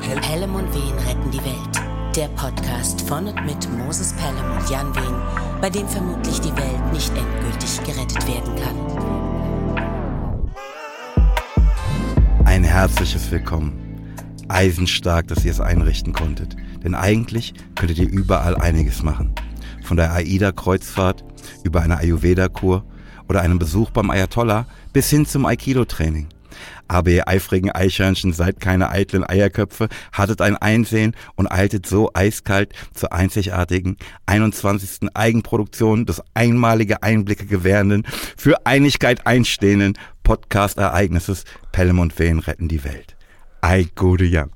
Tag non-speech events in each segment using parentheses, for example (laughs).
Pelham und Wehen retten die Welt. Der Podcast von und mit Moses Pelham und Jan Wehen, bei dem vermutlich die Welt nicht endgültig gerettet werden kann. Ein herzliches Willkommen. Eisenstark, dass ihr es einrichten konntet. Denn eigentlich könntet ihr überall einiges machen. Von der AIDA-Kreuzfahrt über eine Ayurveda-Kur oder einem Besuch beim Ayatollah bis hin zum Aikido-Training. Aber ihr eifrigen Eichhörnchen seid keine eitlen Eierköpfe, hattet ein Einsehen und eiltet so eiskalt zur einzigartigen 21. Eigenproduktion des einmalige Einblicke gewährenden, für Einigkeit einstehenden Podcast-Ereignisses Pelham und Wehen retten die Welt. Ei, gute Jan.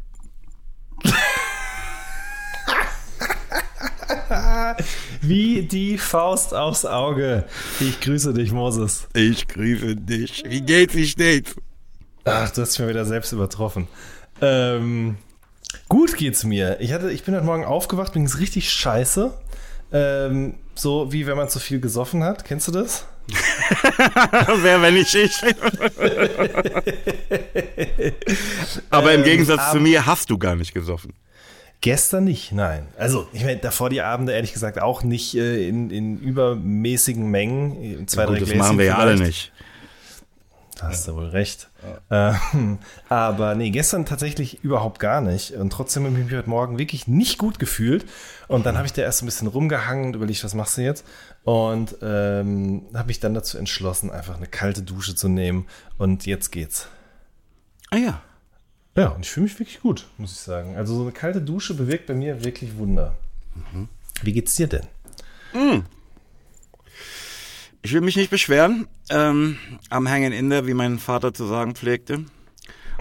(laughs) Wie die Faust aufs Auge. Ich grüße dich, Moses. Ich grüße dich. Wie geht's, wie steht's? Ach, du hast dich mal wieder selbst übertroffen. Ähm, gut geht's mir. Ich, hatte, ich bin heute Morgen aufgewacht, mir ging's richtig scheiße. Ähm, so wie wenn man zu viel gesoffen hat. Kennst du das? (laughs) Wer, wenn nicht ich? Aber im Ähm, Gegensatz zu aber- mir hast du gar nicht gesoffen. Gestern nicht, nein. Also, ich meine, davor die Abende ehrlich gesagt auch nicht äh, in, in übermäßigen Mengen. In Zwei, drei Gut, das Gläschen machen wir ja alle nicht. Da hast du wohl recht. Ähm, aber nee, gestern tatsächlich überhaupt gar nicht. Und trotzdem habe ich mich heute Morgen wirklich nicht gut gefühlt. Und dann habe ich da erst so ein bisschen rumgehangen und überlegt, was machst du jetzt? Und ähm, habe mich dann dazu entschlossen, einfach eine kalte Dusche zu nehmen. Und jetzt geht's. Ah ja. Ja, und ich fühle mich wirklich gut, muss ich sagen. Also so eine kalte Dusche bewirkt bei mir wirklich Wunder. Wie geht's dir denn? Ich will mich nicht beschweren. Ähm, am Hängen in der, wie mein Vater zu sagen pflegte.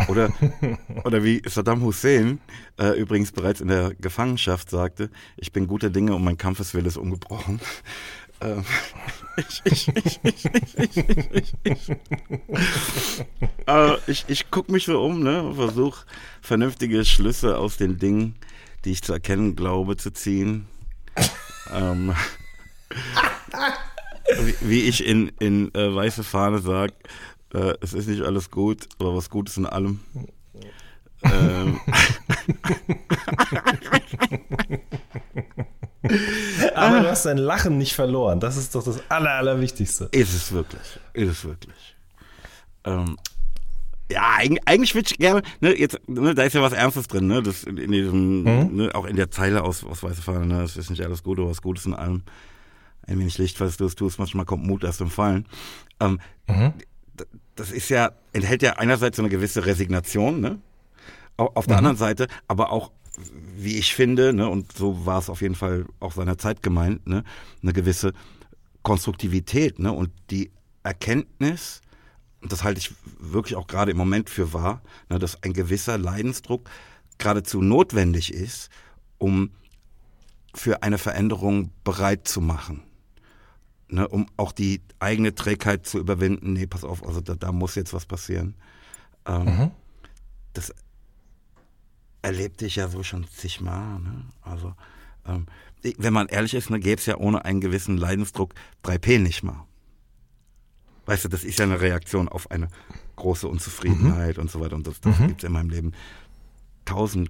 Oder, (laughs) oder wie Saddam Hussein äh, übrigens bereits in der Gefangenschaft sagte, ich bin guter Dinge und mein Kampfeswille ist ungebrochen. Ähm, (laughs) ich, ich, ich, ich, ich, ich, ich, ich. Äh, ich, ich gucke mich so um, ne, und versuche vernünftige Schlüsse aus den Dingen, die ich zu erkennen glaube, zu ziehen. Ähm, (laughs) wie, wie ich in, in äh, weiße Fahne sage, äh, es ist nicht alles gut, aber was gut ist in allem. ähm, (laughs) Aber du hast dein Lachen nicht verloren. Das ist doch das Aller, Allerwichtigste. ist es wirklich. Ist es wirklich. Ähm, ja, eig eigentlich würde ich gerne, ne, jetzt, ne, da ist ja was Ernstes drin, ne, das in, in diesem, ne, auch in der Zeile aus, aus Weiße Fahne, ne, es ist nicht alles gut, aber was Gutes in allem. Ein wenig Licht, falls du es tust, manchmal kommt Mut erst im Fallen. Ähm, d- Das ist ja, enthält ja einerseits so eine gewisse Resignation, ne, Au- auf der anderen Seite, aber auch, wie ich finde, ne, und so war es auf jeden Fall auch seiner Zeit gemeint, ne, eine gewisse Konstruktivität, ne, und die Erkenntnis, und das halte ich wirklich auch gerade im Moment für wahr, ne, dass ein gewisser Leidensdruck geradezu notwendig ist, um für eine Veränderung bereit zu machen. Ne, um auch die eigene Trägheit zu überwinden. Nee, pass auf, also da, da muss jetzt was passieren. Ähm, Das erlebte ich ja so schon zigmal. Ne? Also, ähm, wenn man ehrlich ist, ne, gäbe es ja ohne einen gewissen Leidensdruck 3P nicht mal. Weißt du, das ist ja eine Reaktion auf eine große Unzufriedenheit und so weiter. Und das, das gibt's in meinem Leben tausend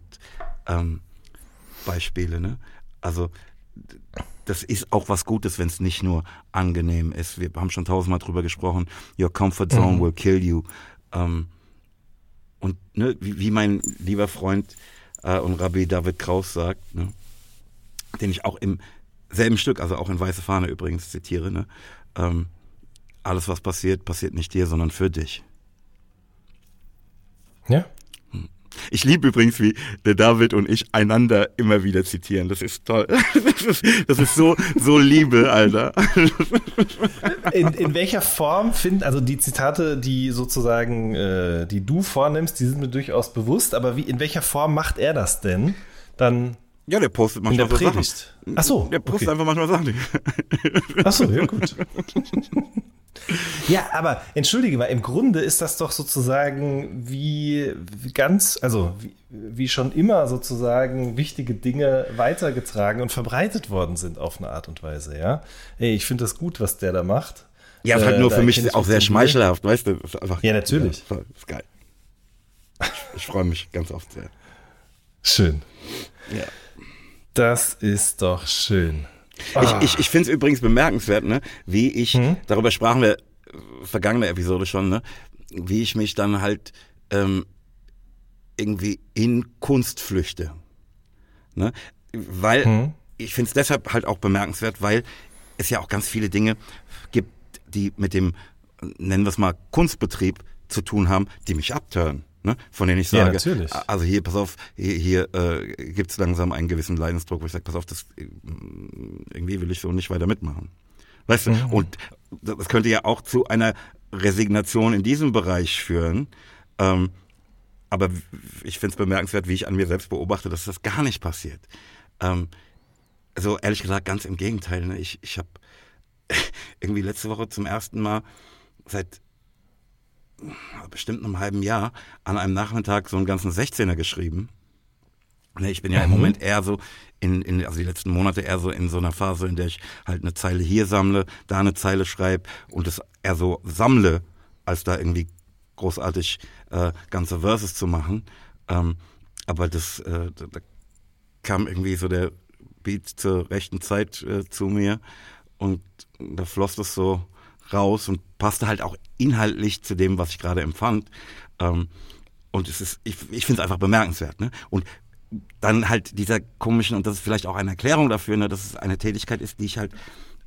ähm, Beispiele. Ne? Also das ist auch was Gutes, wenn es nicht nur angenehm ist. Wir haben schon tausendmal drüber gesprochen. Your comfort zone will kill you. Ähm, und ne, wie, wie mein lieber Freund äh, und Rabbi David Kraus sagt, ne, den ich auch im selben Stück, also auch in Weiße Fahne übrigens zitiere, ne, ähm, alles was passiert, passiert nicht dir, sondern für dich. Ja? Ich liebe übrigens, wie der David und ich einander immer wieder zitieren. Das ist toll. Das ist, das ist so, so Liebe, Alter. In, in welcher Form finden, also die Zitate, die sozusagen, äh, die du vornimmst, die sind mir durchaus bewusst, aber wie, in welcher Form macht er das denn? Dann Ja, der postet in der manchmal so Sachen. Predigt. Ach so, Der postet okay. einfach manchmal Sachen. Ach so, ja gut. (laughs) Ja, aber entschuldige mal, im Grunde ist das doch sozusagen wie, wie ganz, also wie, wie schon immer sozusagen wichtige Dinge weitergetragen und verbreitet worden sind auf eine Art und Weise, ja. Ey, ich finde das gut, was der da macht. Ja, ist halt Äh, nur da für mich auch sehr schmeichelhaft, weißt du? Das ist einfach, Ja, natürlich. Ja, ist geil. Ich, ich freue mich ganz oft sehr. Schön. Ja. Das ist doch schön. Ich, ich, ich finde es übrigens bemerkenswert, ne, wie ich, Hm? darüber sprachen wir äh, vergangene Episode schon, ne, wie ich mich dann halt ähm, irgendwie in Kunst flüchte. Ne? Weil Hm? ich finde es deshalb halt auch bemerkenswert, weil es ja auch ganz viele Dinge gibt, die mit dem, nennen wir es mal, Kunstbetrieb zu tun haben, die mich abtören. Ne? Von denen ich Ja, sage, natürlich. also hier, pass auf, hier, hier äh, gibt es langsam einen gewissen Leidensdruck, wo ich sage, pass auf, das äh, irgendwie will ich so nicht weiter mitmachen. Weißt du, Mhm. und das könnte ja auch zu einer Resignation in diesem Bereich führen. Ähm, aber ich finde es bemerkenswert, wie ich an mir selbst beobachte, dass das gar nicht passiert. Ähm, also ehrlich gesagt, ganz im Gegenteil. Ne? Ich, ich habe (laughs) irgendwie letzte Woche zum ersten Mal seit bestimmt einem halben Jahr an einem Nachmittag so einen ganzen 16er geschrieben. Ne, Ich bin ja im Mhm. Moment eher so in, in, also die letzten Monate eher so in so einer Phase, in der ich halt eine Zeile hier sammle, da eine Zeile schreibe und es eher so sammle, als da irgendwie großartig äh, ganze Verses zu machen. Ähm, aber das, äh, da, da kam irgendwie so der Beat zur rechten Zeit äh, zu mir und da floss das so raus und passte halt auch inhaltlich zu dem, was ich gerade empfand. Ähm, und es ist, ich, ich finde es einfach bemerkenswert. Ne? Und dann halt dieser komischen, und das ist vielleicht auch eine Erklärung dafür, ne, dass es eine Tätigkeit ist, die ich halt,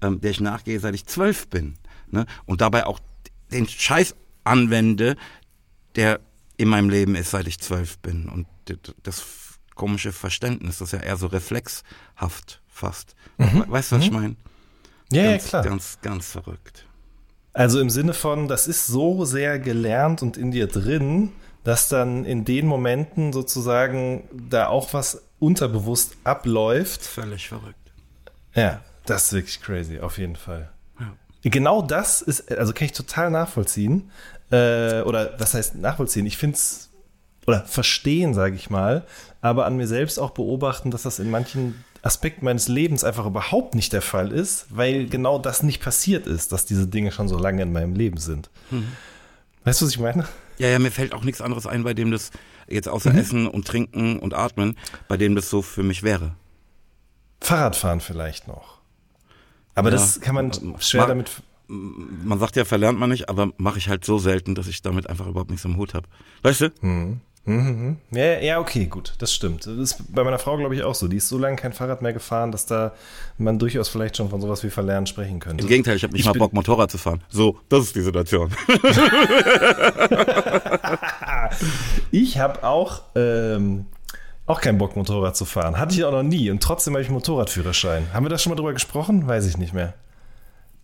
ähm, der ich nachgehe, seit ich zwölf bin. Ne? Und dabei auch den Scheiß anwende, der in meinem Leben ist, seit ich zwölf bin. Und das komische Verständnis, das ist ja eher so reflexhaft fast. We- Weißt du, was ich meine? Mhm. Ja, ja, ganz, klar. Ganz, ganz verrückt. Also im Sinne von, das ist so sehr gelernt und in dir drin, dass dann in den Momenten sozusagen da auch was unterbewusst abläuft. Völlig verrückt. Ja, das ist wirklich crazy, auf jeden Fall. Genau das ist, also kann ich total nachvollziehen. Äh, oder was heißt nachvollziehen? Ich finde es, oder verstehen, sage ich mal, aber an mir selbst auch beobachten, dass das in manchen Aspekten meines Lebens einfach überhaupt nicht der Fall ist, weil genau das nicht passiert ist, dass diese Dinge schon so lange in meinem Leben sind. Weißt du, was ich meine? Ja, ja, mir fällt auch nichts anderes ein, bei dem das jetzt außer Mhm. Essen und Trinken und Atmen, bei dem das so für mich wäre. Fahrradfahren vielleicht noch. Aber Ja, das kann man schwer mag- damit. Man sagt ja, verlernt man nicht, aber mache ich halt so selten, dass ich damit einfach überhaupt nichts am Hut habe. Weißt du? Mhm, Ja, ja, okay, gut, das stimmt. Das ist bei meiner Frau, glaube ich, auch so. Die ist so lange kein Fahrrad mehr gefahren, dass da man durchaus vielleicht schon von sowas wie Verlernen sprechen könnte. Im Gegenteil, ich habe nicht Ich mal Bock, Motorrad zu fahren. So, das ist die Situation. (laughs) Ich habe auch, ähm, auch keinen Bock, Motorrad zu fahren. Hatte ich auch noch nie. Und trotzdem habe ich einen Motorradführerschein. Haben wir da schon mal drüber gesprochen? Weiß ich nicht mehr.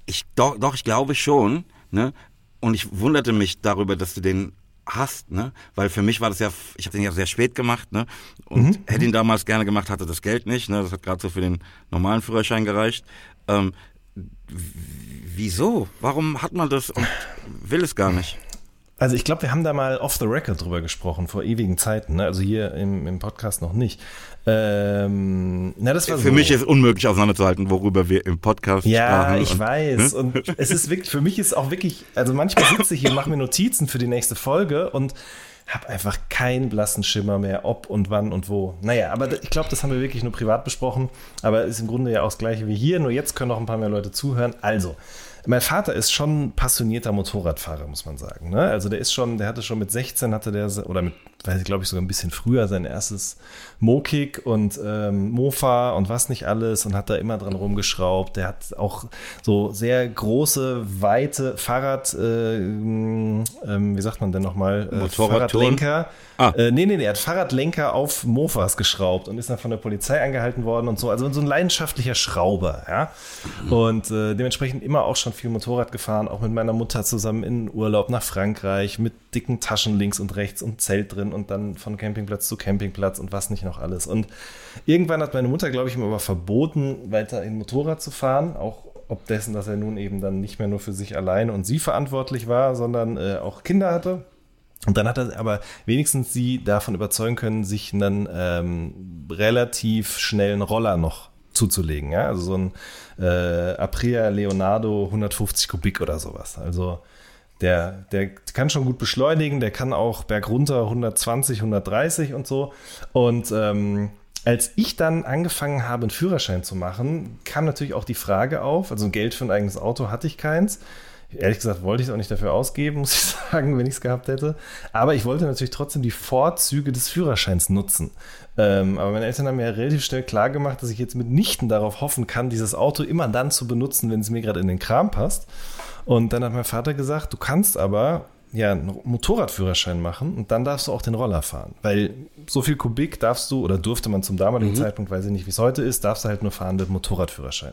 Ich, doch, doch, ich glaube schon. Ne? Und ich wunderte mich darüber, dass du den hast, ne? Weil für mich war das ja, ich habe den ja sehr spät gemacht, ne? Und hätte ihn damals gerne gemacht, hatte das Geld nicht, ne? Das hat gerade so für den normalen Führerschein gereicht. Ähm, wieso? Warum hat man das und will es gar nicht? Also ich glaube, wir haben da mal off the record drüber gesprochen, vor ewigen Zeiten. Ne? Also hier im, im Podcast noch nicht. Ähm, na, das war Für so. mich ist unmöglich auseinanderzuhalten, worüber wir im Podcast Ja, sprachen. ich und- weiß. Und es ist wirklich, für mich ist auch wirklich, also manchmal sitze ich hier mache mir Notizen für die nächste Folge und habe einfach keinen blassen Schimmer mehr, ob und wann und wo. Naja, aber ich glaube, das haben wir wirklich nur privat besprochen. Aber ist im Grunde ja auch das Gleiche wie hier. Nur jetzt können noch ein paar mehr Leute zuhören. Also, mein Vater ist schon passionierter Motorradfahrer, muss man sagen. Ne? Also der ist schon, der hatte schon mit 16 hatte der, oder mit, weiß ich, glaube ich, sogar ein bisschen früher sein erstes Mokik und ähm, Mofa und was nicht alles und hat da immer dran rumgeschraubt. Der hat auch so sehr große, weite Fahrrad, äh, ähm, wie sagt man denn nochmal? Äh? Fahrradlenker. Ah. Äh, nee, nee, nee, er hat Fahrradlenker auf Mofas geschraubt und ist dann von der Polizei angehalten worden und so. Also so ein leidenschaftlicher Schrauber, ja. Und äh, dementsprechend immer auch schon viel Motorrad gefahren, auch mit meiner Mutter zusammen in Urlaub nach Frankreich mit dicken Taschen links und rechts und Zelt drin und dann von Campingplatz zu Campingplatz und was nicht noch alles. Und irgendwann hat meine Mutter, glaube ich, ihm aber verboten, weiter in Motorrad zu fahren, auch ob dessen, dass er nun eben dann nicht mehr nur für sich alleine und sie verantwortlich war, sondern äh, auch Kinder hatte. Und dann hat er aber wenigstens sie davon überzeugen können, sich einen ähm, relativ schnellen Roller noch zuzulegen. Ja? Also so ein äh, Aprilia Leonardo 150 Kubik oder sowas. Also Der, der kann schon gut beschleunigen, der kann auch bergunter 120, 130 und so. Und ähm, als ich dann angefangen habe, einen Führerschein zu machen, kam natürlich auch die Frage auf, also Geld für ein eigenes Auto hatte ich keins. Ehrlich gesagt wollte ich es auch nicht dafür ausgeben, (laughs) muss ich sagen, wenn ich es gehabt hätte. Aber ich wollte natürlich trotzdem die Vorzüge des Führerscheins nutzen. Ähm, aber meine Eltern haben mir relativ schnell klar gemacht, dass ich jetzt mitnichten darauf hoffen kann, dieses Auto immer dann zu benutzen, wenn es mir gerade in den Kram passt. Und dann hat mein Vater gesagt, du kannst aber ja einen Motorradführerschein machen und dann darfst du auch den Roller fahren. Weil so viel Kubik darfst du, oder durfte man zum damaligen mhm. Zeitpunkt, weiß ich nicht, wie es heute ist, darfst du halt nur fahren mit Motorradführerschein.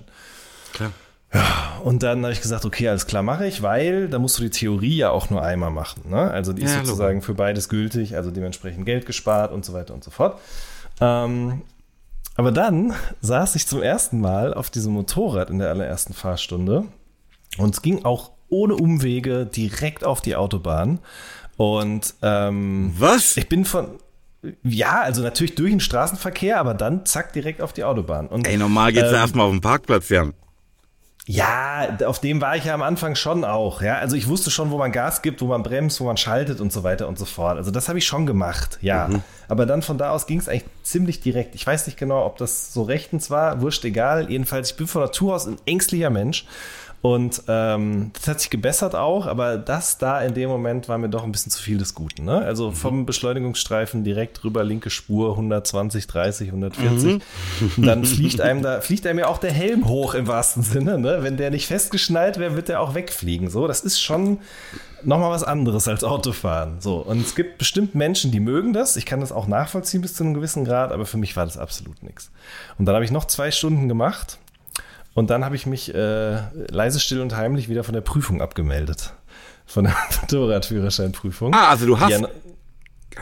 Klar. Ja, und dann habe ich gesagt, okay, alles klar, mache ich, weil da musst du die Theorie ja auch nur einmal machen. Ne? Also die ist ja, sozusagen logo. für beides gültig, also dementsprechend Geld gespart und so weiter und so fort. Ähm, aber dann saß ich zum ersten Mal auf diesem Motorrad in der allerersten Fahrstunde und es ging auch ohne Umwege direkt auf die Autobahn. Und ähm, was? Ich bin von ja, also natürlich durch den Straßenverkehr, aber dann zack direkt auf die Autobahn. Und, Ey, normal geht's ähm, erstmal auf den Parkplatz, ja. Ja, auf dem war ich ja am Anfang schon auch. Ja, also ich wusste schon, wo man Gas gibt, wo man bremst, wo man schaltet und so weiter und so fort. Also das habe ich schon gemacht, ja. Mhm. Aber dann von da aus ging es eigentlich ziemlich direkt. Ich weiß nicht genau, ob das so rechtens war, wurscht egal. Jedenfalls, ich bin von Natur aus ein ängstlicher Mensch und ähm, das hat sich gebessert auch, aber das da in dem Moment war mir doch ein bisschen zu viel des Guten. Ne? Also mhm. vom Beschleunigungsstreifen direkt rüber linke Spur 120, 30, 140. Mhm. Und dann fliegt einem da (laughs) fliegt einem ja auch der Helm hoch im wahrsten Sinne. Ne? Wenn der nicht festgeschnallt wäre, wird der auch wegfliegen. So, das ist schon nochmal was anderes als Autofahren. So und es gibt bestimmt Menschen, die mögen das. Ich kann das auch nachvollziehen bis zu einem gewissen Grad, aber für mich war das absolut nichts. Und dann habe ich noch zwei Stunden gemacht und dann habe ich mich äh, leise, still und heimlich wieder von der Prüfung abgemeldet. Von der (laughs) Motorradführerscheinprüfung. Ah, also du hast. Ja,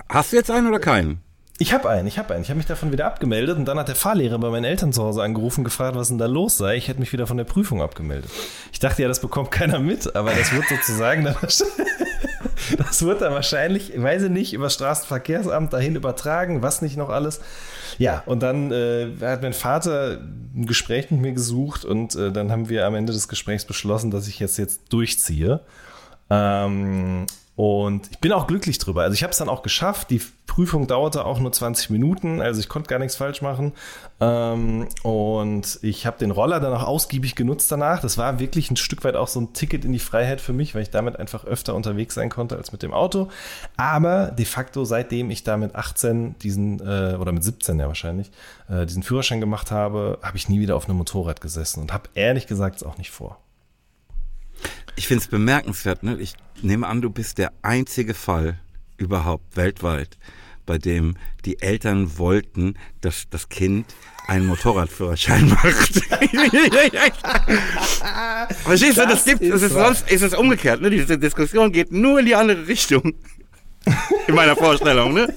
hast du jetzt einen oder keinen? Ich habe einen, ich habe einen. Ich habe mich davon wieder abgemeldet und dann hat der Fahrlehrer bei meinen Eltern zu Hause angerufen, gefragt, was denn da los sei. Ich hätte mich wieder von der Prüfung abgemeldet. Ich dachte ja, das bekommt keiner mit, aber das wird sozusagen dann (laughs) das wird dann wahrscheinlich, ich weiß ich nicht, über das Straßenverkehrsamt dahin übertragen, was nicht noch alles. Ja, und dann äh, hat mein Vater ein Gespräch mit mir gesucht und äh, dann haben wir am Ende des Gesprächs beschlossen, dass ich jetzt jetzt durchziehe. Ähm, und ich bin auch glücklich drüber. Also ich habe es dann auch geschafft. Die Prüfung dauerte auch nur 20 Minuten, also ich konnte gar nichts falsch machen. Ähm, und ich habe den Roller dann auch ausgiebig genutzt danach. Das war wirklich ein Stück weit auch so ein Ticket in die Freiheit für mich, weil ich damit einfach öfter unterwegs sein konnte als mit dem Auto. Aber de facto, seitdem ich da mit 18 diesen, äh, oder mit 17 ja wahrscheinlich, äh, diesen Führerschein gemacht habe, habe ich nie wieder auf einem Motorrad gesessen und habe ehrlich gesagt es auch nicht vor. Ich finde es bemerkenswert. Ne? Ich nehme an, du bist der einzige Fall überhaupt weltweit, bei dem die Eltern wollten, dass das Kind einen Motorradführerschein (laughs) macht. Verstehst du, das, das gibt, es ist sonst, ist es umgekehrt, ne? Diese Diskussion geht nur in die andere Richtung. In meiner Vorstellung, ne?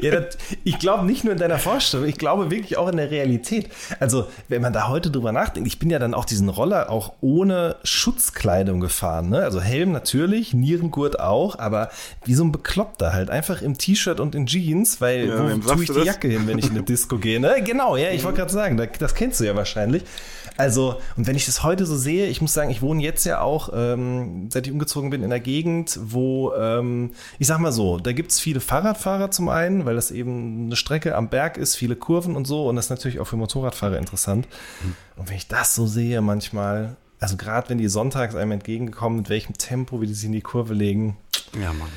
ja, das, ich glaube nicht nur in deiner Vorstellung, ich glaube wirklich auch in der Realität. Also, wenn man da heute drüber nachdenkt, ich bin ja dann auch diesen Roller auch ohne Schutzkleidung gefahren, ne? Also Helm natürlich, Nierengurt auch, aber wie so ein Bekloppter halt, einfach im T-Shirt und in Jeans, weil ja, wo tue ich die Jacke hin, wenn ich in eine Disco gehe, ne? Genau, ja, ich wollte gerade sagen, das kennst du ja wahrscheinlich. Also, und wenn ich das heute so sehe, ich muss sagen, ich wohne jetzt ja auch, ähm, seit ich umgezogen bin, in einer Gegend, wo, ähm, ich sag mal so, da gibt es viele Fahrradfahrer zum einen, weil das eben eine Strecke am Berg ist, viele Kurven und so, und das ist natürlich auch für Motorradfahrer interessant. Mhm. Und wenn ich das so sehe manchmal, also gerade wenn die sonntags einem entgegenkommen, mit welchem Tempo, wie die sich in die Kurve legen. Ja, Mann.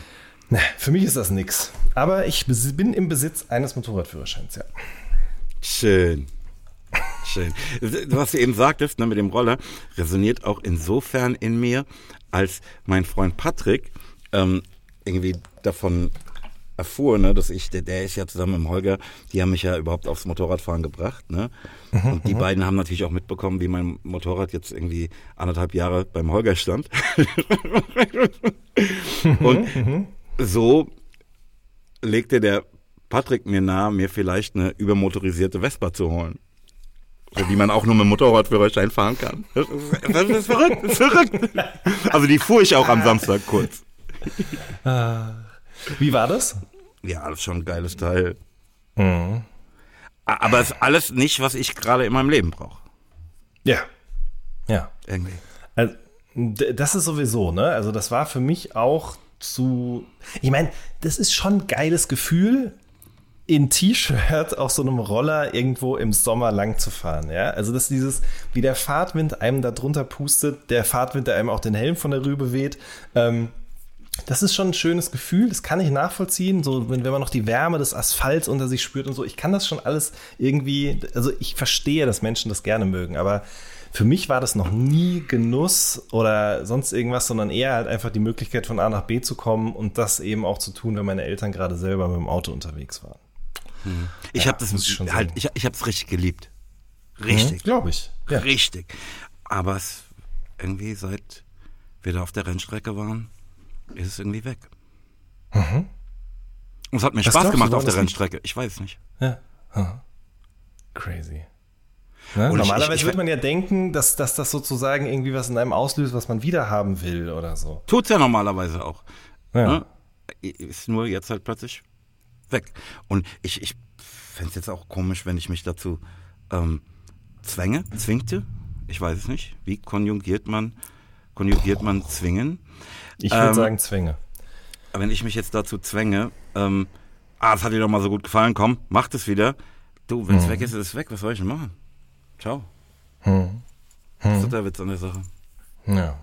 Ne, für mich ist das nix. Aber ich bin im Besitz eines Motorradführerscheins, ja. Schön. (laughs) Schön. Was du eben sagtest ne, mit dem Roller, resoniert auch insofern in mir, als mein Freund Patrick ähm, irgendwie davon erfuhr, ne, dass ich, der, der ist ja zusammen mit Holger, die haben mich ja überhaupt aufs Motorradfahren gebracht, ne? Mhm, und die mhm. beiden haben natürlich auch mitbekommen, wie mein Motorrad jetzt irgendwie anderthalb Jahre beim Holger stand. (laughs) und mhm, so legte der Patrick mir nahe, mir vielleicht eine übermotorisierte Vespa zu holen die man auch nur mit Motorradführerschein fahren kann. Das ist, das ist verrückt, das ist verrückt. Also die fuhr ich auch am Samstag kurz. Wie war das? Ja, das ist schon ein geiles Teil. Mhm. Aber es ist alles nicht, was ich gerade in meinem Leben brauche. Ja. Ja. Irgendwie. Also, Das ist sowieso, ne? Also das war für mich auch zu. Ich meine, das ist schon ein geiles Gefühl, in T-Shirt auf so einem Roller irgendwo im Sommer lang zu fahren, ja. Also dass dieses, wie der Fahrtwind einem da drunter pustet, der Fahrtwind, der einem auch den Helm von der Rübe weht, ähm, das ist schon ein schönes Gefühl, das kann ich nachvollziehen, so wenn, wenn man noch die Wärme des Asphalts unter sich spürt und so. Ich kann das schon alles irgendwie, also ich verstehe, dass Menschen das gerne mögen, aber für mich war das noch nie Genuss oder sonst irgendwas, sondern eher halt einfach die Möglichkeit von A nach B zu kommen und das eben auch zu tun, wenn meine Eltern gerade selber mit dem Auto unterwegs waren. Hm. Ich ja, habe das schon halt, ich, ich habe es richtig geliebt. Richtig. Mhm, Glaube ich. Ja. Richtig. Aber es irgendwie seit wir da auf der Rennstrecke waren, ist es irgendwie weg. Mhm. Und es hat mir Was Spaß gemacht auf der Rennstrecke. Ich weiß nicht. Ja. Aha. Crazy. Ne? Normalerweise ich, ich, würde man ja denken, dass, dass das sozusagen irgendwie was in einem auslöst, was man wieder haben will oder so. Tut's ja normalerweise auch. Ja. Ne? Ist nur jetzt halt plötzlich weg. Und ich, ich fände es jetzt auch komisch, wenn ich mich dazu ähm, zwänge, zwingte. Ich weiß es nicht. Wie konjugiert man, konjugiert man zwingen? Ich würde ähm, sagen zwänge. Wenn ich mich jetzt dazu zwänge, ähm, ah, es hat dir doch mal so gut gefallen, komm, mach das wieder. Du, wenn es hm. weg ist, ist es weg. Was soll ich denn machen? Ciao. Hm. Hm. Das ist der Witz an der Sache. Ja.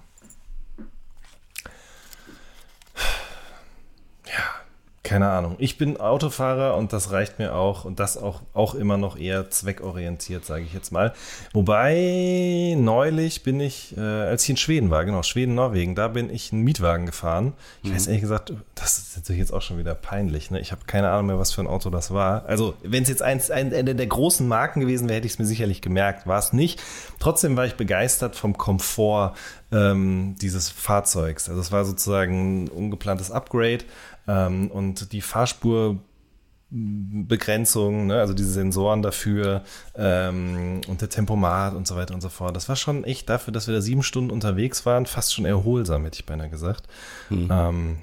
Keine Ahnung. Ich bin Autofahrer und das reicht mir auch und das auch, auch immer noch eher zweckorientiert, sage ich jetzt mal. Wobei neulich bin ich, äh, als ich in Schweden war, genau, Schweden, Norwegen, da bin ich einen Mietwagen gefahren. Ich mhm. weiß ehrlich gesagt, das ist natürlich jetzt auch schon wieder peinlich. Ne? Ich habe keine Ahnung mehr, was für ein Auto das war. Also, wenn es jetzt eins, ein, eine der großen Marken gewesen wäre, hätte ich es mir sicherlich gemerkt. War es nicht. Trotzdem war ich begeistert vom Komfort ähm, dieses Fahrzeugs. Also, es war sozusagen ein ungeplantes Upgrade. Ähm, und die Fahrspurbegrenzung, ne, also diese Sensoren dafür ähm, und der Tempomat und so weiter und so fort. Das war schon echt dafür, dass wir da sieben Stunden unterwegs waren, fast schon erholsam, hätte ich beinahe gesagt. Mhm. Ähm,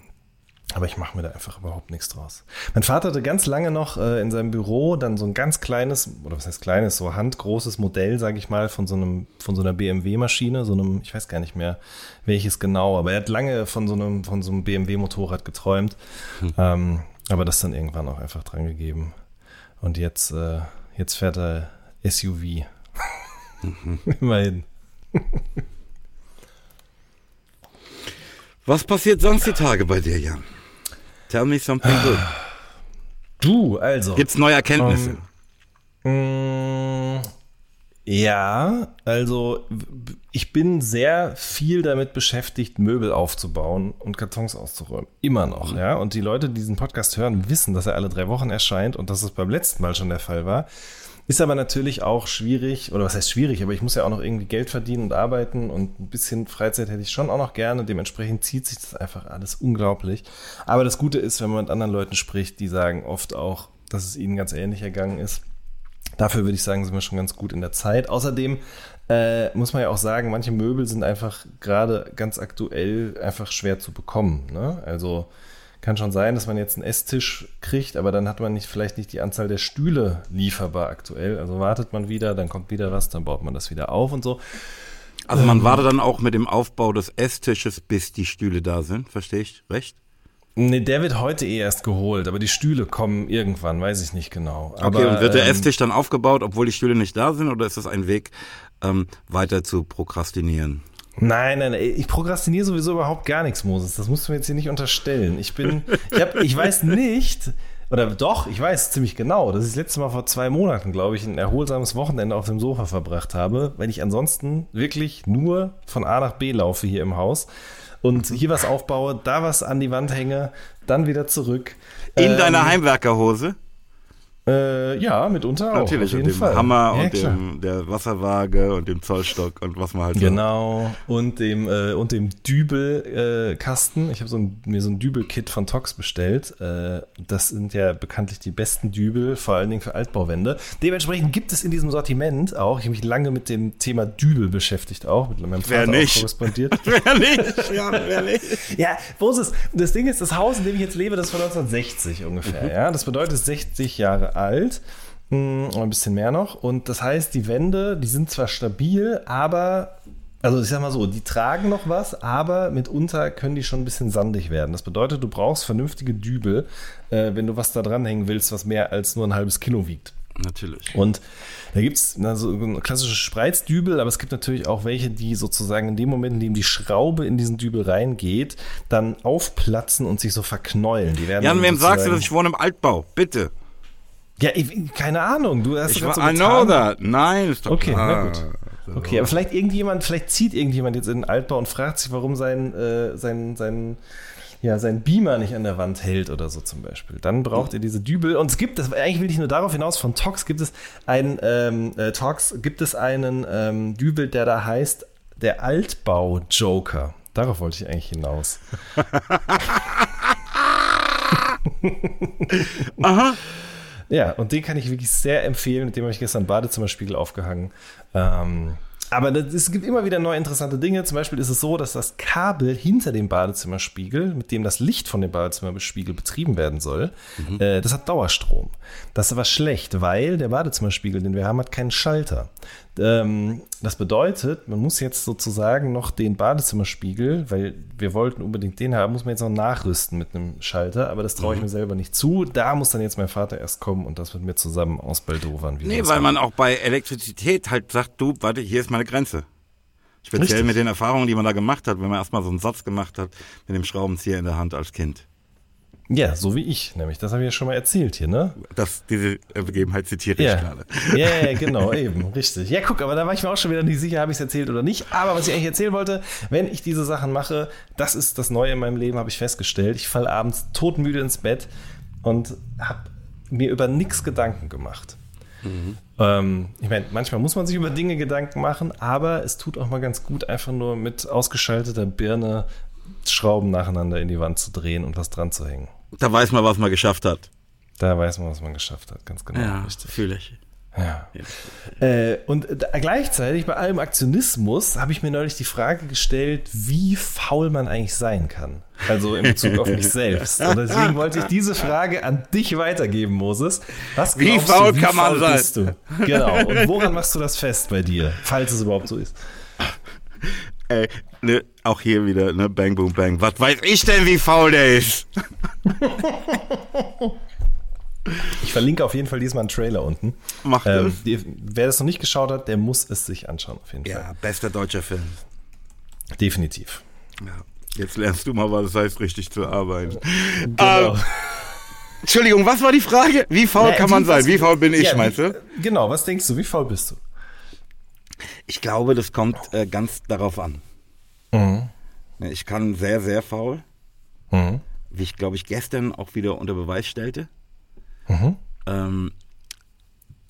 aber ich mache mir da einfach überhaupt nichts draus. Mein Vater hatte ganz lange noch äh, in seinem Büro dann so ein ganz kleines, oder was heißt kleines, so handgroßes Modell, sage ich mal, von so einem, von so einer BMW-Maschine, so einem, ich weiß gar nicht mehr welches genau, aber er hat lange von so einem, von so einem BMW-Motorrad geträumt. Hm. Ähm, aber das dann irgendwann auch einfach dran gegeben. Und jetzt, äh, jetzt fährt er SUV. Mhm. (laughs) Immerhin. Was passiert sonst die Tage bei dir, Jan? Tell me something good. Du, also. Gibt's neue Erkenntnisse? Um, ähm, mm, ja, also ich bin sehr viel damit beschäftigt, Möbel aufzubauen und Kartons auszuräumen. Immer noch, ja. Und die Leute, die diesen Podcast hören, wissen, dass er alle drei Wochen erscheint und dass es beim letzten Mal schon der Fall war. Ist aber natürlich auch schwierig, oder was heißt schwierig, aber ich muss ja auch noch irgendwie Geld verdienen und arbeiten und ein bisschen Freizeit hätte ich schon auch noch gerne. Dementsprechend zieht sich das einfach alles unglaublich. Aber das Gute ist, wenn man mit anderen Leuten spricht, die sagen oft auch, dass es ihnen ganz ähnlich ergangen ist. Dafür würde ich sagen, sind wir schon ganz gut in der Zeit. Außerdem äh, muss man ja auch sagen, manche Möbel sind einfach gerade ganz aktuell einfach schwer zu bekommen. Ne? Also kann schon sein, dass man jetzt einen Esstisch kriegt, aber dann hat man nicht, vielleicht nicht die Anzahl der Stühle lieferbar aktuell. Also wartet man wieder, dann kommt wieder was, dann baut man das wieder auf und so. Also man ähm, wartet dann auch mit dem Aufbau des Esstisches, bis die Stühle da sind, verstehe ich recht? Nee, der wird heute eh erst geholt, aber die Stühle kommen irgendwann, weiß ich nicht genau. Aber, okay, und wird der ähm, Esstisch dann aufgebaut, obwohl die Stühle nicht da sind, oder ist das ein Weg, ähm, weiter zu prokrastinieren? Nein, nein, ich prokrastiniere sowieso überhaupt gar nichts, Moses. Das musst du mir jetzt hier nicht unterstellen. Ich bin, ich, hab, ich weiß nicht, oder doch, ich weiß ziemlich genau, dass ich das letzte Mal vor zwei Monaten, glaube ich, ein erholsames Wochenende auf dem Sofa verbracht habe, weil ich ansonsten wirklich nur von A nach B laufe hier im Haus und hier was aufbaue, da was an die Wand hänge, dann wieder zurück. In ähm, deiner Heimwerkerhose? Äh, ja, mitunter auch. Natürlich, auf jeden und dem Fall. Hammer ja, und dem, der Wasserwaage und dem Zollstock und was man halt so. Genau, und dem, äh, und dem Dübelkasten. Äh, ich habe so ein, mir so ein Dübelkit von Tox bestellt. Äh, das sind ja bekanntlich die besten Dübel, vor allen Dingen für Altbauwände. Dementsprechend gibt es in diesem Sortiment auch, ich habe mich lange mit dem Thema Dübel beschäftigt, auch mit meinem Vater wer nicht? korrespondiert. (laughs) wer nicht? Ja, wer nicht? ja, wo ist es? Das Ding ist, das Haus, in dem ich jetzt lebe, das ist von 1960 ungefähr. Mhm. Ja, das bedeutet 60 Jahre alt. Hm, ein bisschen mehr noch. Und das heißt, die Wände, die sind zwar stabil, aber Also ich sag mal so, die tragen noch was, aber mitunter können die schon ein bisschen sandig werden. Das bedeutet, du brauchst vernünftige Dübel, äh, wenn du was da dranhängen willst, was mehr als nur ein halbes Kilo wiegt. Natürlich. Und da gibt es so klassische Spreizdübel, aber es gibt natürlich auch welche, die sozusagen in dem Moment, in dem die Schraube in diesen Dübel reingeht, dann aufplatzen und sich so verknäulen. Die werden Jan, wem sagst du, dass ich wohne im Altbau? Bitte. Ja, ich, keine Ahnung. Du hast Ich war, so I know that. Nein, ist doch Okay, klar. na gut. Okay, aber vielleicht irgendjemand, vielleicht zieht irgendjemand jetzt in den Altbau und fragt sich, warum sein, äh, sein, sein, ja, sein Beamer nicht an der Wand hält oder so zum Beispiel. Dann braucht ihr diese Dübel. Und es gibt, das, eigentlich will ich nur darauf hinaus, von Tox gibt es einen, ähm, äh, Tox gibt es einen ähm, Dübel, der da heißt, der Altbau-Joker. Darauf wollte ich eigentlich hinaus. (laughs) Aha. Ja, und den kann ich wirklich sehr empfehlen. Mit dem habe ich gestern einen Badezimmerspiegel aufgehangen. Ähm, aber das, es gibt immer wieder neue interessante Dinge. Zum Beispiel ist es so, dass das Kabel hinter dem Badezimmerspiegel, mit dem das Licht von dem Badezimmerspiegel betrieben werden soll, äh, das hat Dauerstrom. Das ist aber schlecht, weil der Badezimmerspiegel, den wir haben, hat keinen Schalter. Ähm, das bedeutet, man muss jetzt sozusagen noch den Badezimmerspiegel, weil wir wollten unbedingt den haben, muss man jetzt noch nachrüsten mit einem Schalter, aber das traue ich mir selber nicht zu. Da muss dann jetzt mein Vater erst kommen und das mit mir zusammen ausbaldowern. Nee, weil man auch bei Elektrizität halt sagt, du, warte, hier ist meine Grenze. Speziell Richtig. mit den Erfahrungen, die man da gemacht hat, wenn man erstmal so einen Satz gemacht hat mit dem Schraubenzieher in der Hand als Kind. Ja, so wie ich, nämlich. Das habe ich ja schon mal erzählt hier, ne? Das, diese Begebenheit zitiere ich Ja. gerade. ja, ja, (laughs) genau, eben, richtig. Ja, guck, aber da war ich mir auch schon wieder nicht sicher, habe ich es erzählt oder nicht. Aber was ich eigentlich erzählen wollte, wenn ich diese Sachen mache, das ist das Neue in meinem Leben, habe ich festgestellt. Ich falle abends todmüde ins Bett und habe mir über nichts Gedanken gemacht. Ähm, ich meine, manchmal muss man sich über Dinge Gedanken machen, aber es tut auch mal ganz gut, einfach nur mit ausgeschalteter Birne Schrauben nacheinander in die Wand zu drehen und was dran zu hängen. Da weiß man, was man geschafft hat. Da weiß man, was man geschafft hat, ganz genau. richtig. fühle ich. Ja. Äh, und gleichzeitig bei allem Aktionismus habe ich mir neulich die Frage gestellt, wie faul man eigentlich sein kann. Also in Bezug auf mich (laughs) selbst. Und deswegen wollte ich diese Frage an dich weitergeben, Moses. Was Wie faul du, kann man faul sein? Bist du? Genau. Und woran machst du das fest bei dir, falls es überhaupt so ist? Ey, ne, auch hier wieder, ne, bang, boom, bang. Was weiß ich denn, wie faul der ist? (laughs) Ich verlinke auf jeden Fall diesmal einen Trailer unten. Macht Ähm, die, wer das noch nicht geschaut hat, der muss es sich anschauen, auf jeden Fall. Ja, bester deutscher Film. Definitiv. Ja. Jetzt lernst du mal, was es heißt, richtig zu arbeiten. Genau. Ähm, Entschuldigung, was war die Frage? Wie faul Ja, kann man sein? Wie faul bin ich, Ja, meinst du? Genau, was denkst du? Wie faul bist du? Ich glaube, das kommt äh, ganz darauf an. Mhm. Ne, Ich kann sehr, sehr faul, Mhm. wie ich glaube ich gestern auch wieder unter Beweis stellte. Mhm. Ähm,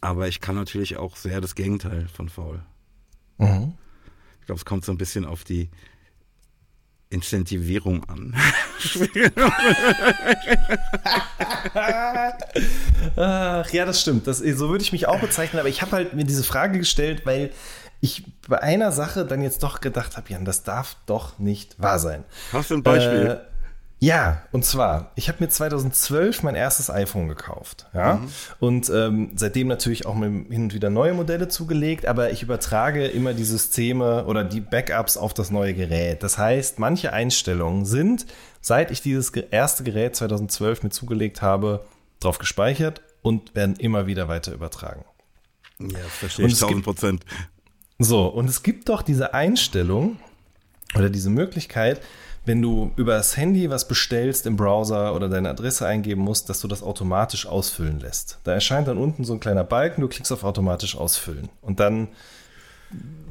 aber ich kann natürlich auch sehr das Gegenteil von faul. Mhm. Ich glaube, es kommt so ein bisschen auf die Incentivierung an. (laughs) Ach, ja, das stimmt. Das, so würde ich mich auch bezeichnen, aber ich habe halt mir diese Frage gestellt, weil ich bei einer Sache dann jetzt doch gedacht habe, Jan, das darf doch nicht wahr sein. Hast du ein Beispiel? Äh, ja, und zwar, ich habe mir 2012 mein erstes iPhone gekauft. Ja? Und ähm, seitdem natürlich auch mir hin und wieder neue Modelle zugelegt, aber ich übertrage immer die Systeme oder die Backups auf das neue Gerät. Das heißt, manche Einstellungen sind, seit ich dieses erste Gerät 2012 mir zugelegt habe, drauf gespeichert und werden immer wieder weiter übertragen. ja, das verstehe und ich es gibt- 1000 Prozent. So, und es gibt doch diese Einstellung oder diese Möglichkeit, wenn du über das Handy was bestellst im Browser oder deine Adresse eingeben musst, dass du das automatisch ausfüllen lässt. Da erscheint dann unten so ein kleiner Balken, du klickst auf automatisch ausfüllen. Und dann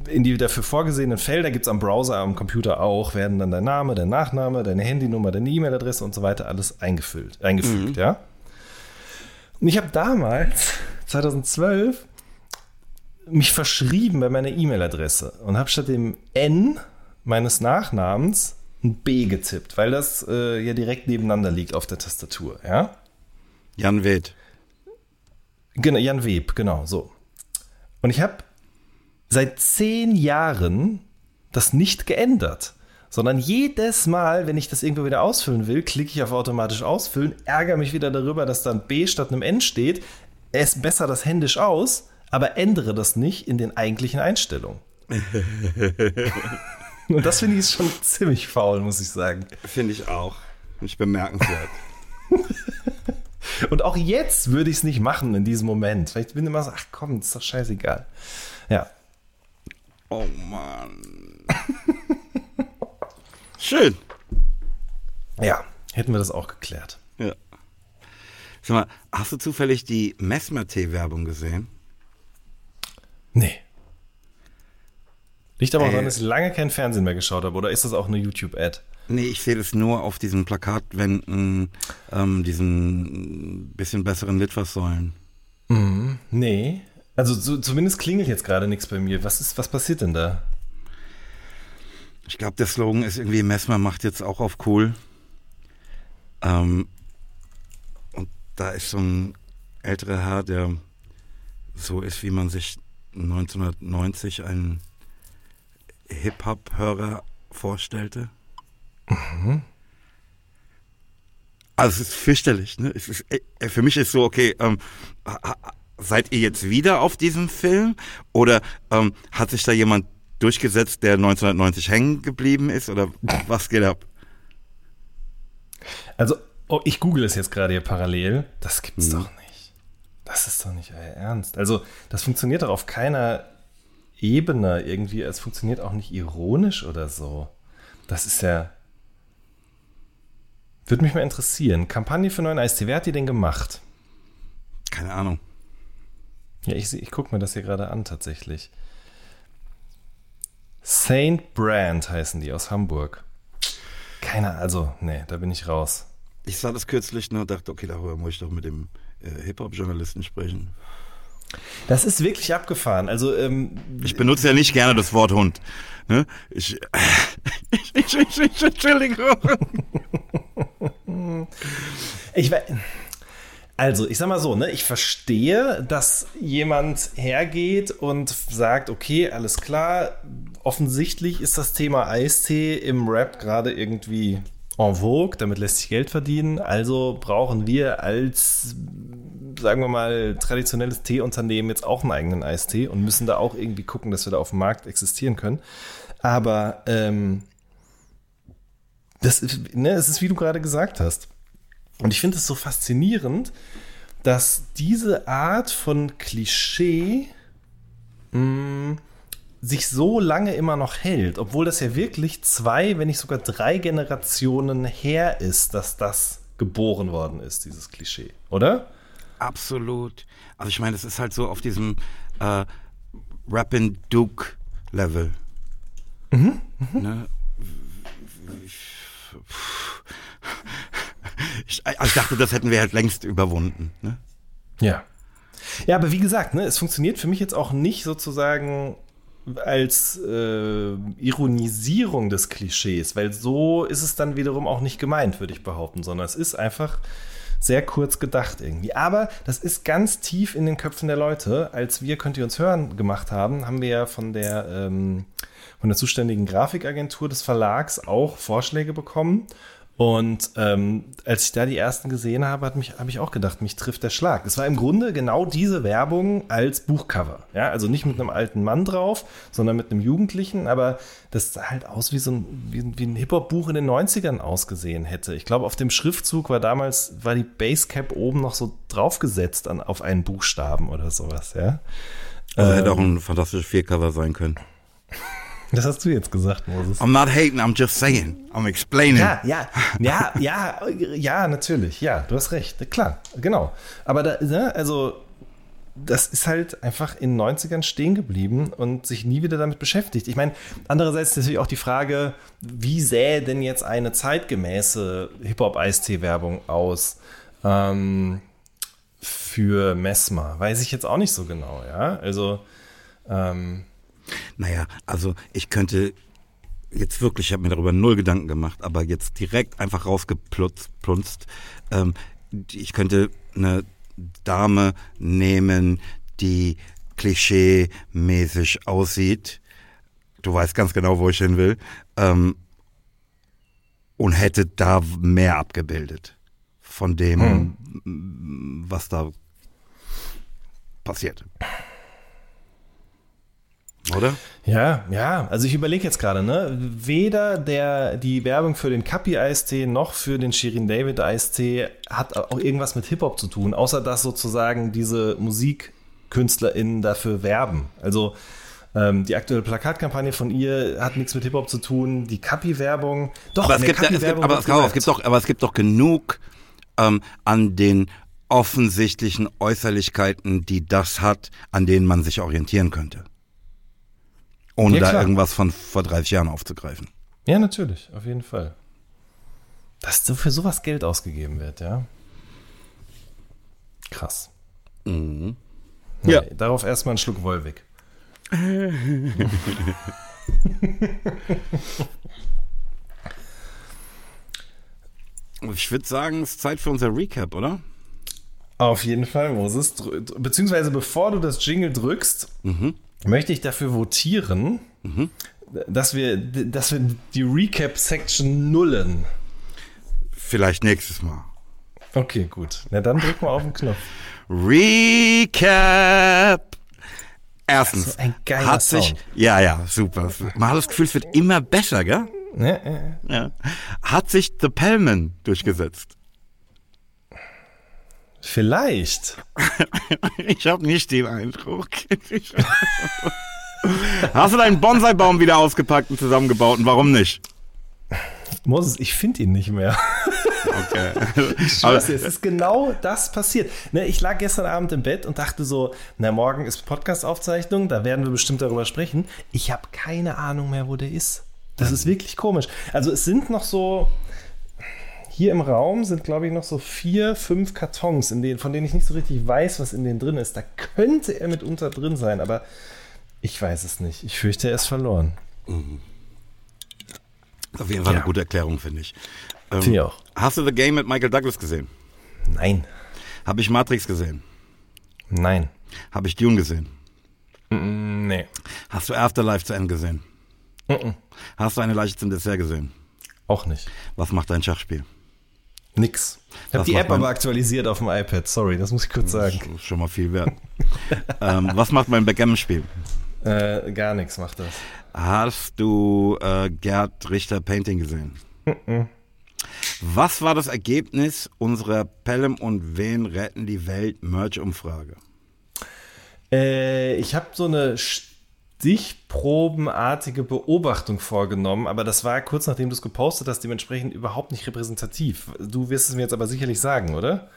in die dafür vorgesehenen Felder gibt es am Browser, am Computer auch, werden dann dein Name, dein Nachname, deine Handynummer, deine E-Mail-Adresse und so weiter alles eingefüllt, eingefügt, ja. Und ich habe damals, (laughs) 2012, mich verschrieben bei meiner E-Mail-Adresse und habe statt dem N meines Nachnamens ein B getippt, weil das äh, ja direkt nebeneinander liegt auf der Tastatur, ja? Jan Weth. Genau, Jan Web, genau, so. Und ich habe seit zehn Jahren das nicht geändert, sondern jedes Mal, wenn ich das irgendwo wieder ausfüllen will, klicke ich auf automatisch ausfüllen, ärgere mich wieder darüber, dass da ein B statt einem N steht, es besser das händisch aus, aber ändere das nicht in den eigentlichen Einstellungen. (laughs) Und das finde ich schon ziemlich faul, muss ich sagen. Finde ich auch. Nicht bemerkenswert. (laughs) Und auch jetzt würde ich es nicht machen in diesem Moment. Vielleicht bin ich immer so, ach komm, ist doch scheißegal. Ja. Oh Mann. (laughs) Schön. Ja, hätten wir das auch geklärt. Ja. Sag mal, hast du zufällig die Messmer-Tee-Werbung gesehen? Nee. Liegt aber auch Äh. daran, dass ich lange kein Fernsehen mehr geschaut habe. Oder ist das auch eine YouTube-Ad? Nee, ich sehe das nur auf diesen Plakatwänden, ähm, diesen bisschen besseren Litfaßsäulen. Nee. Also so, zumindest klingelt jetzt gerade nichts bei mir. Was ist, was passiert denn da? Ich glaube, der Slogan ist irgendwie, Messmer macht jetzt auch auf cool. Ähm, und da ist so ein älterer Herr, der so ist, wie man sich 1990 einen Hip-Hop-Hörer vorstellte. Also es ist fürchterlich. Ne? Es ist, äh, für mich ist so, okay, ähm, seid ihr jetzt wieder auf diesem Film? Oder ähm, hat sich da jemand durchgesetzt, der 1990 hängen geblieben ist? Oder was geht ab? Also, oh, ich google es jetzt gerade hier parallel. Das gibt's doch nicht. Das ist doch nicht euer Ernst. Also, das funktioniert doch auf keiner Ebene irgendwie. Es funktioniert auch nicht ironisch oder so. Das ist ja. Würde mich mal interessieren. Kampagne für neuen Eistee. Wer hat die denn gemacht? Keine Ahnung. Ja, ich, ich gucke mir das hier gerade an tatsächlich. Saint Brand heißen die aus Hamburg. Keiner, also, nee, da bin ich raus. Ich sah das kürzlich nur und dachte, okay, darüber muss ich doch mit dem äh, Hip-Hop-Journalisten sprechen. Das ist wirklich abgefahren. Also, ähm, Ich benutze ja nicht gerne das Wort Hund. Ne? Ich, ich, (laughs) ich, ich, ich, Entschuldigung. Ich also, ich sag mal so, ne, ich verstehe, dass jemand hergeht und sagt, okay, alles klar, offensichtlich ist das Thema Eistee im Rap gerade irgendwie en vogue, damit lässt sich Geld verdienen, also brauchen wir als, sagen wir mal, traditionelles Teeunternehmen jetzt auch einen eigenen Eistee und müssen da auch irgendwie gucken, dass wir da auf dem Markt existieren können. Aber ähm, das ne, es ist, wie du gerade gesagt hast. Und ich finde es so faszinierend, dass diese Art von Klischee mh, sich so lange immer noch hält, obwohl das ja wirklich zwei, wenn nicht sogar drei Generationen her ist, dass das geboren worden ist, dieses Klischee, oder? Absolut. Also ich meine, es ist halt so auf diesem äh, Rappin' Duke Level. Ne? Ich, also ich dachte, das hätten wir halt längst überwunden. Ne? Ja. Ja, aber wie gesagt, ne, es funktioniert für mich jetzt auch nicht sozusagen als äh, Ironisierung des Klischees, weil so ist es dann wiederum auch nicht gemeint, würde ich behaupten, sondern es ist einfach sehr kurz gedacht irgendwie. Aber das ist ganz tief in den Köpfen der Leute. Als wir Könnt ihr uns hören gemacht haben, haben wir ja von der, ähm, von der zuständigen Grafikagentur des Verlags auch Vorschläge bekommen. Und ähm, als ich da die ersten gesehen habe, hat mich, habe ich auch gedacht, mich trifft der Schlag. Es war im Grunde genau diese Werbung als Buchcover. Ja, also nicht mit einem alten Mann drauf, sondern mit einem Jugendlichen, aber das sah halt aus wie so ein, wie, wie ein Hip-Hop-Buch in den 90ern ausgesehen hätte. Ich glaube, auf dem Schriftzug war damals, war die Basecap oben noch so draufgesetzt an, auf einen Buchstaben oder sowas, ja. Also hätte auch ein fantastisches Viercover sein können. (laughs) Das hast du jetzt gesagt, Moses. I'm not hating, I'm just saying. I'm explaining. Ja, ja, (laughs) ja, ja, ja, natürlich. Ja, du hast recht. Klar, genau. Aber da, ne, also, das ist halt einfach in den 90ern stehen geblieben und sich nie wieder damit beschäftigt. Ich meine, andererseits ist natürlich auch die Frage, wie sähe denn jetzt eine zeitgemäße Hip-Hop-Eistee-Werbung aus ähm, für Messmer? Weiß ich jetzt auch nicht so genau, ja. Also, ähm, Naja, also ich könnte jetzt wirklich, ich habe mir darüber null Gedanken gemacht, aber jetzt direkt einfach rausgeplunzt. Ähm, ich könnte eine Dame nehmen, die klischee-mäßig aussieht. Du weißt ganz genau, wo ich hin will. Ähm, und hätte da mehr abgebildet von dem, was da passiert. Oder? Ja, ja. Also ich überlege jetzt gerade, ne? Weder der, die Werbung für den Kapi Eistee noch für den Shirin David Eistee hat auch irgendwas mit Hip-Hop zu tun, außer dass sozusagen diese MusikkünstlerInnen dafür werben. Also ähm, die aktuelle Plakatkampagne von ihr hat nichts mit Hip-Hop zu tun. Die Kapi-Werbung, doch, aber es, gibt, es, gibt, aber, es, es gibt doch, aber es gibt doch genug ähm, an den offensichtlichen Äußerlichkeiten, die das hat, an denen man sich orientieren könnte. Ohne ja, da irgendwas von vor 30 Jahren aufzugreifen. Ja, natürlich, auf jeden Fall. Dass so für sowas Geld ausgegeben wird, ja. Krass. Mhm. Ja. Nee, darauf erstmal einen Schluck Wolwig. (laughs) ich würde sagen, es ist Zeit für unser Recap, oder? Auf jeden Fall, Moses. Beziehungsweise bevor du das Jingle drückst, mhm. Möchte ich dafür votieren, mhm. dass, wir, dass wir die Recap-Section nullen. Vielleicht nächstes Mal. Okay, gut. Na dann drück mal auf den Knopf. Recap! Erstens, so ein geiler hat sich, Song. ja, ja, super. Man hat das Gefühl, es wird immer besser, gell? Ja, ja. ja. Hat sich The Pellman durchgesetzt? Vielleicht. (laughs) ich habe nicht den Eindruck. Hast du deinen Bonsai-Baum wieder ausgepackt und zusammengebaut und warum nicht? Moses, ich finde ihn nicht mehr. Okay. (laughs) Ich schwör's es ist genau das passiert. Ne, ich lag gestern Abend im Bett und dachte so, na, morgen ist Podcast-Aufzeichnung, da werden wir bestimmt darüber sprechen. Ich habe keine Ahnung mehr, wo der ist. Das ist wirklich komisch. Also es sind noch so, hier im Raum sind, glaube ich, noch so vier, fünf Kartons, in denen, von denen ich nicht so richtig weiß, was in denen drin ist. Da könnte er mitunter drin sein, aber ich weiß es nicht. Ich fürchte, er ist verloren. Mhm. Auf jeden Fall ja. eine gute Erklärung, finde ich. Ähm, finde ich auch. Hast du The Game mit Michael Douglas gesehen? Nein. Habe ich Matrix gesehen? Nein. Habe ich Dune gesehen? Nee. Hast du Afterlife zu Ende gesehen? Hast du eine Leiche zum Dessert gesehen? Auch nicht. Was macht dein Schachspiel? Nix. Ich habe die App aber aktualisiert auf dem iPad. Sorry, das muss ich kurz sagen. Das ist schon mal viel wert. (laughs) ähm, was macht mein Backgammon-Spiel? Äh, gar nichts macht das. Hast du äh, Gerd Richter Painting gesehen? Was war das Ergebnis unserer Pelham und Wen retten die Welt Merch-Umfrage? Äh, ich habe so eine stichprobenartige Beobachtung vorgenommen, aber das war kurz nachdem du es gepostet hast, dementsprechend überhaupt nicht repräsentativ. Du wirst es mir jetzt aber sicherlich sagen, oder?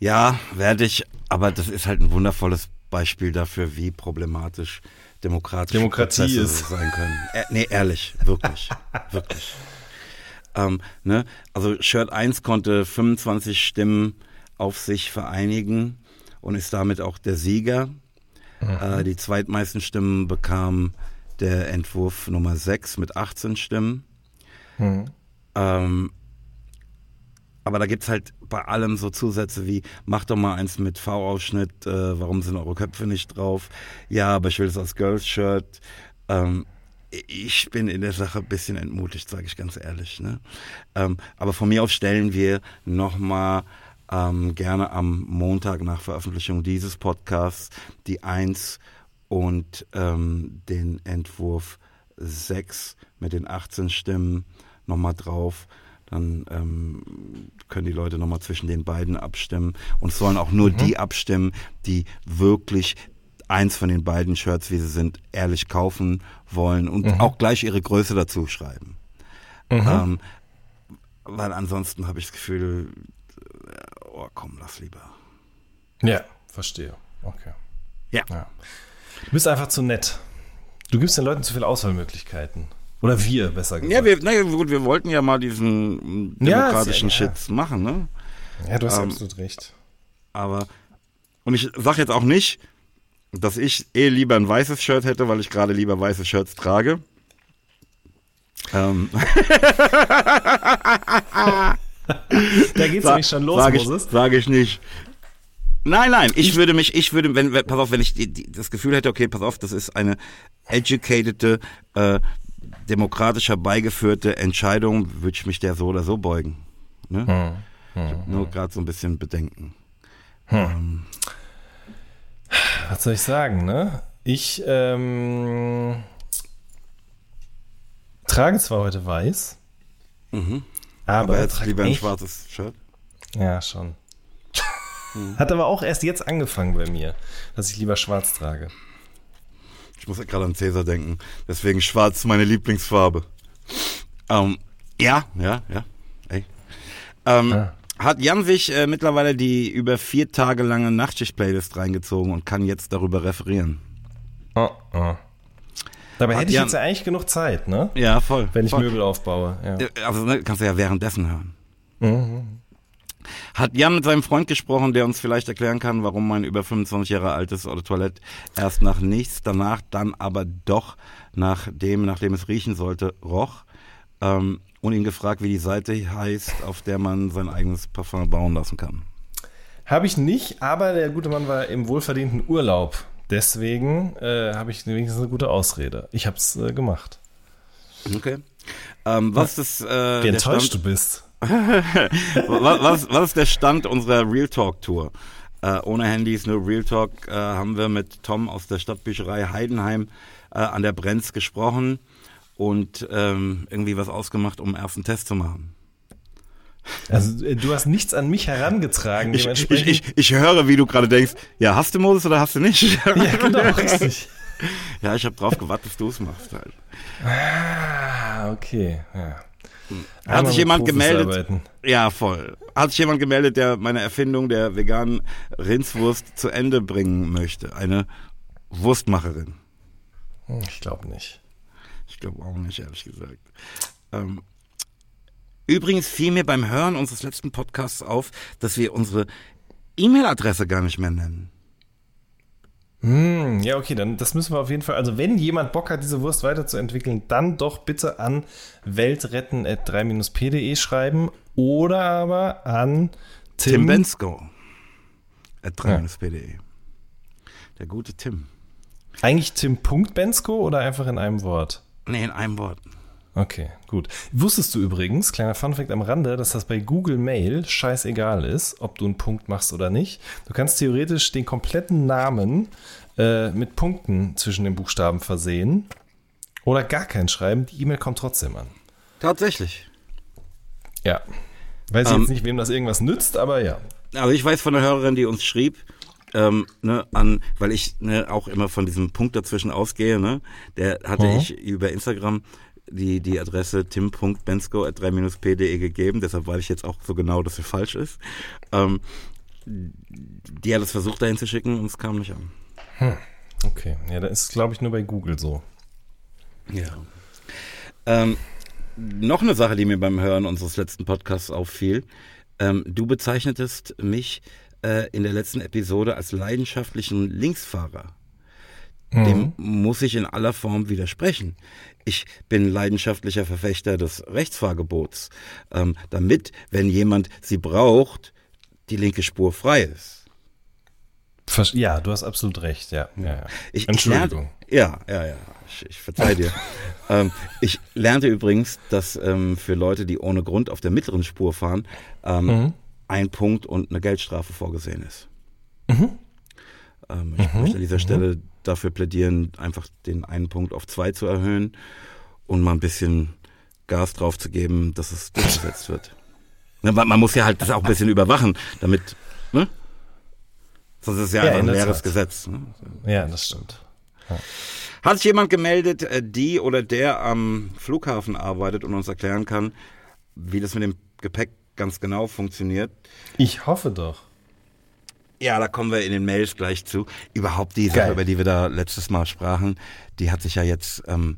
Ja, werde ich, aber das ist halt ein wundervolles Beispiel dafür, wie problematisch demokratische Demokratie Prozesse ist. sein können. Äh, nee, ehrlich, wirklich, (laughs) wirklich. Ähm, ne? Also Shirt 1 konnte 25 Stimmen auf sich vereinigen und ist damit auch der Sieger. Mhm. Äh, die zweitmeisten Stimmen bekam der Entwurf Nummer 6 mit 18 Stimmen. Mhm. Ähm, aber da gibt es halt bei allem so Zusätze wie, mach doch mal eins mit V-Ausschnitt, äh, warum sind eure Köpfe nicht drauf? Ja, aber ich will es als Girls-Shirt. Ähm, ich bin in der Sache ein bisschen entmutigt, sage ich ganz ehrlich. Ne? Ähm, aber von mir aus stellen wir nochmal ähm, gerne am Montag nach Veröffentlichung dieses Podcasts die 1 und ähm, den Entwurf 6 mit den 18 Stimmen nochmal drauf. Dann ähm, können die Leute nochmal zwischen den beiden abstimmen. Und es sollen auch nur mhm. die abstimmen, die wirklich eins von den beiden Shirts, wie sie sind, ehrlich kaufen wollen und mhm. auch gleich ihre Größe dazu schreiben. Mhm. Ähm, weil ansonsten habe ich das Gefühl, oh komm, lass lieber. Ja, verstehe. Okay. Ja. ja. Du bist einfach zu nett. Du gibst den Leuten zu viele Auswahlmöglichkeiten. Oder wir, besser gesagt. Ja, wir, na gut, wir wollten ja mal diesen demokratischen ja, ja, Shit machen, ne? Ja, du hast ähm, absolut recht. Aber, und ich sag jetzt auch nicht, dass ich eh lieber ein weißes Shirt hätte, weil ich gerade lieber weiße Shirts trage. Ähm. (laughs) (laughs) (laughs) da geht's nämlich schon los, sag ich, Moses. Sage ich nicht. Nein, nein, ich, ich, würde mich, ich würde, wenn, pass auf, wenn ich die, die, das Gefühl hätte, okay, pass auf, das ist eine educated, äh, demokratisch herbeigeführte Entscheidung, würde ich mich der so oder so beugen. Ne? Hm, hm, nur gerade so ein bisschen Bedenken. Hm. Ähm. Was soll ich sagen, ne? Ich ähm, trage zwar heute weiß, Mhm. Aber, Aber jetzt trage lieber ein schwarzes Shirt. Ja, schon. (laughs) Hat aber auch erst jetzt angefangen bei mir, dass ich lieber schwarz trage. Ich muss ja gerade an Cäsar denken. Deswegen schwarz meine Lieblingsfarbe. Ähm, ja, ja, ja. Ey. Ähm, Ja. Hat Jan sich äh, mittlerweile die über vier Tage lange Nachtschicht-Playlist reingezogen und kann jetzt darüber referieren. Oh, oh. Dabei hätte ich jetzt ja eigentlich genug Zeit, ne? Ja, voll. Wenn ich voll. Möbel aufbaue. Ja. Also ne, kannst du ja währenddessen hören. Mhm. Hat Jan mit seinem Freund gesprochen, der uns vielleicht erklären kann, warum mein über 25 Jahre altes de Toilette erst nach nichts, danach dann aber doch nach dem, nachdem es riechen sollte, roch. Ähm, und ihn gefragt, wie die Seite heißt, auf der man sein eigenes Parfum bauen lassen kann. Habe ich nicht, aber der gute Mann war im wohlverdienten Urlaub. Deswegen äh, habe ich wenigstens eine gute Ausrede. Ich habe es äh, gemacht. Okay. Ähm, was ist äh, Wie enttäuscht Stand, du bist. (laughs) was, was, was ist der Stand unserer Real Talk Tour? Äh, ohne Handys, nur Real Talk äh, haben wir mit Tom aus der Stadtbücherei Heidenheim äh, an der Brenz gesprochen und ähm, irgendwie was ausgemacht, um einen ersten Test zu machen. Also äh, du hast nichts an mich herangetragen. Ich, ich, dementsprechend- ich, ich höre, wie du gerade denkst, ja, hast du Moses oder hast du nicht? ja, genau, (laughs) richtig. ja, ich habe drauf gewartet, bis du es machst. Halt. Ah, okay. Ja. Hat Einmal sich jemand Profis gemeldet? arbeiten. Ja, voll. Hat sich jemand gemeldet, der meine Erfindung der veganen Rindswurst zu Ende bringen möchte? Eine Wurstmacherin. Hm, Ich glaube nicht. Ich glaube auch nicht, ehrlich gesagt. Ähm, übrigens fiel mir beim Hören unseres letzten Podcasts auf, dass wir unsere E-Mail-Adresse gar nicht mehr nennen. Hm, ja, okay, dann das müssen wir auf jeden Fall. Also, wenn jemand Bock hat, diese Wurst weiterzuentwickeln, dann doch bitte an weltretten.3-p.de schreiben oder aber an Tim, Tim, Bensko. At 3-pde. Der gute Tim. Eigentlich Tim.bensko oder einfach in einem Wort? Nee, in einem Wort. Okay, gut. Wusstest du übrigens, kleiner Funfact am Rande, dass das bei Google Mail scheißegal ist, ob du einen Punkt machst oder nicht. Du kannst theoretisch den kompletten Namen äh, mit Punkten zwischen den Buchstaben versehen oder gar keinen schreiben. Die E-Mail kommt trotzdem an. Tatsächlich. Ja. Weiß ich Ähm, jetzt nicht, wem das irgendwas nützt, aber ja. Also ich weiß von einer Hörerin, die uns schrieb, ähm, ne, an, weil ich ne, auch immer von diesem Punkt dazwischen ausgehe, ne, der hatte Mhm. ich über Instagram die, die Adresse tim.bensko at 3-p.de gegeben, deshalb weiß ich jetzt auch so genau, dass sie falsch ist. Ähm, die hat es versucht dahin zu schicken und es kam nicht an. Okay. Ja, da ist, glaube ich, nur bei Google so. Ja. Ähm, noch eine Sache, die mir beim Hören unseres letzten Podcasts auffiel. Ähm, du bezeichnetest mich äh, in der letzten Episode als leidenschaftlichen Linksfahrer. Dem muss ich in aller Form widersprechen. Ich bin leidenschaftlicher Verfechter des Rechtsfahrgebots, ähm, damit, wenn jemand sie braucht, die linke Spur frei ist. Ja, du hast absolut recht, ja. ja, ja. Ich, ich Entschuldigung. lernte, ja, ja, ja, ich, ich verzeih dir. (laughs) ähm, ich lernte übrigens, dass ähm, für Leute, die ohne Grund auf der mittleren Spur fahren, ähm, Mhm. ein Punkt und eine Geldstrafe vorgesehen ist. Ähm, ich möchte an dieser Stelle dafür plädieren, einfach den einen Punkt auf zwei zu erhöhen und mal ein bisschen Gas drauf zu geben, dass es durchgesetzt wird. Man, man muss ja halt das auch ein bisschen überwachen, damit, ne? Sonst ist es ja, Ja, ein leeres Tat. Gesetz. Ne? ja, das stimmt. Hat sich jemand gemeldet, äh, die oder der am Flughafen arbeitet und uns erklären kann, wie das mit dem Gepäck ganz genau funktioniert? Ich hoffe doch. Ja, da kommen wir in den Mails gleich zu. Überhaupt die Geil. Sache, über die wir da letztes Mal sprachen, die hat sich ja jetzt ähm,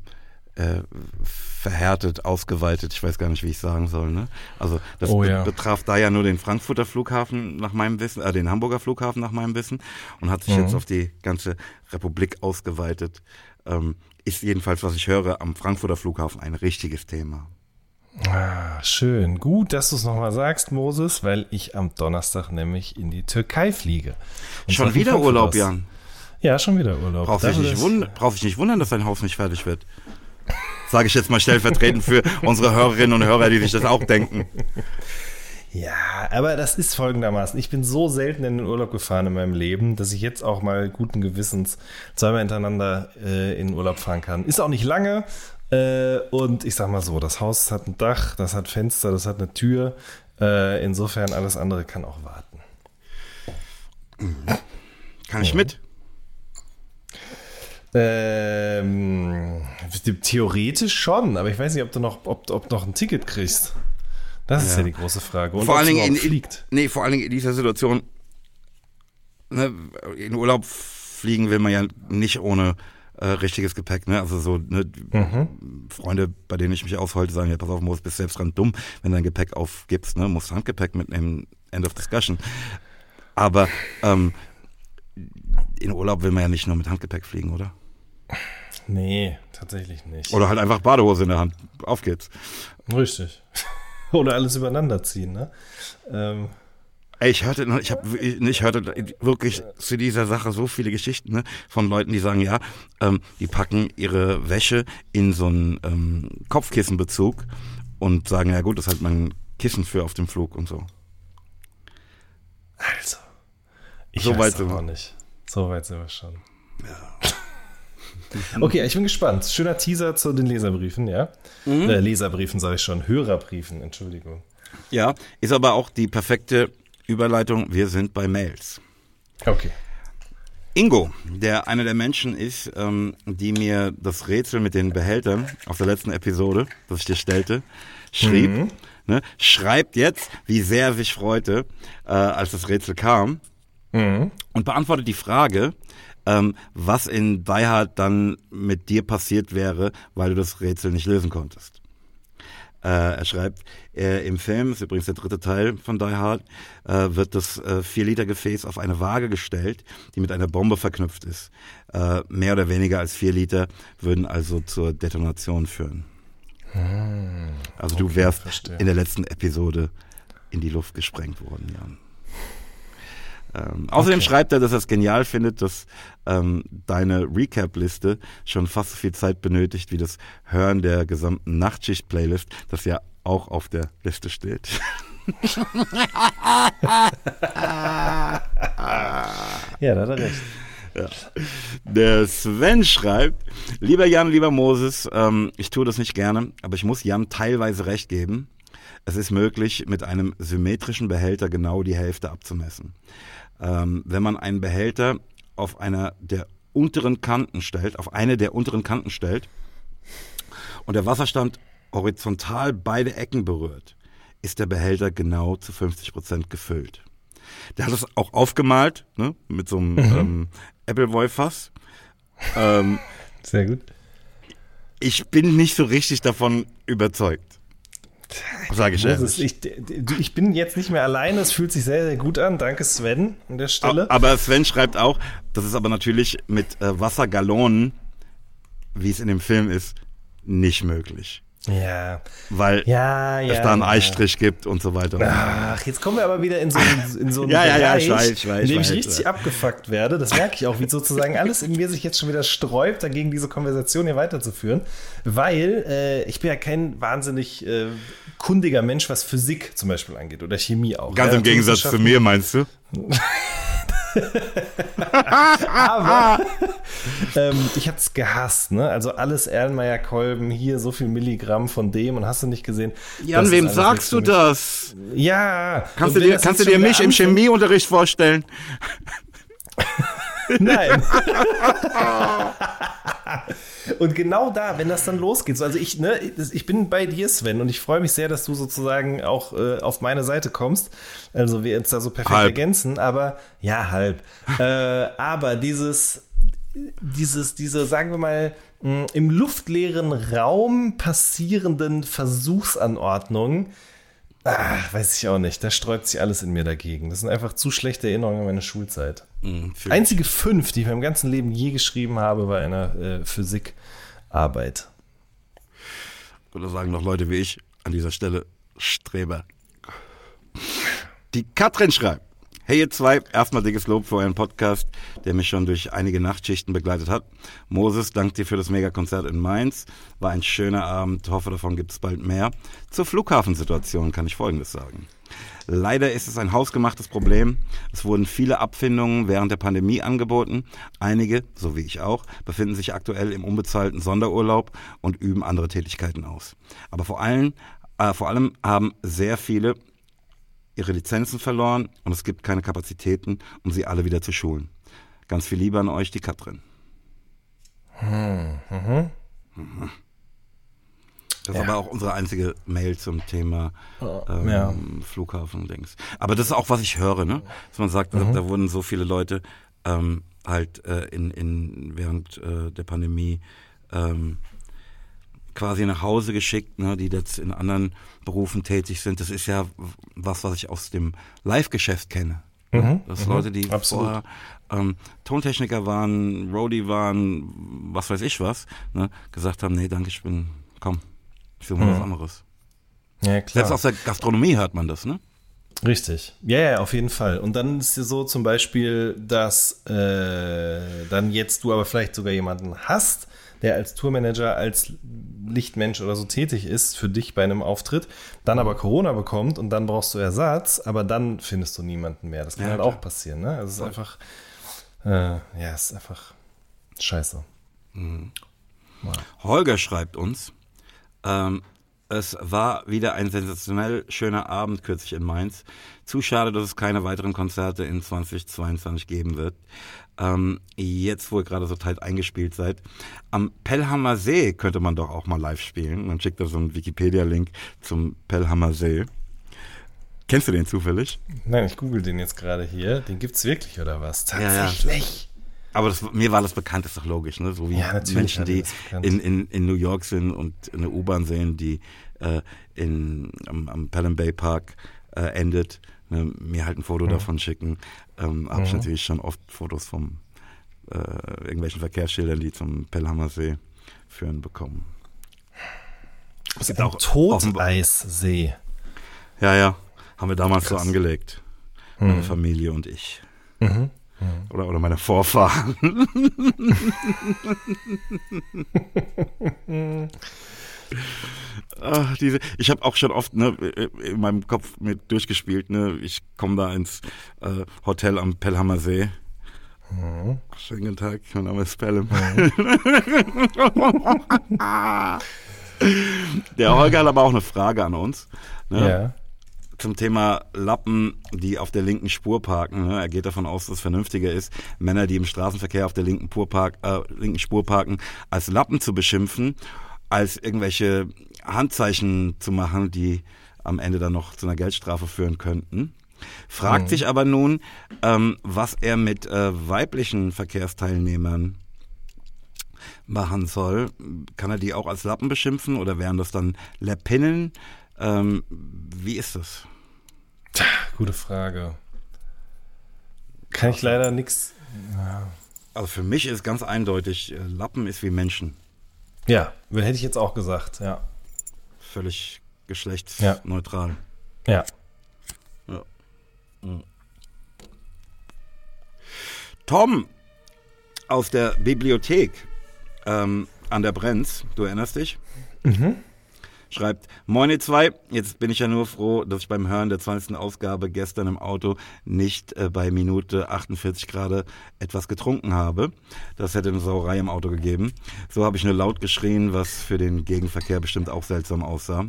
äh, verhärtet, ausgeweitet. Ich weiß gar nicht, wie ich sagen soll. Ne? Also das Oh ja. betraf da ja nur den Frankfurter Flughafen nach meinem Wissen, äh, den Hamburger Flughafen nach meinem Wissen und hat sich Mhm. jetzt auf die ganze Republik ausgeweitet. Ähm, ist jedenfalls, was ich höre, am Frankfurter Flughafen ein richtiges Thema. Ah, schön. Gut, dass du es nochmal sagst, Moses, weil ich am Donnerstag nämlich in die Türkei fliege. Und Schon wieder Urlaub, aus. Jan. Ja, schon wieder Urlaub. Nicht, dass- wund brauchst dich nicht wundern, dass dein Haus nicht fertig wird. Sage ich jetzt mal stellvertretend für unsere Hörerinnen und Hörer, die sich das auch denken. Ja, aber das ist folgendermaßen. Ich bin so selten in den Urlaub gefahren in meinem Leben, dass ich jetzt auch mal guten Gewissens zweimal hintereinander äh, in den Urlaub fahren kann. Ist auch nicht lange. Äh, und ich sag mal so, das Haus hat ein Dach, das hat Fenster, das hat eine Tür. Äh, insofern alles andere kann auch warten. Kann ich mit? Ähm, theoretisch schon, aber ich weiß nicht, ob du noch, ob, ob noch ein Ticket kriegst. Das ist ja, die große Frage. Und vor allen Dingen in, fliegt. Nee, vor allen Dingen in dieser Situation, ne, in Urlaub fliegen will man ja nicht ohne äh, richtiges Gepäck, ne? Also so ne, mhm. Freunde, bei denen ich mich ausholte, sagen, ja, pass auf, Moos, bist selbst dran dumm, wenn du dein Gepäck aufgibst, ne? Musst Handgepäck mitnehmen, end of discussion. Aber ähm, in Urlaub will man ja nicht nur mit Handgepäck fliegen, oder? Nee, tatsächlich nicht. Oder halt einfach Badehose in der Hand. Auf geht's. Richtig. (laughs) Oder alles übereinander ziehen, ne? Ähm. Ich hörte, ich habe, ich hörte wirklich zu dieser Sache so viele Geschichten ne, von Leuten, die sagen, ja, ähm, die packen ihre Wäsche in so einen ähm, Kopfkissenbezug und sagen, ja gut, das ist halt mein Kissen für auf dem Flug und so. Also, ich so weiß weit auch nicht. So weit sind wir schon. Ja. (laughs) Okay, ich bin gespannt. Schöner Teaser zu den Leserbriefen, ja? Mhm. Äh, Leserbriefen sage ich schon. Hörerbriefen, Entschuldigung. Ja, ist aber auch die perfekte Überleitung. Wir sind bei Mails. Okay. Ingo, der einer der Menschen ist, ähm, die mir das Rätsel mit den Behältern auf der letzten Episode, das ich dir stellte, schrieb, mhm. ne, schreibt jetzt, wie sehr er sich freute, äh, als das Rätsel kam. Mhm. Und beantwortet die Frage, ähm, was in Die Hard dann mit dir passiert wäre, weil du das Rätsel nicht lösen konntest. Äh, er schreibt, äh, im Film, ist übrigens der dritte Teil von Die Hard, äh, wird das äh, 4-Liter-Gefäß auf eine Waage gestellt, die mit einer Bombe verknüpft ist. Mehr oder weniger als 4 Liter würden also zur Detonation führen. Hm, also okay, du wärst verstehe. in der letzten Episode in die Luft gesprengt worden, Jan. Ähm, außerdem okay. schreibt er, dass er es genial findet, dass ähm, deine Recap-Liste schon fast so viel Zeit benötigt wie das Hören der gesamten Nachtschicht-Playlist, das ja auch auf der Liste steht. (laughs) ja, da hat er recht. Ja. Der Sven schreibt, lieber Jan, lieber Moses, ähm, ich tue das nicht gerne, aber ich muss Jan teilweise recht geben. Es ist möglich, mit einem symmetrischen Behälter genau die Hälfte abzumessen. Ähm, wenn man einen Behälter auf einer der unteren Kanten stellt, auf eine der unteren Kanten stellt und der Wasserstand horizontal beide Ecken berührt, ist der Behälter genau zu 50 Prozent gefüllt. Der hat es auch aufgemalt, ne, mit so einem mhm. ähm, Appleboy-Fass. Ähm, Sehr gut. Ich bin nicht so richtig davon überzeugt. Sage ich Moses, ich, ich bin jetzt nicht mehr alleine, es fühlt sich sehr, sehr gut an. Danke Sven an der Stelle. Aber Sven schreibt auch, das ist aber natürlich mit äh, Wassergallonen, wie es in dem Film ist, nicht möglich. Ja. Weil ja, ja, es da einen ja. Eistrich gibt und so weiter. Ach, jetzt kommen wir aber wieder in so, einen, in so einen (laughs) ja, Bereich, ja, ja, ich weiß, ich weiß, in dem ich richtig abgefuckt werde. Das merke ich auch, wie sozusagen alles in mir sich jetzt schon wieder sträubt, dagegen diese Konversation hier weiterzuführen. Weil äh, ich bin ja kein wahnsinnig äh, kundiger Mensch, was Physik zum Beispiel angeht oder Chemie auch. Ganz im Gegensatz zu mir, meinst du? (laughs) Aber ähm, ich hab's gehasst, ne? Also alles Erlenmeyer-Kolben, hier so viel Milligramm von dem und hast du nicht gesehen. Jan, wem sagst du das? Ja. Kannst du dir, kannst du dir mich im Chemieunterricht vorstellen? (laughs) Nein. (laughs) und genau da, wenn das dann losgeht, also ich, ne, ich bin bei dir, Sven, und ich freue mich sehr, dass du sozusagen auch äh, auf meine Seite kommst. Also wir uns da so perfekt halb. ergänzen, aber ja, halb. äh, aber dieses, dieses, diese, sagen wir mal, im luftleeren Raum passierenden Versuchsanordnungen, Ach, weiß ich auch nicht. Da sträubt sich alles in mir dagegen. Das sind einfach zu schlechte Erinnerungen an meine Schulzeit. Mhm, Einzige fünf, die ich in meinem ganzen Leben je geschrieben habe, war einer äh, Physikarbeit. Oder sagen noch Leute wie ich an dieser Stelle Streber. Die Katrin schreibt. Hey ihr zwei, erstmal dickes Lob für euren Podcast, der mich schon durch einige Nachtschichten begleitet hat. Moses, danke dir für das Megakonzert in Mainz. War ein schöner Abend, hoffe davon gibt es bald mehr. Zur Flughafensituation kann ich Folgendes sagen. Leider ist es ein hausgemachtes Problem. Es wurden viele Abfindungen während der Pandemie angeboten. Einige, so wie ich auch, befinden sich aktuell im unbezahlten Sonderurlaub und üben andere Tätigkeiten aus. Aber vor allem, äh, vor allem haben sehr viele ihre Lizenzen verloren und es gibt keine Kapazitäten, um sie alle wieder zu schulen. Ganz viel Liebe an euch, die Katrin. Hm, mhm. Mhm. Das ist ja. aber auch unsere einzige Mail zum Thema ähm, ja. Flughafen Dings. Aber das ist auch, was ich höre, ne? Dass man sagt, mhm. da, da, wurden so viele Leute ähm, halt äh, in, in während äh, der Pandemie ähm, quasi nach Hause geschickt, ne, die jetzt in anderen Berufen tätig sind. Das ist ja was, was ich aus dem Live-Geschäft kenne. Mhm, dass mhm, Leute, die absolut. vorher ähm, Tontechniker waren, Roadie waren, was weiß ich was, ne, gesagt haben, nee, danke, ich bin, komm, ich will mal mhm. was anderes. Ja, klar. Selbst aus der Gastronomie hört man das, ne? Richtig. Ja, ja, auf jeden Fall. Und dann ist es so zum Beispiel, dass äh, dann jetzt du aber vielleicht sogar jemanden hast, der als Tourmanager, als Lichtmensch oder so tätig ist für dich bei einem Auftritt, dann aber Corona bekommt und dann brauchst du Ersatz, aber dann findest du niemanden mehr. Das kann ja, halt klar. auch passieren. Ne? Also es ist einfach, äh, ja, es ist einfach scheiße. Mhm. Holger schreibt uns, ähm, es war wieder ein sensationell schöner Abend kürzlich in Mainz. Zu schade, dass es keine weiteren Konzerte in 2022 geben wird ähm, jetzt, wo ihr gerade so tight eingespielt seid. Am Pellhammer See könnte man doch auch mal live spielen. Man schickt da so einen Wikipedia-Link zum Pellhammer See. Kennst du den zufällig? Nein, ich google den jetzt gerade hier. Den gibt's wirklich oder was? Tatsächlich. Ja, ja. Aber das, mir war das bekannt, ist doch logisch, ne? So wie ja, Menschen, die in, in, in New York sind und eine U-Bahn sehen, die äh, in, am, am Pelham Bay Park äh, endet ne, mir halt ein Foto mhm. davon schicken. Ähm, Habe ich mhm. natürlich schon oft Fotos von äh, irgendwelchen Verkehrsschildern, die zum Pellhammer See führen, bekommen. Es gibt auch Toteissee. Ja, ja. Haben wir damals Krass. so angelegt. Meine mhm. Familie und ich. Mhm. Mhm. Oder, oder meine Vorfahren. (laughs) Ach, diese, ich habe auch schon oft ne, in meinem Kopf mit durchgespielt. Ne, ich komme da ins äh, Hotel am Pellhammer See. Mhm. Schönen guten Tag, mein Name ist Pelham. Mhm. Der Holger hat aber auch eine Frage an uns. Ne? Ja. Zum Thema Lappen, die auf der linken Spur parken. Ne? Er geht davon aus, dass es vernünftiger ist, Männer, die im Straßenverkehr auf der linken, Purpark, äh, linken Spur parken, als Lappen zu beschimpfen als irgendwelche Handzeichen zu machen, die am Ende dann noch zu einer Geldstrafe führen könnten. Fragt mhm. sich aber nun, ähm, was er mit äh, weiblichen Verkehrsteilnehmern machen soll. Kann er die auch als Lappen beschimpfen oder wären das dann Leppinnen? Ähm, wie ist das? Gute Frage. Kann ich leider nichts. Ja. Also für mich ist ganz eindeutig, äh, Lappen ist wie Menschen. Ja, hätte ich jetzt auch gesagt, ja. Völlig geschlechtsneutral. Ja. ja. ja. Tom aus der Bibliothek ähm, an der Brenz, du erinnerst dich? Mhm schreibt, Moin ihr zwei, jetzt bin ich ja nur froh, dass ich beim Hören der 20. Ausgabe gestern im Auto nicht äh, bei Minute 48 Grad etwas getrunken habe. Das hätte eine Sauerei im Auto gegeben. So habe ich nur laut geschrien, was für den Gegenverkehr bestimmt auch seltsam aussah.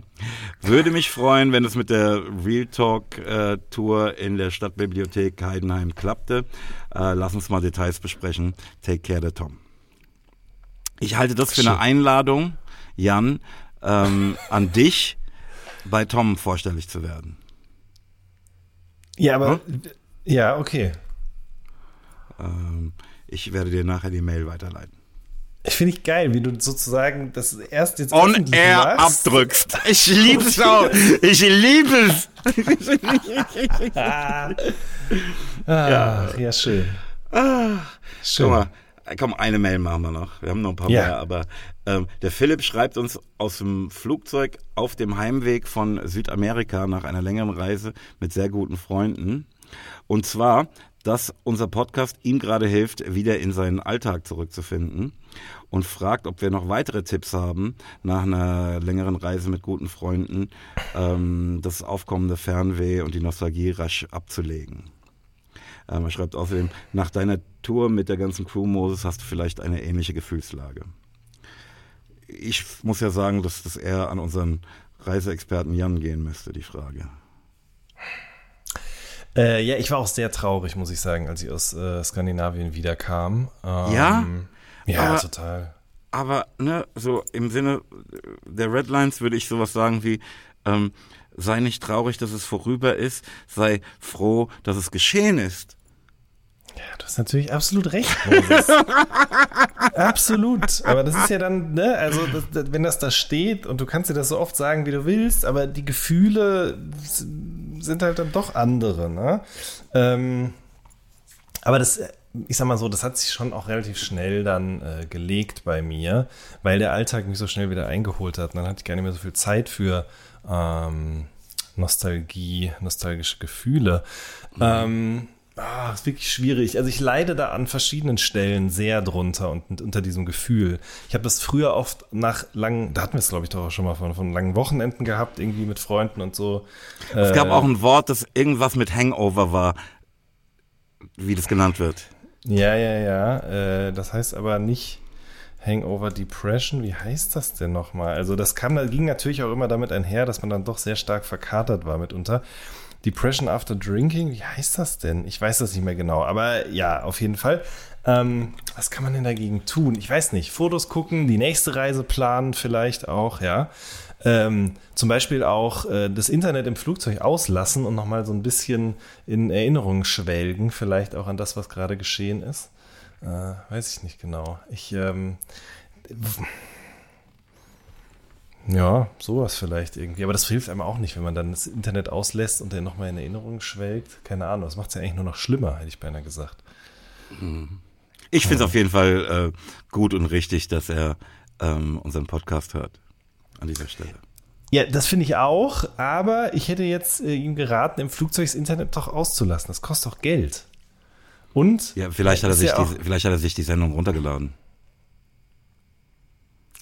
Würde mich freuen, wenn es mit der Real Talk äh, Tour in der Stadtbibliothek Heidenheim klappte. Äh, lass uns mal Details besprechen. Take care, der Tom. Ich halte das für eine Einladung, Jan, ähm, an dich bei Tom vorstellig zu werden. Ja, aber hm? ja, okay. Ähm, ich werde dir nachher die Mail weiterleiten. Ich finde ich geil, wie du sozusagen das erst jetzt on air machst. abdrückst. Ich (laughs) liebe es auch. Ich liebe es. (laughs) ah, ja. ja, schön. Ah, schön. Guck mal, komm, eine Mail machen wir noch. Wir haben noch ein paar ja. mehr, aber ähm, der Philipp schreibt uns aus dem Flugzeug auf dem Heimweg von Südamerika nach einer längeren Reise mit sehr guten Freunden. Und zwar, dass unser Podcast ihm gerade hilft, wieder in seinen Alltag zurückzufinden und fragt, ob wir noch weitere Tipps haben, nach einer längeren Reise mit guten Freunden, ähm, das aufkommende Fernweh und die Nostalgie rasch abzulegen. Ähm, er schreibt außerdem, nach deiner Tour mit der ganzen Crew Moses hast du vielleicht eine ähnliche Gefühlslage. Ich muss ja sagen, dass das eher an unseren Reiseexperten Jan gehen müsste, die Frage. Äh, ja, ich war auch sehr traurig, muss ich sagen, als ich aus äh, Skandinavien wiederkam. Ähm, ja? Ja, aber, total. Aber, ne, so im Sinne der Redlines würde ich sowas sagen wie, ähm, sei nicht traurig, dass es vorüber ist, sei froh, dass es geschehen ist. Ja, du hast natürlich absolut recht, Moses. (laughs) absolut. Aber das ist ja dann, ne, also das, das, wenn das da steht und du kannst dir das so oft sagen, wie du willst, aber die Gefühle sind halt dann doch andere, ne? Ähm, aber das, ich sag mal so, das hat sich schon auch relativ schnell dann äh, gelegt bei mir, weil der Alltag mich so schnell wieder eingeholt hat. Und dann hatte ich gar nicht mehr so viel Zeit für ähm, Nostalgie, nostalgische Gefühle. Mhm. Ähm, Ah, ist wirklich schwierig. Also ich leide da an verschiedenen Stellen sehr drunter und, unter diesem Gefühl. Ich habe das früher oft nach langen, da hatten wir es glaube ich doch auch schon mal von, von langen Wochenenden gehabt, irgendwie mit Freunden und so. Es gab äh, auch ein Wort, das irgendwas mit Hangover war, wie das genannt wird. Ja, ja, ja. Äh, das heißt aber nicht Hangover Depression. Wie heißt das denn nochmal? Also das kam, das ging natürlich auch immer damit einher, dass man dann doch sehr stark verkatert war mitunter. Depression After Drinking, wie heißt das denn? Ich weiß das nicht mehr genau, aber ja, auf jeden Fall. Ähm, was kann man denn dagegen tun? Ich weiß nicht. Fotos gucken, die nächste Reise planen, vielleicht auch, ja. Ähm, zum Beispiel auch äh, das Internet im Flugzeug auslassen und nochmal so ein bisschen in Erinnerung schwelgen, vielleicht auch an das, was gerade geschehen ist. Äh, weiß ich nicht genau. Ich, ähm, ja, sowas vielleicht irgendwie. Aber das hilft einem auch nicht, wenn man dann das Internet auslässt und dann nochmal in Erinnerung schwelgt. Keine Ahnung, das macht es ja eigentlich nur noch schlimmer, hätte ich beinahe gesagt. Ich finde es ja. auf jeden Fall äh, gut und richtig, dass er ähm, unseren Podcast hört. An dieser Stelle. Ja, das finde ich auch, aber ich hätte jetzt äh, ihm geraten, im Flugzeug das Internet doch auszulassen. Das kostet doch Geld. Und? Ja, vielleicht hat, er sich ja die, vielleicht hat er sich die Sendung runtergeladen.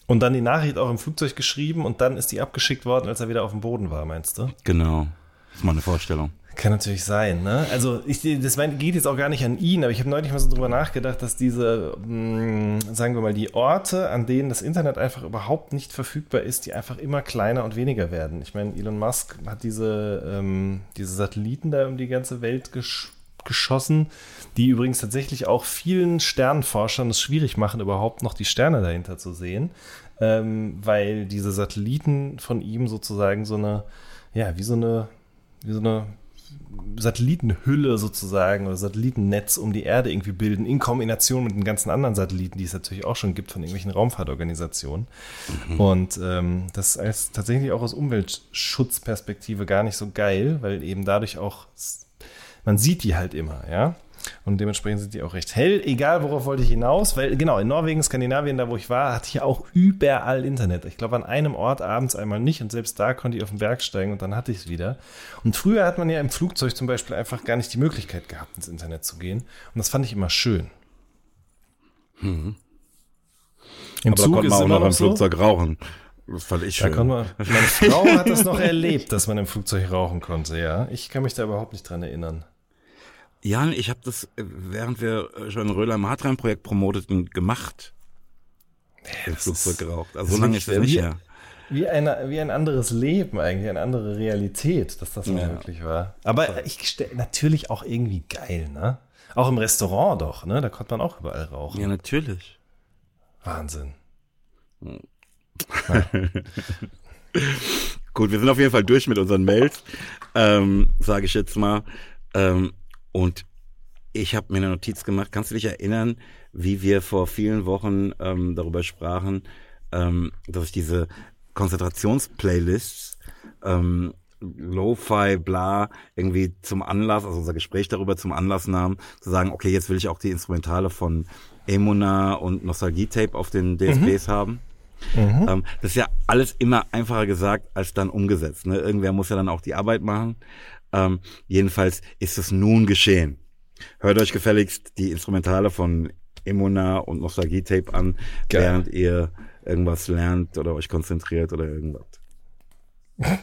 Und dann die Nachricht auch im Flugzeug geschrieben und dann ist die abgeschickt worden, als er wieder auf dem Boden war, meinst du? Genau. Das ist mal eine Vorstellung. Kann natürlich sein, ne? Also ich, das geht jetzt auch gar nicht an ihn, aber ich habe neulich mal so drüber nachgedacht, dass diese, mh, hm, sagen wir mal, die Orte, an denen das Internet einfach überhaupt nicht verfügbar ist, die einfach immer kleiner und weniger werden. Ich meine, Elon Musk hat diese, ähm, diese Satelliten da um die ganze Welt gesch geschossen, die übrigens tatsächlich auch vielen Sternforschern es schwierig machen, überhaupt noch die Sterne dahinter zu sehen, ähm, weil diese Satelliten von ihm sozusagen so eine, ja, wie so eine, wie so eine Satellitenhülle sozusagen oder Satellitennetz um die Erde irgendwie bilden, in Kombination mit den ganzen anderen Satelliten, die es natürlich auch schon gibt von irgendwelchen Raumfahrtorganisationen. Mhm. Und ähm, das ist tatsächlich auch aus Umweltschutzperspektive gar nicht so geil, weil eben dadurch auch man sieht die halt immer, ja. Und dementsprechend sind die auch recht hell. Egal, worauf wollte ich hinaus, weil genau, in Norwegen, Skandinavien, da wo ich war, hatte ich auch überall Internet. Ich glaube, an einem Ort abends einmal nicht und selbst da konnte ich auf den Berg steigen und dann hatte ich es wieder. Und früher hat man ja im Flugzeug zum Beispiel einfach gar nicht die Möglichkeit gehabt, ins Internet zu gehen. Und das fand ich immer schön. Mhm. Im Aber Zug da konnte man auch noch im so. Flugzeug rauchen. Das fand ich schön. Man, meine Frau hat das noch erlebt, dass man im Flugzeug rauchen konnte, ja. Ich kann mich da überhaupt nicht dran erinnern. Jan, ich habe das, äh, während wir schon Röhler im Hartrein-Projekt promoteten, gemacht. Im Flugzeug geraucht. Also so lange ist das nicht her. Wie, eine, wie ein anderes Leben eigentlich, eine andere Realität, dass das ja. wirklich war. Aber ich stelle natürlich auch irgendwie geil, ne? Auch im Restaurant doch, ne? Da konnte man auch überall rauchen. Ja, natürlich. Wahnsinn. (laughs) Gut, wir sind auf jeden Fall durch mit unseren Mails, ähm, sage ich jetzt mal. Ähm, und ich habe mir eine Notiz gemacht. Kannst du dich erinnern, wie wir vor vielen Wochen ähm, darüber sprachen, ähm, dass ich diese Konzentrationsplaylists ähm, Lo-Fi, bla, irgendwie zum Anlass, also unser Gespräch darüber zum Anlass nahm, zu sagen, okay, jetzt will ich auch die Instrumentale von Emona und Nostalgie-Tape auf den DSPs mhm. haben. Mhm. Ähm, das ist ja alles immer einfacher gesagt als dann umgesetzt. Ne? Irgendwer muss ja dann auch die Arbeit machen. Ähm, jedenfalls ist es nun geschehen. Hört euch gefälligst die Instrumentale von Emona und Nostalgie-Tape an, Geil. während ihr irgendwas lernt oder euch konzentriert oder irgendwas. (laughs)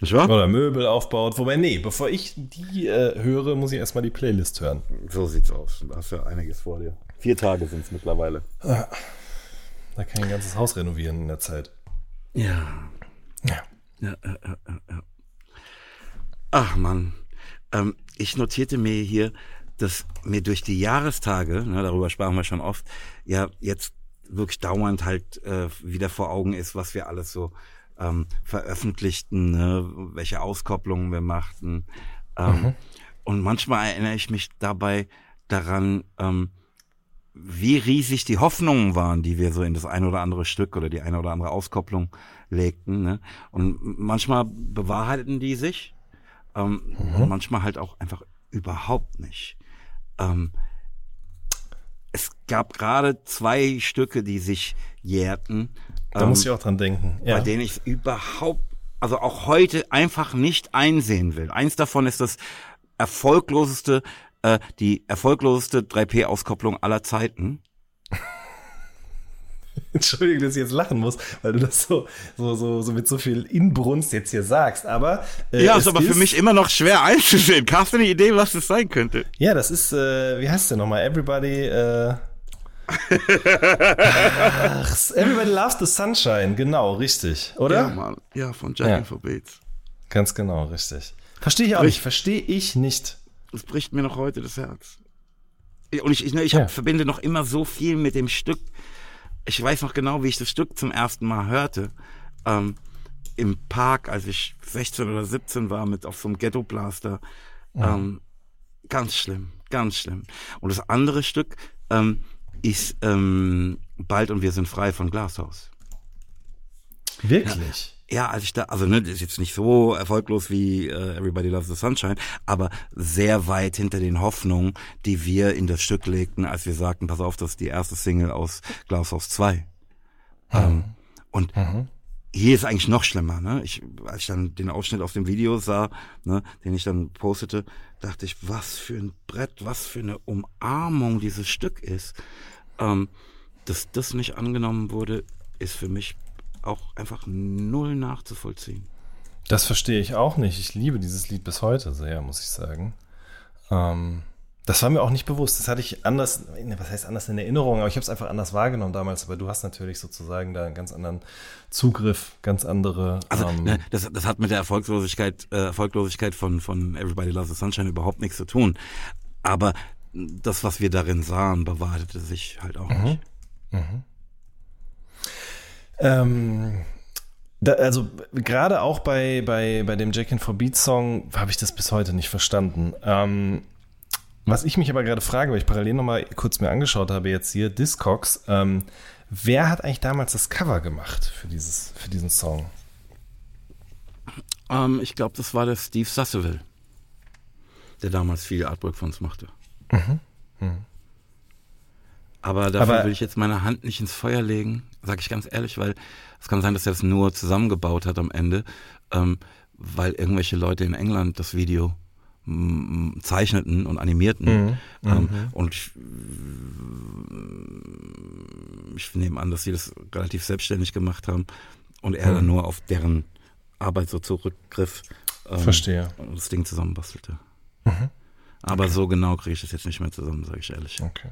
Nicht wahr? Oder Möbel aufbaut. Wobei, nee, bevor ich die äh, höre, muss ich erstmal die Playlist hören. So sieht's aus. Da hast ja einiges vor dir. Vier Tage sind's mittlerweile. Da kann ich ein ganzes Haus renovieren in der Zeit. Ja. Ja, ja, ja, ja, ja. Ach man, ähm, ich notierte mir hier, dass mir durch die Jahrestage, ne, darüber sprachen wir schon oft, ja jetzt wirklich dauernd halt äh, wieder vor Augen ist, was wir alles so ähm, veröffentlichten, ne, welche Auskopplungen wir machten. Ähm, Und manchmal erinnere ich mich dabei daran, ähm, wie riesig die Hoffnungen waren, die wir so in das eine oder andere Stück oder die eine oder andere Auskopplung legten. Ne? Und manchmal bewahrheiteten die sich, ähm, und manchmal halt auch einfach überhaupt nicht. Ähm, es gab gerade zwei Stücke, die sich jährten, Da ähm, muss ich auch dran denken. Ja. bei denen ich überhaupt, also auch heute einfach nicht einsehen will. Eins davon ist das erfolgloseste, äh, die erfolgloseste 3P-Auskopplung aller Zeiten. (laughs) Entschuldigung, dass ich jetzt lachen muss, weil du das so, so, so, so mit so viel Inbrunst jetzt hier sagst. Aber äh, Ja, es ist aber für mich immer noch schwer einzusehen. Hast du eine Idee, was das sein könnte? Ja, das ist, äh, wie heißt der nochmal? Everybody, äh, (laughs) Ach, Everybody loves the sunshine, genau, richtig, oder? Ja, Mann. Ja, von Jackie Ja. for Bates. Ganz genau, richtig. Verstehe ich auch nicht, verstehe ich nicht. Das bricht mir noch heute das Herz. Und ich, ich, ne, ich Ja. hab, verbinde noch immer so viel mit dem Stück. Ich weiß noch genau, wie ich das Stück zum ersten Mal hörte. Ähm, Im Park, als ich 16 oder 17 war, mit auf so einem Ghetto-Blaster. Ähm, ganz schlimm, ganz schlimm. Und das andere Stück ähm, ist ähm, Bald und wir sind frei von Glashaus. Wirklich? Ja, als ich da, also ne, das ist jetzt nicht so erfolglos wie äh, Everybody Loves the Sunshine, aber sehr weit hinter den Hoffnungen, die wir in das Stück legten, als wir sagten, pass auf, das ist die erste Single aus Glasshaus 2. Ähm, und hier ist eigentlich noch schlimmer, ne? Ich, als ich dann den Ausschnitt auf dem Video sah, ne, den ich dann postete, dachte ich, was für ein Brett, was für eine Umarmung dieses Stück ist. Ähm, dass das nicht angenommen wurde, ist für mich auch einfach null nachzuvollziehen. Das verstehe ich auch nicht. Ich liebe dieses Lied bis heute sehr, muss ich sagen. Ähm, das war mir auch nicht bewusst. Das hatte ich anders, ne, was heißt anders in Erinnerung, aber ich habe es einfach anders wahrgenommen damals. Aber du hast natürlich sozusagen da einen ganz anderen Zugriff, ganz andere. Also ähm, ne, das, das hat mit der Erfolgslosigkeit, äh, Erfolglosigkeit von, von Everybody Loves the Sunshine überhaupt nichts zu tun. Aber das, was wir darin sahen, bewahrheitete sich halt auch nicht. Ähm, da, also gerade auch bei, bei, bei dem Jack in for Beat Song habe ich das bis heute nicht verstanden. Ähm, was ich mich aber gerade frage, weil ich parallel nochmal kurz mir angeschaut habe jetzt hier, Discogs, ähm, wer hat eigentlich damals das Cover gemacht für, dieses, für diesen Song? Ähm, ich glaube, das war der Steve Sasseville, der damals viel Artwork von uns machte. Aber dafür Aber- will ich jetzt meine Hand nicht ins Feuer legen, sage ich ganz ehrlich, weil es kann sein, dass er es nur zusammengebaut hat am Ende, ähm, weil irgendwelche Leute in England das Video mm, zeichneten und animierten. Ähm, und ich, ich nehme an, dass sie das relativ selbstständig gemacht haben und er dann nur auf deren Arbeit so zurückgriff ähm, Verstehe. und das Ding zusammenbastelte. Aber so genau kriege ich das jetzt nicht mehr zusammen, sage ich ehrlich. Okay.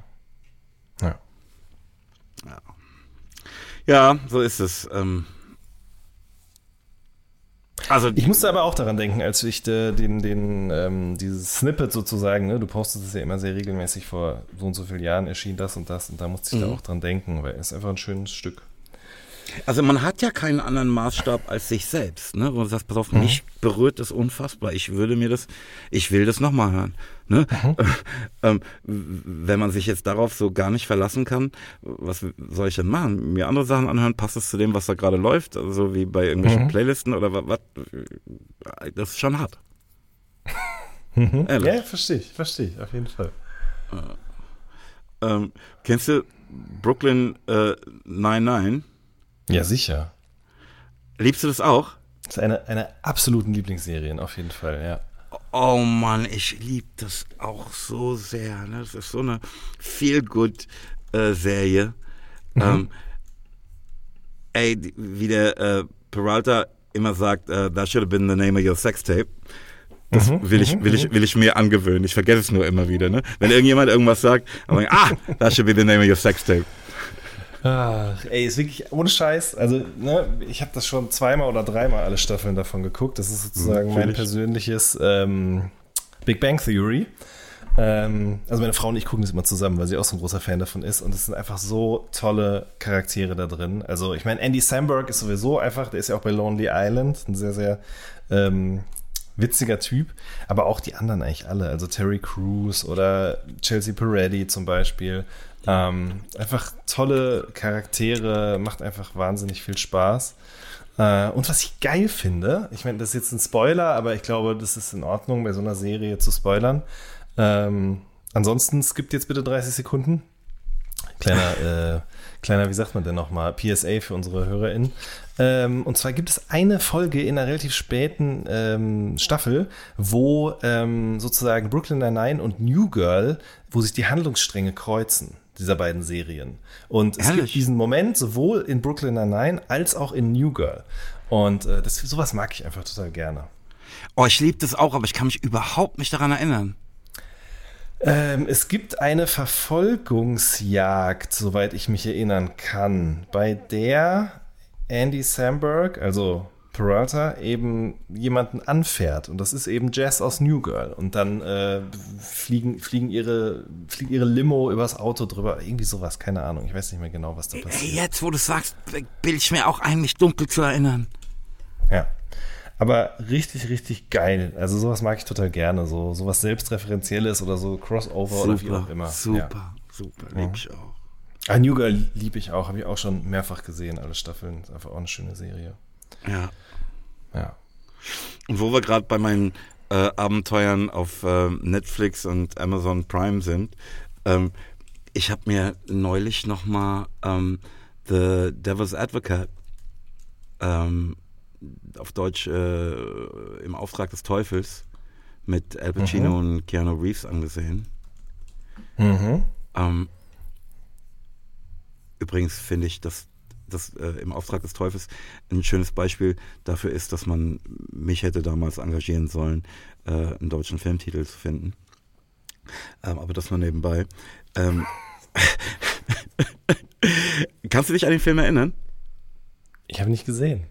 Ja. Ja, so ist es. Ähm, also Ich musste aber auch daran denken, als ich äh, den, den, ähm, dieses Snippet sozusagen, ne, du postest es ja immer sehr regelmäßig vor so und so vielen Jahren erschien das und das und da musste ich da auch dran denken, weil es ist einfach ein schönes Stück. Also man hat ja keinen anderen Maßstab als sich selbst. Ne? Wo du sagst, pass auf, mich berührt das unfassbar. Ich würde mir das, ich will das nochmal hören. Ne? (laughs) ähm, w- wenn man sich jetzt darauf so gar nicht verlassen kann, was soll ich denn machen? Mir andere Sachen anhören, passt es zu dem, was da gerade läuft? Also wie bei irgendwelchen Playlisten oder was? Das ist schon hart. (laughs) Ehrlich. Ja, verstehe ich, verstehe ich, auf jeden Fall. Ähm, kennst du Brooklyn äh, 99? Ja, sicher. Liebst du das auch? Das ist eine, eine absoluten Lieblingsserien, auf jeden Fall, ja. Oh Mann, ich liebe das auch so sehr. Ne? Das ist so eine Feel-Good-Serie. Mhm. Ähm, ey, wie der äh, Peralta immer sagt, uh, that should have been the name of your sex tape. Das mhm, will, ich, mhm, will, ich, mhm. will ich mir angewöhnen. Ich vergesse es nur immer wieder. Ne? Wenn irgendjemand irgendwas sagt, dann ich, ah, that should be the name of your sex tape. Ach, ey, ist wirklich ohne Scheiß. Also, ne, ich habe das schon zweimal oder dreimal alle Staffeln davon geguckt. Das ist sozusagen mein persönliches ähm, Big Bang Theory. Ähm, also meine Frau und ich gucken das immer zusammen, weil sie auch so ein großer Fan davon ist. Und es sind einfach so tolle Charaktere da drin. Also ich meine, Andy Samberg ist sowieso einfach, der ist ja auch bei Lonely Island, ein sehr, sehr ähm, witziger Typ. Aber auch die anderen eigentlich alle. Also Terry Crews oder Chelsea Peretti zum Beispiel. Ähm, einfach tolle Charaktere, macht einfach wahnsinnig viel Spaß. Äh, und was ich geil finde, ich meine, das ist jetzt ein Spoiler, aber ich glaube, das ist in Ordnung, bei so einer Serie zu spoilern. Ähm, ansonsten skippt jetzt bitte 30 Sekunden. Kleiner, (laughs) äh, kleiner, wie sagt man denn nochmal, PSA für unsere HörerInnen. Ähm, und zwar gibt es eine Folge in einer relativ späten ähm, Staffel, wo ähm, sozusagen Brooklyn Nine-Nine und New Girl, wo sich die Handlungsstränge kreuzen dieser beiden Serien. Und es gibt diesen Moment sowohl in Brooklyn Nine-Nine als auch in New Girl. Und äh, das, sowas mag ich einfach total gerne. Oh, ich liebe das auch, aber ich kann mich überhaupt nicht daran erinnern. Ähm, es gibt eine Verfolgungsjagd, soweit ich mich erinnern kann, bei der Andy Samberg, also Peralta, eben jemanden anfährt. Und das ist eben Jess aus New Girl. Und dann äh, fliegen, fliegen ihre, fliegt ihre Limo übers Auto drüber. Irgendwie sowas, keine Ahnung. Ich weiß nicht mehr genau, was da passiert. Jetzt, wo du sagst, will ich mir auch eigentlich dunkel zu erinnern. Ja. Aber richtig, richtig geil. Also sowas mag ich total gerne. So sowas selbstreferenzielles oder so Crossover super, oder wie auch immer. Super, ja. super, liebe ich auch. Ah, New Girl liebe ich auch, habe ich auch schon mehrfach gesehen, alle Staffeln. Ist einfach auch eine schöne Serie. Ja. Ja. Und wo wir gerade bei meinen äh, Abenteuern auf äh, Netflix und Amazon Prime sind, ähm, ich habe mir neulich nochmal ähm, The Devil's Advocate ähm, auf Deutsch äh, im Auftrag des Teufels mit Al Pacino mhm. und Keanu Reeves angesehen. Mhm. Ähm, übrigens finde ich, dass das äh, im Auftrag des Teufels ein schönes Beispiel dafür ist, dass man mich hätte damals engagieren sollen, äh, einen deutschen Filmtitel zu finden. Ähm, aber das nur nebenbei. Ähm, (laughs) Kannst du dich an den Film erinnern? Ich habe nicht gesehen.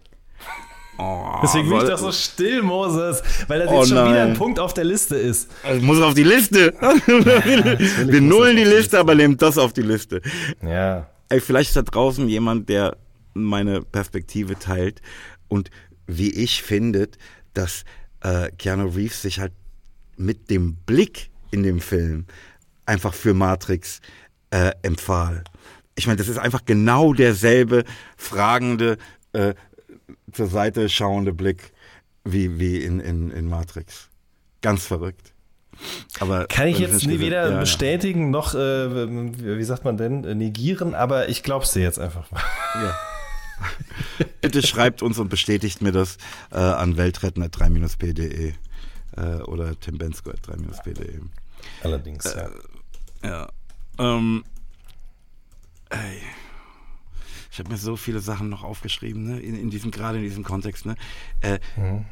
Oh, Deswegen bin ich doch so still, Moses, weil das oh jetzt schon nein. wieder ein Punkt auf der Liste ist. Also muss auf die Liste. Ja, (laughs) Wir nullen die Liste, aber nehmen das auf die Liste. Ja. Ey, vielleicht ist da draußen jemand, der meine Perspektive teilt und wie ich findet, dass äh, Keanu Reeves sich halt mit dem Blick in dem Film einfach für Matrix äh, empfahl. Ich meine, das ist einfach genau derselbe fragende, äh, zur Seite schauende Blick wie, wie in, in, in Matrix. Ganz verrückt. Aber Kann ich jetzt nie weder ja, bestätigen ja. noch, äh, wie sagt man denn, negieren, aber ich glaub's dir jetzt einfach mal. Ja. (laughs) Bitte schreibt uns und bestätigt mir das äh, an weltretten.3-p.de äh, oder timbensko.3-p.de. Allerdings, ja. Äh, ja. Ähm, ey. Ich habe mir so viele Sachen noch aufgeschrieben, ne? in, in diesem, gerade in diesem Kontext. Ne? Äh, mhm.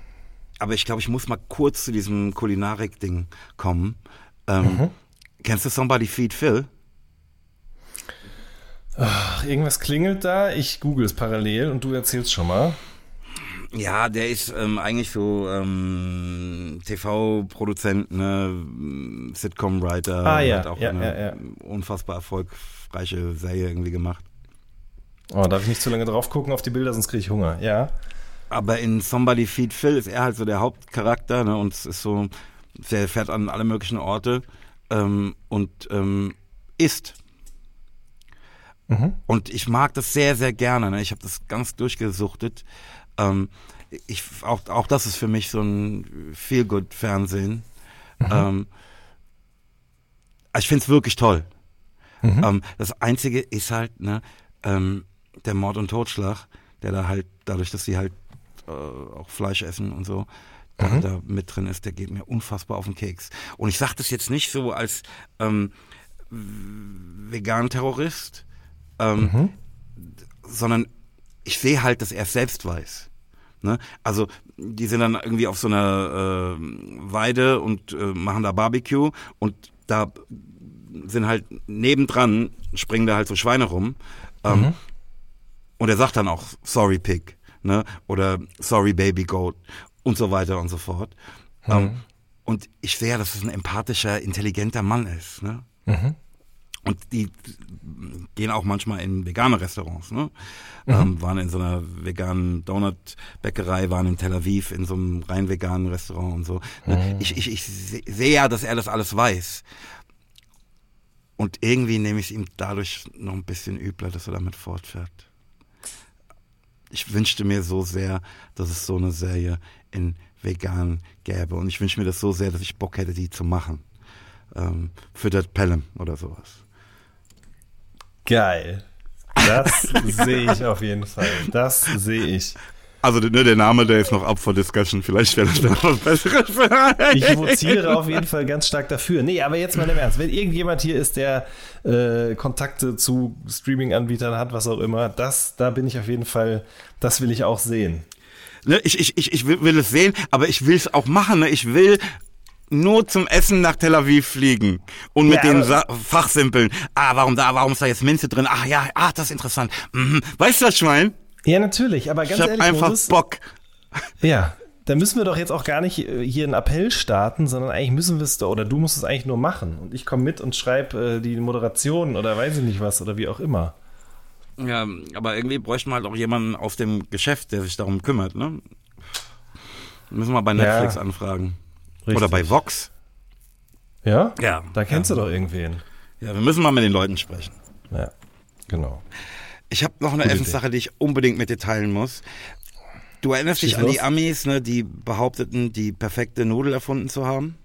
Aber ich glaube, ich muss mal kurz zu diesem Kulinarik-Ding kommen. Ähm, mhm. Kennst du Somebody Feed Phil? Ach, irgendwas klingelt da. Ich google es parallel und du erzählst schon mal. Ja, der ist ähm, eigentlich so ähm, TV-Produzent, ne, Sitcom-Writer. Ah ja, hat auch ja, eine ja, ja. unfassbar erfolgreiche Serie irgendwie gemacht. Oh, darf ich nicht zu lange drauf gucken auf die Bilder, sonst kriege ich Hunger. Ja. Aber in Somebody Feed Phil ist er halt so der Hauptcharakter, ne? Und es ist so, der fährt an alle möglichen Orte ähm, und ähm, isst. Mhm. Und ich mag das sehr, sehr gerne. Ne? Ich habe das ganz durchgesuchtet. Ähm, ich, auch, auch das ist für mich so ein Feel-Good-Fernsehen. Mhm. Ähm, ich finde es wirklich toll. Mhm. Ähm, das Einzige ist halt, ne, ähm, der Mord und Totschlag, der da halt, dadurch, dass sie halt äh, auch Fleisch essen und so, mhm. da mit drin ist, der geht mir unfassbar auf den Keks. Und ich sage das jetzt nicht so als ähm, Vegan-Terrorist, ähm, mhm. sondern ich sehe halt, dass er es selbst weiß. Ne? Also die sind dann irgendwie auf so einer äh, Weide und äh, machen da Barbecue und da sind halt nebendran, springen da halt so Schweine rum. Ähm, mhm. Und er sagt dann auch, sorry Pig, ne? Oder sorry Baby Goat und so weiter und so fort. Mhm. Ähm, und ich sehe ja, dass es ein empathischer, intelligenter Mann ist. Ne? Mhm. Und die gehen auch manchmal in vegane Restaurants. Ne? Mhm. Ähm, waren in so einer veganen Donut-Bäckerei, waren in Tel Aviv in so einem rein veganen Restaurant und so. Ne? Mhm. Ich, ich, ich sehe ja, dass er das alles weiß. Und irgendwie nehme ich es ihm dadurch noch ein bisschen übler, dass er damit fortfährt. Ich wünschte mir so sehr, dass es so eine Serie in vegan gäbe. Und ich wünsche mir das so sehr, dass ich Bock hätte, die zu machen. Ähm, für das Pelham oder sowas. Geil. Das (laughs) sehe ich auf jeden Fall. Das sehe ich. Also ne, der Name, der ist noch up for discussion. Vielleicht wäre das dann was Besseres. ich votiere auf jeden Fall ganz stark dafür. Nee, aber jetzt mal im Ernst. Wenn irgendjemand hier ist, der äh, Kontakte zu Streaming-Anbietern hat, was auch immer, das, da bin ich auf jeden Fall, das will ich auch sehen. Ne, ich, ich, ich, ich will, will es sehen, aber ich will es auch machen. Ne? Ich will nur zum Essen nach Tel Aviv fliegen und mit ja, den Sa Fachsimpeln. Ah, warum da, warum ist da jetzt Minze drin? Ach ja, ah, das ist interessant. Mhm. Weißt du das, Schwein? Ja, natürlich, aber ganz ich ehrlich. einfach Moses, Bock. Ja, da müssen wir doch jetzt auch gar nicht äh, hier einen Appell starten, sondern eigentlich müssen wir es doch, oder du musst es eigentlich nur machen. Und ich komme mit und schreibe äh, die Moderation oder weiß ich nicht was oder wie auch immer. Ja, aber irgendwie bräuchten wir halt auch jemanden aus dem Geschäft, der sich darum kümmert, ne? Müssen wir bei Netflix ja. anfragen. Richtig. Oder bei Vox. Ja? Ja. Da kennst ja. du doch irgendwen. Ja, wir müssen mal mit den Leuten sprechen. Ja, genau. Ich habe noch eine Gute Essenssache, die ich unbedingt mit dir teilen muss. Du erinnerst Schieß dich an die Amis, ne, die behaupteten, die perfekte Nudel erfunden zu haben?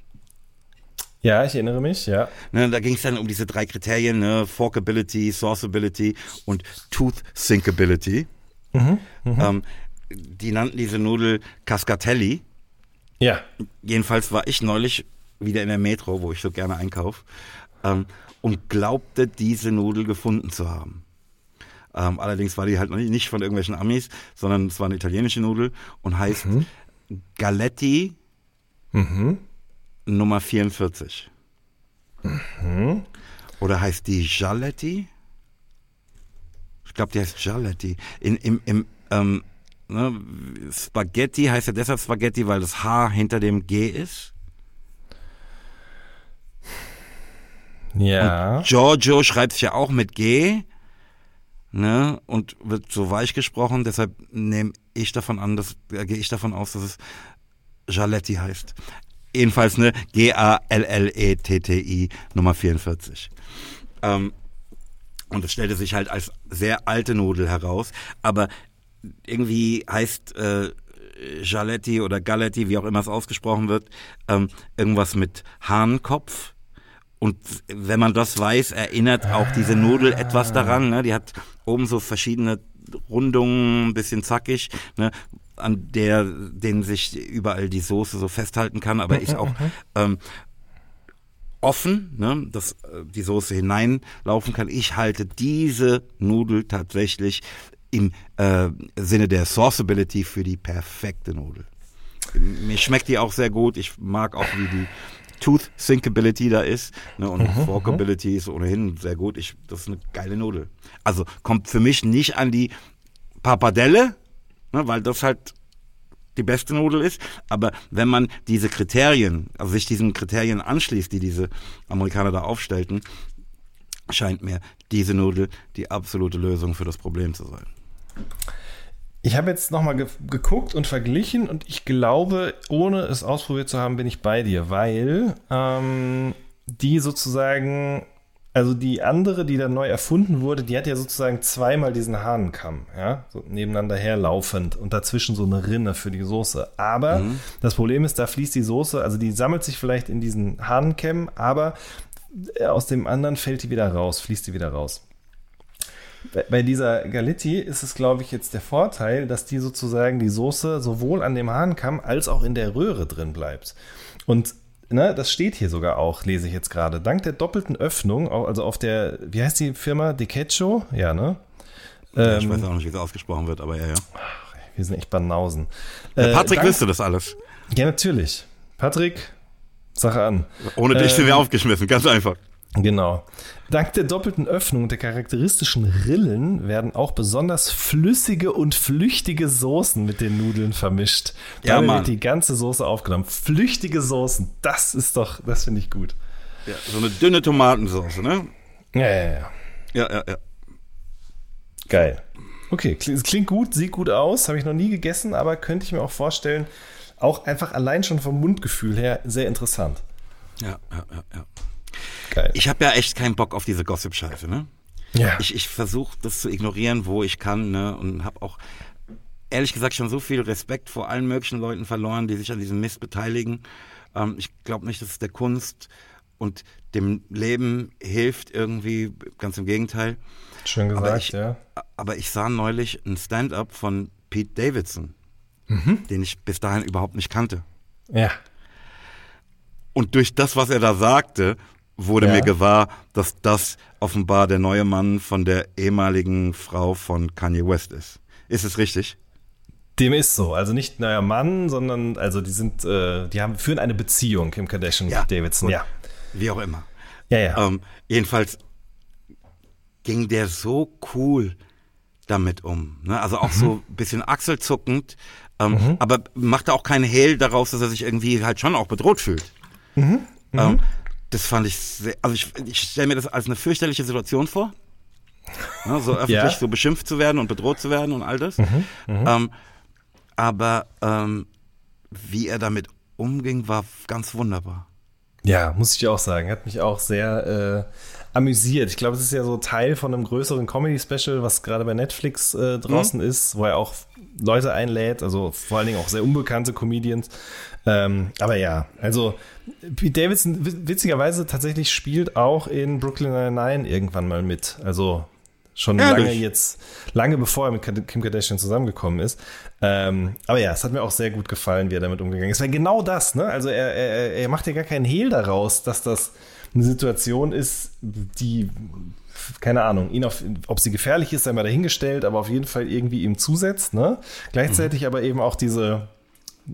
Ja, ich erinnere mich, ja. Ne, da ging es dann um diese drei Kriterien, ne, Forkability, Sauceability und Tooth Sinkability. Mhm, mh. ähm, die nannten diese Nudel Cascatelli. Ja. Jedenfalls war ich neulich wieder in der Metro, wo ich so gerne einkaufe, ähm, und glaubte, diese Nudel gefunden zu haben. Ähm, allerdings war die halt nicht von irgendwelchen Amis, sondern es war eine italienische Nudel und heißt mhm. Galetti mhm. Nummer 44. Mhm. Oder heißt die Jaletti? Ich glaube, die heißt Jaletti. In, im, im, ähm, Ne? Spaghetti heißt ja deshalb Spaghetti, weil das H hinter dem G ist. Ja. Und Giorgio schreibt sich ja auch mit G. Ne, und wird so weich gesprochen, deshalb nehme ich davon an, dass, äh, gehe ich davon aus, dass es Jaletti heißt. Jedenfalls ne G-A-L-L-E-T-T-I Nummer 44. Ähm, und es stellte sich halt als sehr alte Nudel heraus, aber irgendwie heißt äh, Jaletti oder Galetti, wie auch immer es ausgesprochen wird, ähm, irgendwas mit Hahnkopf. Und wenn man das weiß, erinnert auch diese Nudel etwas daran. Ne? Die hat oben so verschiedene Rundungen, ein bisschen zackig, ne? an der, denen sich überall die Soße so festhalten kann, aber ist auch ähm, offen, ne, dass äh, die Soße hineinlaufen kann. Ich halte diese Nudel tatsächlich im äh, Sinne der Sauceability für die perfekte Nudel. Mir schmeckt die auch sehr gut. Ich mag auch, wie die Tooth Sinkability da ist. Ne, und mhm, Forkability mhm. ist ohnehin sehr gut. Ich, das ist eine geile Nudel. Also kommt für mich nicht an die Papadelle, ne, weil das halt die beste Nudel ist. Aber wenn man diese Kriterien, also sich diesen Kriterien anschließt, die diese Amerikaner da aufstellten, scheint mir diese Nudel die absolute Lösung für das Problem zu sein. Ich habe jetzt nochmal ge geguckt und verglichen und ich glaube, ohne es ausprobiert zu haben, bin ich bei dir, weil ähm, die sozusagen, also die andere, die dann neu erfunden wurde, die hat ja sozusagen zweimal diesen Hahnenkamm, ja, so nebeneinander herlaufend und dazwischen so eine Rinne für die Soße. Aber mhm. das Problem ist, da fließt die Soße, also die sammelt sich vielleicht in diesen Hahnenkämmen, aber aus dem anderen fällt die wieder raus, fließt die wieder raus. Bei- dieser Galetti ist es, glaube ich, jetzt der Vorteil, dass die sozusagen die Soße sowohl an dem Hahnkamm als auch in der Röhre drin bleibt. Und ne, das steht hier sogar auch, lese ich jetzt gerade. Dank der doppelten Öffnung, also auf der, wie heißt die Firma? Decaccio? Ja, ne? Ja, ich Ähm, weiß auch nicht, wie es ausgesprochen wird, aber ja, ja. Wir sind echt Banausen. Äh, Patrick dank- wüsste das alles. Ja, natürlich. Patrick, Sache an. Ohne dich sind Ähm, wir aufgeschmissen, ganz einfach. Genau. Dank der doppelten Öffnung und der charakteristischen Rillen werden auch besonders flüssige und flüchtige Soßen mit den Nudeln vermischt. Ja, Damit Mann. wird die ganze Soße aufgenommen. Flüchtige Soßen, das ist doch, das finde ich gut. Ja, so eine dünne Tomatensauce, ne? Ja, ja, ja. Ja, ja, ja. Geil. Okay, kli- es klingt gut, sieht gut aus, habe ich noch nie gegessen, aber könnte ich mir auch vorstellen, auch einfach allein schon vom Mundgefühl her sehr interessant. Ja, ja, ja, ja. Geil. Ich habe ja echt keinen Bock auf diese Gossip-Scheiße, ne? ja. Ich, ich versuche das zu ignorieren, wo ich kann, ne? Und habe auch ehrlich gesagt schon so viel Respekt vor allen möglichen Leuten verloren, die sich an diesem Mist beteiligen. Ähm, ich glaube nicht, dass es der Kunst und dem Leben hilft irgendwie, ganz im Gegenteil. Schön gesagt, aber ich, ja. Aber ich sah neulich ein Stand-up von Pete Davidson, Mhm. den ich bis dahin überhaupt nicht kannte. Ja. Und durch das, was er da sagte, wurde Ja. mir gewahr, dass das offenbar der neue Mann von der ehemaligen Frau von Kanye West ist. Ist es richtig? Dem ist so. Also nicht neuer Mann, sondern also die sind, äh, die haben führen eine Beziehung, Kim Kardashian Ja, Davidson. Ja. Wie auch immer. Ja, ja. Ähm, jedenfalls ging der so cool damit um. Ne? Also auch so ein bisschen achselzuckend, ähm, aber machte auch keinen Hehl daraus, dass er sich irgendwie halt schon auch bedroht fühlt. Ähm, das fand ich sehr, also ich, ich stelle mir das als eine fürchterliche Situation vor. Ne? So (laughs) öffentlich Ja. so beschimpft zu werden und bedroht zu werden und all das. Ähm, aber ähm, wie er damit umging, war ganz wunderbar. Ja, muss ich dir auch sagen. Hat mich auch sehr äh, amüsiert. Ich glaube, es ist ja so Teil von einem größeren Comedy-Special, was gerade bei Netflix äh, draußen ist, wo er auch Leute einlädt, also vor allen Dingen auch sehr unbekannte Comedians. Ähm, aber ja, also Pete Davidson wi- witzigerweise tatsächlich spielt auch in Brooklyn Nine-Nine irgendwann mal mit. Also schon Ehrlich? lange jetzt, lange bevor er mit Kim Kardashian zusammengekommen ist. Ähm, aber ja, es hat mir auch sehr gut gefallen, wie er damit umgegangen ist. Weil genau das, ne? Also er, er, er macht ja gar keinen Hehl daraus, dass das eine Situation ist, die, keine Ahnung, ihn auf, ob sie gefährlich ist, sei mal dahingestellt, aber auf jeden Fall irgendwie ihm zusetzt, ne? Gleichzeitig aber eben auch diese,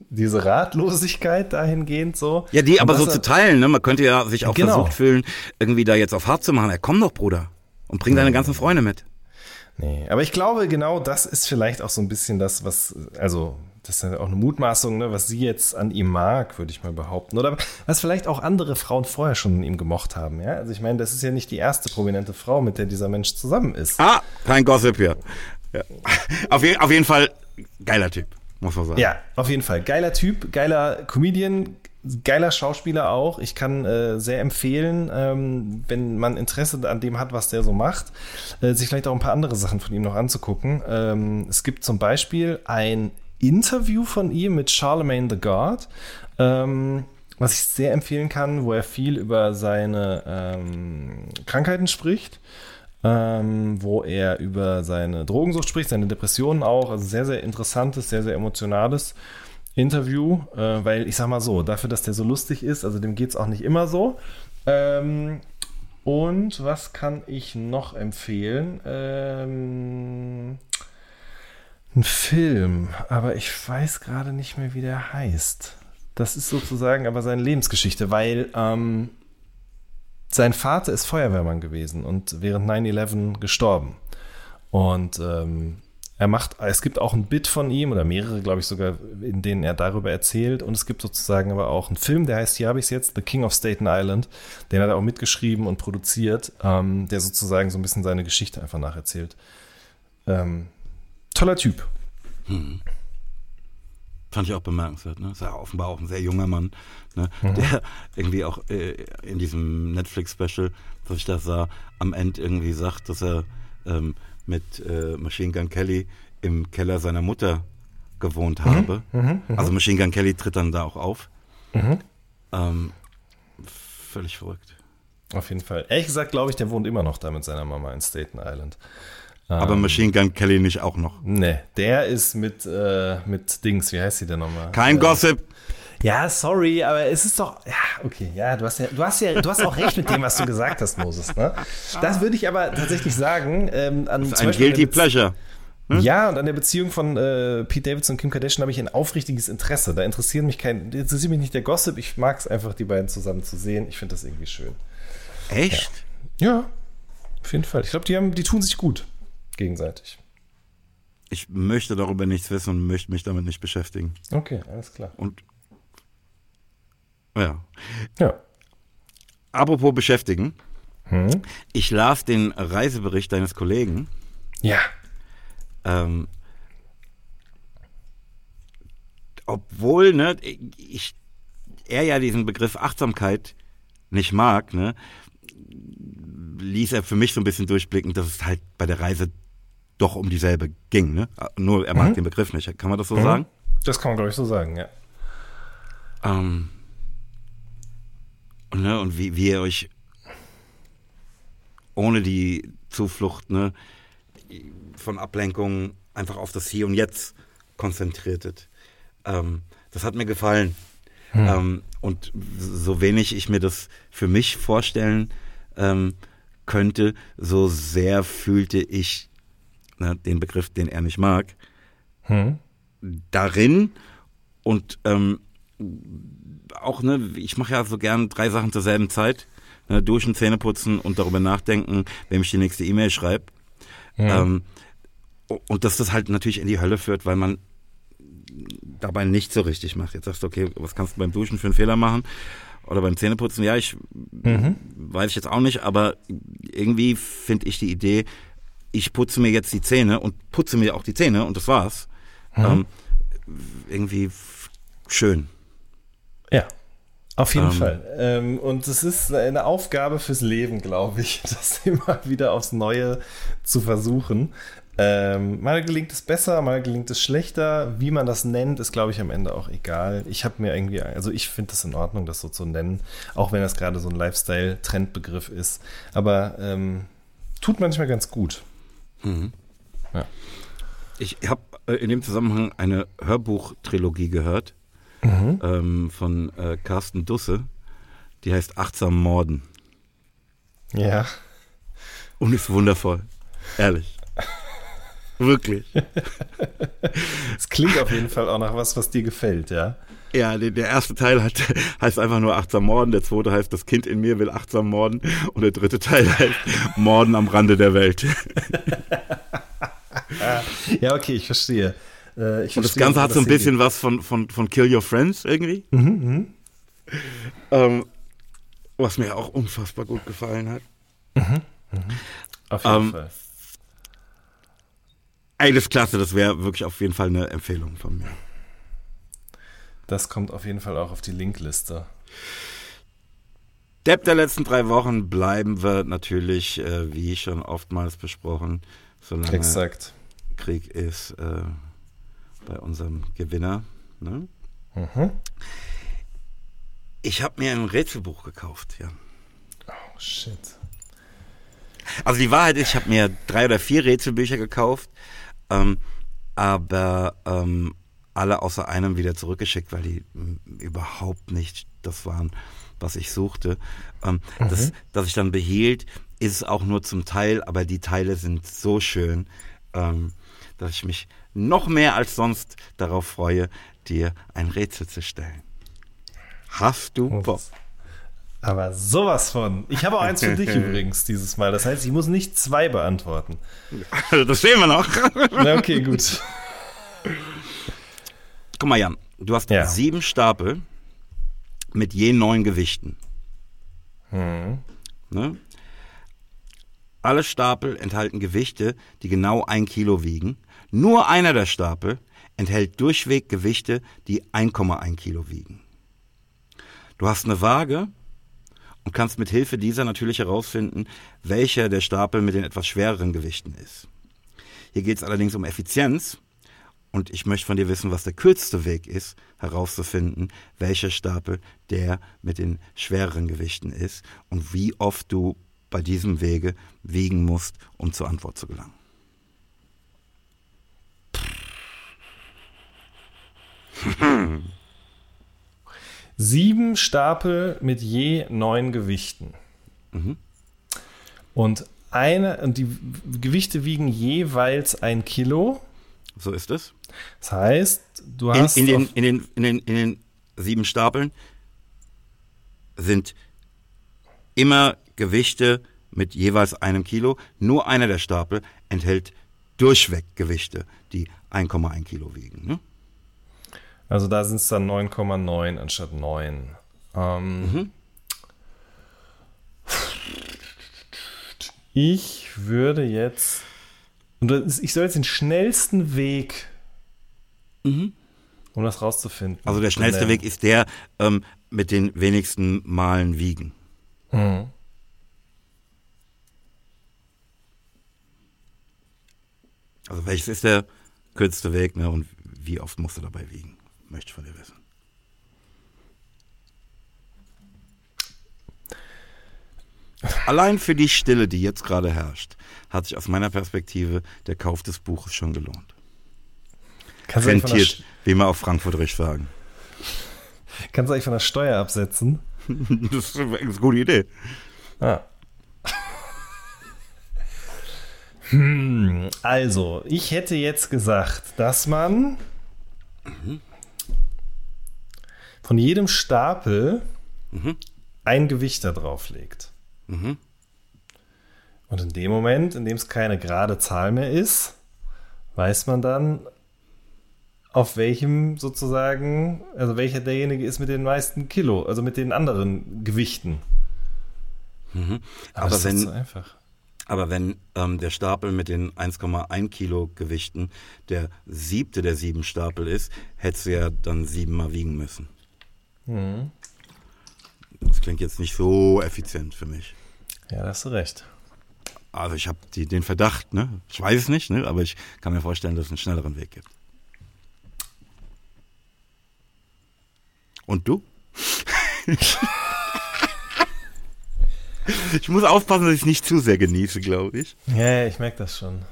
diese Ratlosigkeit dahingehend so. Ja, die aber so zu teilen, ne? Man könnte ja sich auch Genau. versucht fühlen, irgendwie da jetzt auf hart zu machen. Ja, komm doch, Bruder. Und bring deine ganzen Freunde mit. Nee, aber ich glaube, genau das ist vielleicht auch so ein bisschen das, was, also, das ist ja auch eine Mutmaßung, ne, was sie jetzt an ihm mag, würde ich mal behaupten. Oder was vielleicht auch andere Frauen vorher schon an ihm gemocht haben, ja. Also ich meine, das ist ja nicht die erste prominente Frau, mit der dieser Mensch zusammen ist. Ah, kein Gossip hier. Ja. Auf, je, auf jeden Fall geiler Typ, muss man sagen. Ja, auf jeden Fall. Geiler Typ, geiler Comedian, geiler Schauspieler auch. Ich kann äh, sehr empfehlen, ähm, wenn man Interesse an dem hat, was der so macht, äh, sich vielleicht auch ein paar andere Sachen von ihm noch anzugucken. Ähm, es gibt zum Beispiel ein Interview von ihm mit Charlemagne the God, ähm, was ich sehr empfehlen kann, wo er viel über seine ähm, Krankheiten spricht ähm, wo er über seine Drogensucht spricht, seine Depressionen auch. Also sehr, sehr interessantes, sehr, sehr emotionales Interview, äh, weil ich sag mal so, dafür, dass der so lustig ist, also dem geht es auch nicht immer so. Ähm, und was kann ich noch empfehlen? Ähm, ein Film, aber ich weiß gerade nicht mehr, wie der heißt. Das ist sozusagen aber seine Lebensgeschichte, weil ähm, sein Vater ist Feuerwehrmann gewesen und während 9-11 gestorben. Und ähm, er macht, es gibt auch ein Bit von ihm oder mehrere, glaube ich sogar, in denen er darüber erzählt. Und es gibt sozusagen aber auch einen Film, der heißt, hier habe ich es jetzt, The King of Staten Island. Den hat er auch mitgeschrieben und produziert, ähm, der sozusagen so ein bisschen seine Geschichte einfach nacherzählt. Ähm, toller Typ. Fand ich auch bemerkenswert. Ne? Ist ja offenbar auch ein sehr junger Mann, ne? Mhm. der irgendwie auch äh, in diesem Netflix-Special, was ich da sah, am Ende irgendwie sagt, dass er ähm, mit äh, Machine Gun Kelly im Keller seiner Mutter gewohnt Mhm. habe. Also Machine Gun Kelly tritt dann da auch auf. Mhm. Ähm, völlig verrückt. Auf jeden Fall. Ehrlich gesagt, glaube ich, der wohnt immer noch da mit seiner Mama in Staten Island. Aber Ähm. Machine Gun Kelly nicht auch noch. Nee, der ist mit, äh, mit Dings, wie heißt sie denn nochmal? Kein äh, Gossip. Ja, sorry, aber es ist doch. Ja, okay, ja, du hast ja, du hast ja, du hast auch recht mit dem, was du gesagt hast, Moses. Ne? Das würde ich aber tatsächlich sagen. Ähm, an Das ist ein Beispiel Guilty Pleasure. Ja, und an der Beziehung von äh, Pete Davidson und Kim Kardashian habe ich ein aufrichtiges Interesse. Da interessiert mich kein, interessiert mich nicht der Gossip. Ich mag es einfach, die beiden zusammen zu sehen. Ich finde das irgendwie schön. Echt? Ja, auf jeden Fall. Ich glaube, die haben, die tun sich gut gegenseitig. Ich möchte darüber nichts wissen und möchte mich damit nicht beschäftigen. Okay, alles klar. Und ja. Ja. Apropos beschäftigen. Hm? Ich las den Reisebericht deines Kollegen. Ja. Ähm, obwohl, ne, ich, er ja diesen Begriff Achtsamkeit nicht mag, ne, ließ er für mich so ein bisschen durchblicken, dass es halt bei der Reise doch um dieselbe ging, ne? Nur er mag den Begriff nicht. Kann man das so sagen? Das kann man, glaube ich, so sagen, ja. Ähm, und, ne, und wie, wie ihr euch ohne die Zuflucht ne, von Ablenkungen einfach auf das Hier und Jetzt konzentriertet. Ähm, das hat mir gefallen. Ähm, und so wenig ich mir das für mich vorstellen ähm, könnte, so sehr fühlte ich ne, den Begriff, den er nicht mag, Hm? darin und ähm, auch, ne, ich mache ja so gern drei Sachen zur selben Zeit. Ne, duschen, Zähne putzen und darüber nachdenken, wem ich die nächste E-Mail schreibe. Ähm, und dass das halt natürlich in die Hölle führt, weil man dabei nicht so richtig macht. Jetzt sagst du, okay, was kannst du beim Duschen für einen Fehler machen? Oder beim Zähneputzen? Ja, ich weiß ich jetzt auch nicht, aber irgendwie finde ich die Idee, ich putze mir jetzt die Zähne und putze mir auch die Zähne und das war's. Ähm, irgendwie schön. Ja, auf jeden Ähm. Fall. Ähm, und es ist eine Aufgabe fürs Leben, glaube ich, (laughs) das immer wieder aufs Neue zu versuchen. Ähm, mal gelingt es besser, mal gelingt es schlechter. Wie man das nennt, ist, glaube ich, am Ende auch egal. Ich habe mir irgendwie, also ich finde es in Ordnung, das so zu nennen, auch wenn das gerade so ein Lifestyle-Trendbegriff ist. Aber ähm, tut manchmal ganz gut. Ja. Ich habe äh, in dem Zusammenhang eine Hörbuchtrilogie gehört ähm, von äh, Carsten Dusse. Die heißt Achtsam Morden. Ja. Und ist wundervoll. Ehrlich. Wirklich. (laughs) Es klingt auf jeden Fall auch nach was, was dir gefällt, ja. Ja, der, der erste Teil hat, (laughs) heißt einfach nur achtsam morden, der zweite heißt das Kind in mir will achtsam morden und der dritte Teil (laughs) heißt Morden am Rande der Welt. (laughs) Ja, okay, ich verstehe. Äh, ich Und das verstehe, Ganze hat so ein bisschen was von, von, von Kill Your Friends irgendwie. Ähm, was mir auch unfassbar gut gefallen hat. Auf jeden ähm, Fall. Ey, das ist klasse, das wäre wirklich auf jeden Fall eine Empfehlung von mir. Das kommt auf jeden Fall auch auf die Linkliste. Depp der letzten drei Wochen bleiben wir natürlich, äh, wie schon oftmals besprochen, solange Exakt. Krieg ist äh, bei unserem Gewinner. Ne? Mhm. Ich habe mir ein Rätselbuch gekauft, ja. Oh, shit. Also die Wahrheit ist, ich habe mir drei oder vier Rätselbücher gekauft, ähm, aber ähm, alle außer einem wieder zurückgeschickt, weil die m, überhaupt nicht das waren, was ich suchte. Ähm, das, das ich dann behielt, ist es auch nur zum Teil, aber die Teile sind so schön, ähm, dass ich mich noch mehr als sonst darauf freue, dir ein Rätsel zu stellen. Hast du Bock? Aber sowas von. Ich habe auch eins für dich (laughs) übrigens dieses Mal. Das heißt, ich muss nicht zwei beantworten. (laughs) Das sehen wir noch. Na, okay, gut. (laughs) Guck mal, Jan, du hast Ja. sieben Stapel mit je neun Gewichten. Hm. Ne? Alle Stapel enthalten Gewichte, die genau ein Kilo wiegen. Nur einer der Stapel enthält durchweg Gewichte, die 1,1 Kilo wiegen. Du hast eine Waage und kannst mit Hilfe dieser natürlich herausfinden, welcher der Stapel mit den etwas schwereren Gewichten ist. Hier geht es allerdings um Effizienz und ich möchte von dir wissen, was der kürzeste Weg ist, herauszufinden, welcher Stapel der mit den schwereren Gewichten ist und wie oft du bei diesem Wege wiegen musst, um zur Antwort zu gelangen. Sieben Stapel mit je neun Gewichten. Mhm. Und eine, und die Gewichte wiegen jeweils ein Kilo. So ist es. Das heißt, du In, hast. in, den, auf- in, den, in, den, in den sieben Stapeln sind immer Gewichte mit jeweils einem Kilo. Nur einer der Stapel enthält durchweg Gewichte, die 1,1 Kilo wiegen. Ne? also da sind es dann 9,9 anstatt 9. Ähm, Ich würde jetzt. Und ich soll jetzt den schnellsten Weg, um das rauszufinden. Also der schnellste. Weg ist der ähm, mit den wenigsten Malen wiegen. Mhm. Also welches ist der kürzeste Weg ne? und wie oft musst du dabei wiegen? Möchte ich von dir wissen. Allein für die Stille, die jetzt gerade herrscht, hat sich aus meiner Perspektive der Kauf des Buches schon gelohnt. Kannst Rentiert, wie wir auf Frankfurterisch sagen. St- kannst du eigentlich von der Steuer absetzen? (laughs) Das ist eine gute Idee. Ah. Hm, also, ich hätte jetzt gesagt, dass man von jedem Stapel ein Gewicht da drauf legt. Und in dem Moment, in dem es keine gerade Zahl mehr ist, weiß man dann, auf welchem sozusagen, also welcher derjenige ist mit den meisten Kilo, also mit den anderen Gewichten. Aber das ist wenn- so. Aber wenn ähm, der Stapel mit den 1,1 Kilo Gewichten der siebte der sieben Stapel ist, hättest du ja dann siebenmal wiegen müssen. Das klingt jetzt nicht so effizient für mich. Ja, da hast du recht. Also ich habe den Verdacht, ne? Ich weiß es nicht, ne? aber ich kann mir vorstellen, dass es einen schnelleren Weg gibt. Und du? (laughs) ich muss aufpassen, dass ich es nicht zu sehr genieße, glaube ich. Ja, ja, ich merke das schon.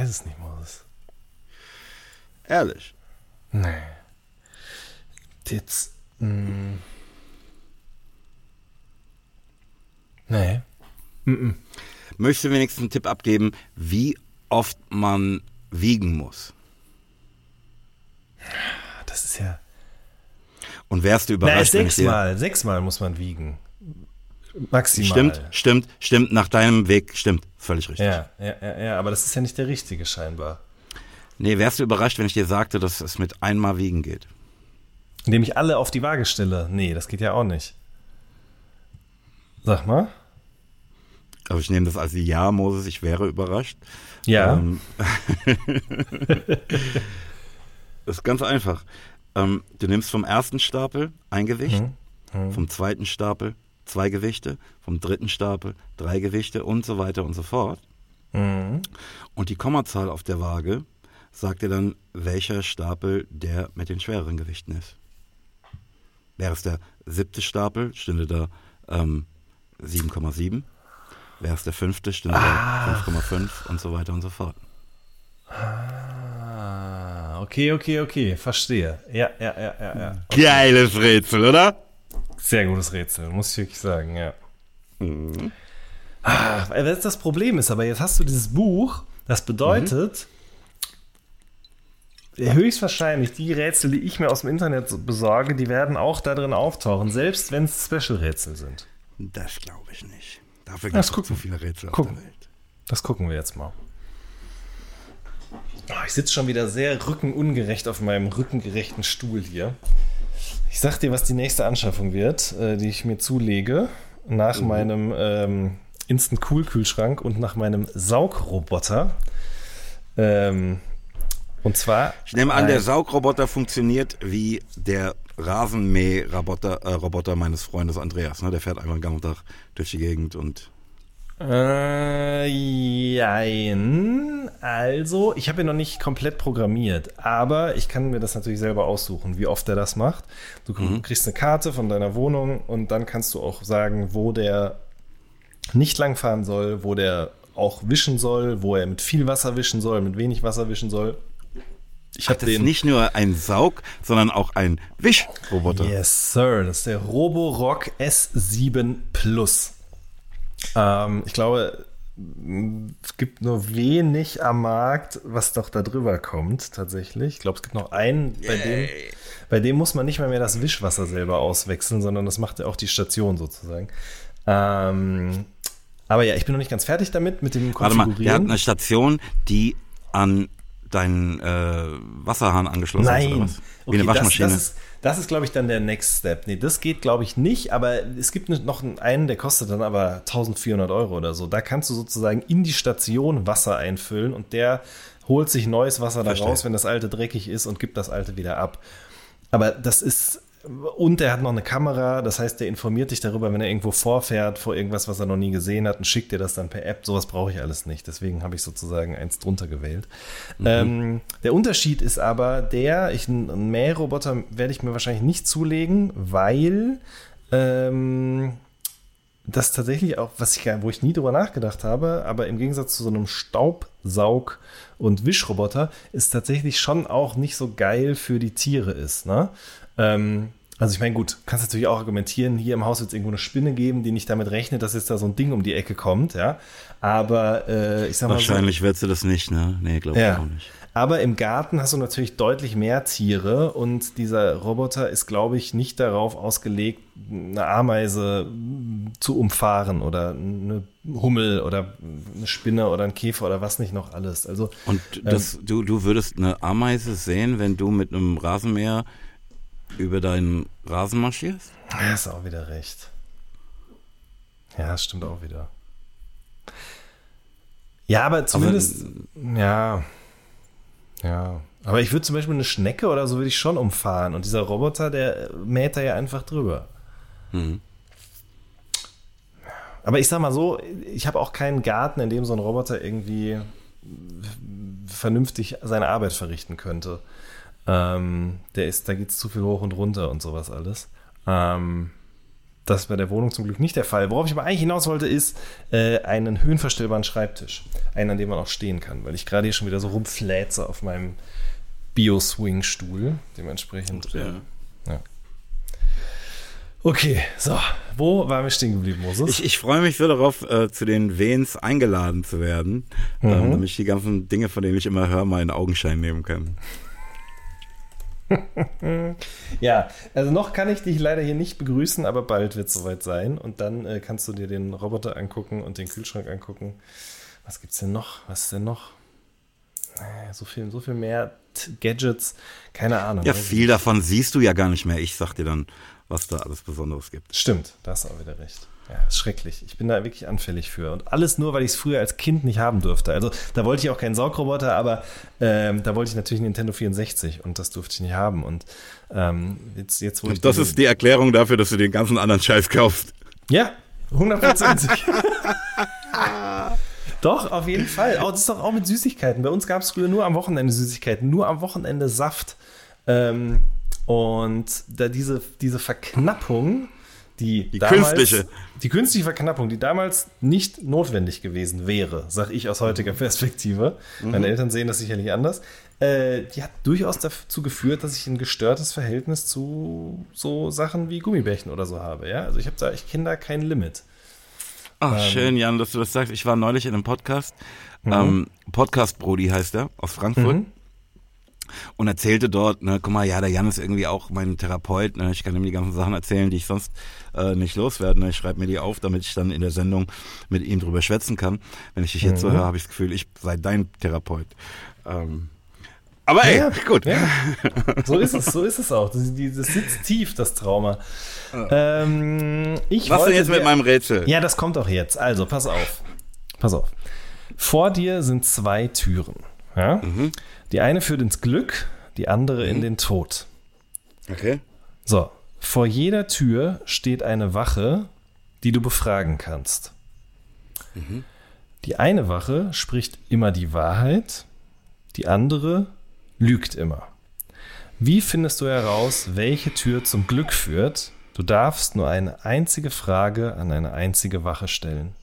Weiß es nicht, Moses. Ehrlich. Nee. Jetzt. mm. Mh. Nee. Möchtest du wenigstens einen Tipp abgeben, wie oft man wiegen muss? Das ist ja. Und wärst du Na, überrascht, dir... sechsmal. Sechsmal muss man wiegen. Maximal. Stimmt, stimmt, stimmt, nach deinem Weg, stimmt, völlig richtig. Ja, ja, ja, ja, aber das ist ja nicht der richtige scheinbar. Nee, wärst du überrascht, wenn ich dir sagte, dass es mit einmal wiegen geht? Indem ich alle auf die Waage stelle. Nee, das geht ja auch nicht. Sag mal. Also ich nehme das als Ja, Moses, ich wäre überrascht. Ja. Ähm, (laughs) das ist ganz einfach. Ähm, du nimmst vom ersten Stapel ein Gewicht, vom zweiten Stapel zwei Gewichte, vom dritten Stapel drei Gewichte und so weiter und so fort. Mhm. Und die Kommazahl auf der Waage sagt dir dann, welcher Stapel der mit den schwereren Gewichten ist. Wäre es der siebte Stapel, stünde da ähm, 7,7. Wäre es der fünfte, stünde da 5,5 und so weiter und so fort. Ah, okay, okay, okay. Verstehe. Ja, ja, ja, ja, ja. Geiles Rätsel, oder? Sehr gutes Rätsel, muss ich wirklich sagen, ja. Ah, weil das das Problem ist, aber jetzt hast du dieses Buch, das bedeutet, höchstwahrscheinlich die Rätsel, die ich mir aus dem Internet besorge, die werden auch da drin auftauchen, selbst wenn es Special-Rätsel sind. Das glaube ich nicht. Dafür Das gibt es gucken. zu viele Rätsel Gucken. auf der Welt. Das gucken wir jetzt mal. Oh, ich sitze schon wieder sehr rückenungerecht auf meinem rückengerechten Stuhl hier. Ich sag dir, was die nächste Anschaffung wird, äh, die ich mir zulege, nach meinem ähm, Instant Cool Kühlschrank und nach meinem Saugroboter. Ähm, und zwar. Ich nehme an, der Saugroboter funktioniert wie der Rasenmäh-Roboter äh, meines Freundes Andreas. Ne? Der fährt einfach den ganzen Tag durch die Gegend und Äh, jein. Also, ich habe ihn noch nicht komplett programmiert, aber ich kann mir das natürlich selber aussuchen, wie oft er das macht. Du kriegst eine Karte von deiner Wohnung und dann kannst du auch sagen, wo der nicht langfahren soll, wo der auch wischen soll, wo er mit viel Wasser wischen soll, mit wenig Wasser wischen soll. Ich habe den nicht nur ein Saug, sondern auch ein Wischroboter. Yes, Sir. Das ist der Roborock S7 Plus. Ähm, ich glaube, es gibt nur wenig am Markt, was doch da drüber kommt, tatsächlich. Ich glaube, es gibt noch einen, bei dem, bei dem muss man nicht mal mehr das Wischwasser selber auswechseln, sondern das macht ja auch die Station sozusagen. Ähm, aber ja, ich bin noch nicht ganz fertig damit, mit dem Konfigurieren. Warte mal, der hat eine Station, die an deinen äh, Wasserhahn angeschlossen Nein. ist oder was? Wie okay, eine Waschmaschine. Das, das ist, das ist, glaube ich, dann der Next Step. Nee, das geht, glaube ich, nicht, aber es gibt noch einen, der kostet dann aber 1400 Euro oder so. Da kannst du sozusagen in die Station Wasser einfüllen und der holt sich neues Wasser da raus, wenn das alte dreckig ist und gibt das alte wieder ab. Aber das ist und er hat noch eine Kamera, das heißt, der informiert dich darüber, wenn er irgendwo vorfährt, vor irgendwas, was er noch nie gesehen hat, und schickt dir das dann per App. Sowas brauche ich alles nicht. Deswegen habe ich sozusagen eins drunter gewählt. Mhm. Ähm, der Unterschied ist aber der, ich, einen Mähroboter werde ich mir wahrscheinlich nicht zulegen, weil ähm, das tatsächlich auch, was ich, wo ich nie drüber nachgedacht habe, aber im Gegensatz zu so einem Staubsaug- und Wischroboter ist tatsächlich schon auch nicht so geil für die Tiere ist. Ne? Ähm, also ich meine, gut, kannst natürlich auch argumentieren, hier im Haus wird es irgendwo eine Spinne geben, die nicht damit rechnet, dass jetzt da so ein Ding um die Ecke kommt, ja. Aber äh, ich sag mal. Wahrscheinlich so, wird sie das nicht, ne? Nee, glaube ja. ich auch nicht. Aber im Garten hast du natürlich deutlich mehr Tiere und dieser Roboter ist, glaube ich, nicht darauf ausgelegt, eine Ameise zu umfahren oder eine Hummel oder eine Spinne oder ein Käfer oder was nicht noch alles. Also, und das, ähm, du, du würdest eine Ameise sehen, wenn du mit einem Rasenmäher über deinen Rasen marschierst? Ja, ist auch wieder recht. Ja, das stimmt auch wieder. Ja, aber zumindest, aber, ja, ja. Aber ich würde zum Beispiel eine Schnecke oder so würde ich schon umfahren und dieser Roboter, der mäht da ja einfach drüber. Mhm. Aber ich sag mal so, ich habe auch keinen Garten, in dem so ein Roboter irgendwie vernünftig seine Arbeit verrichten könnte. Ähm, der ist, da geht es zu viel hoch und runter und sowas alles. Ähm, das ist bei der Wohnung zum Glück nicht der Fall. Worauf ich aber eigentlich hinaus wollte, ist äh, einen höhenverstellbaren Schreibtisch. Einen, an dem man auch stehen kann, weil ich gerade hier schon wieder so rumfläze auf meinem Bio-Swing-Stuhl. Dementsprechend. Ja. ja. Okay, so, wo waren wir stehen geblieben, Moses? Ich, ich freue mich so darauf, äh, zu den Wens eingeladen zu werden, mhm. ähm, damit ich die ganzen Dinge, von denen ich immer höre, mal in Augenschein nehmen kann. (laughs) ja, also noch kann ich dich leider hier nicht begrüßen, aber bald wird es soweit sein. Und dann äh, kannst du dir den Roboter angucken und den Kühlschrank angucken. Was gibt's denn noch? Was ist denn noch? So viel, so viel mehr Gadgets, keine Ahnung. Ja, viel davon siehst du ja gar nicht mehr. Ich sag dir dann, was da alles Besonderes gibt. Stimmt, da hast du auch wieder recht. Ja, ist schrecklich. Ich bin da wirklich anfällig für. Und alles nur, weil ich es früher als Kind nicht haben durfte. Also da wollte ich auch keinen Saugroboter, aber ähm, da wollte ich natürlich Nintendo 64 und das durfte ich nicht haben. Und ähm, jetzt, jetzt und das ist die Erklärung dafür, dass du den ganzen anderen Scheiß kaufst. Ja, hundertprozentig. (laughs) Doch, auf jeden Fall. Oh, das ist doch auch mit Süßigkeiten. Bei uns gab es früher nur am Wochenende Süßigkeiten, nur am Wochenende Saft. Ähm, und da diese, diese Verknappung die, die damals, künstliche. Die künstliche Verknappung, die damals nicht notwendig gewesen wäre, sag ich aus heutiger Perspektive. Mhm. Meine Eltern sehen das sicherlich anders. Äh, die hat durchaus dazu geführt, dass ich ein gestörtes Verhältnis zu so Sachen wie Gummibärchen oder so habe. Ja, also ich habe da, ich kenne da kein Limit. Ach, ähm, schön, Jan, dass du das sagst. Ich war neulich in einem Podcast. Mhm. Ähm, Podcast Brody heißt er, aus Frankfurt. Mhm und erzählte dort, ne, guck mal, ja, der Jan ist irgendwie auch mein Therapeut, ne, ich kann ihm die ganzen Sachen erzählen, die ich sonst äh, nicht loswerde. Ne, ich schreibe mir die auf, damit ich dann in der Sendung mit ihm drüber schwätzen kann. Wenn ich dich jetzt mhm. so höre, habe ich das Gefühl, ich sei dein Therapeut. Ähm, aber ey, ja, gut. Ja. (laughs) So ist es, so ist es auch. Das, das sitzt tief, das Trauma. Ähm, Was denn jetzt mit meinem Rätsel? Ja, das kommt auch jetzt. Also, pass auf. Pass auf. Vor dir sind zwei Türen. Ja? Mhm. Die eine führt ins Glück, die andere mhm. in den Tod. Okay. So, vor jeder Tür steht eine Wache, die du befragen kannst. Mhm. Die eine Wache spricht immer die Wahrheit, die andere lügt immer. Wie findest du heraus, welche Tür zum Glück führt? Du darfst nur eine einzige Frage an eine einzige Wache stellen.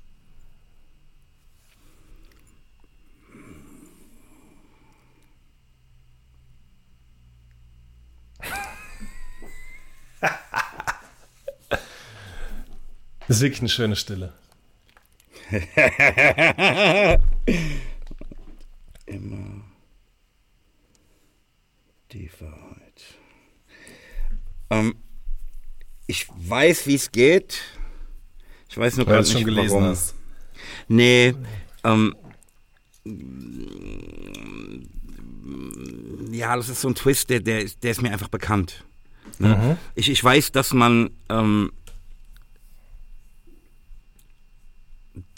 Das ist wirklich eine schöne Stille. (laughs) Immer die Wahrheit. Ähm, ich weiß, wie es geht. Ich weiß nur gerade es nicht, schon gelesen warum. hast. Nee, ähm, ja, das ist so ein Twist, der, der, ist- der ist mir einfach bekannt. Ne? Ich, ich weiß, dass man ähm,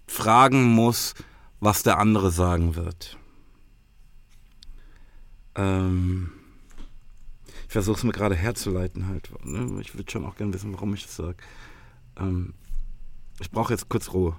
fragen muss, was der andere sagen wird. Ähm, ich versuche es mir gerade herzuleiten halt. Ne? Ich würde schon auch gerne wissen, warum ich das sage. Ähm, ich brauche jetzt kurz Ruhe.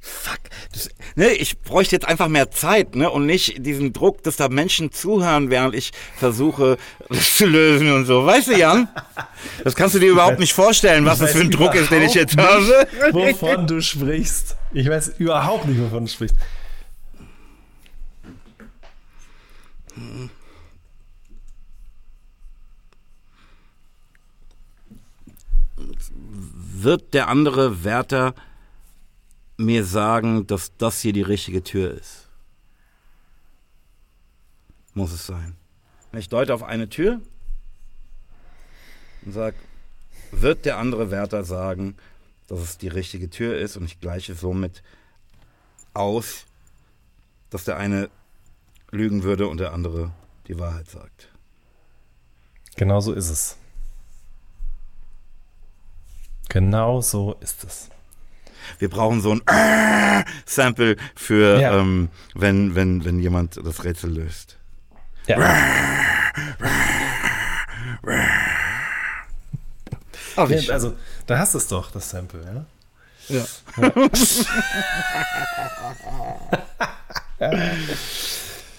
Fuck. Das, ne, ich bräuchte jetzt einfach mehr Zeit, ne? Und nicht diesen Druck, dass da Menschen zuhören, während ich versuche, (laughs) das zu lösen und so. Weißt du, Jan? Das kannst du dir überhaupt nicht vorstellen, was das für ein Druck ist, den ich jetzt überhaupt habe. Wovon du sprichst. Ich weiß überhaupt nicht, wovon du sprichst. Wird der andere Wärter mir sagen, dass das hier die richtige Tür ist? Muss es sein. Ich deute auf eine Tür und sage, wird der andere Wärter sagen, dass es die richtige Tür ist und ich gleiche somit aus, dass der eine lügen würde und der andere die Wahrheit sagt. Genau so ist es. Genau so ist es. Wir brauchen so ein Sample für, Ja. ähm, wenn, wenn, wenn jemand das Rätsel löst. Ja. Oh, wie Ja, also, da hast du es doch, das Sample, ja? Ja. (laughs)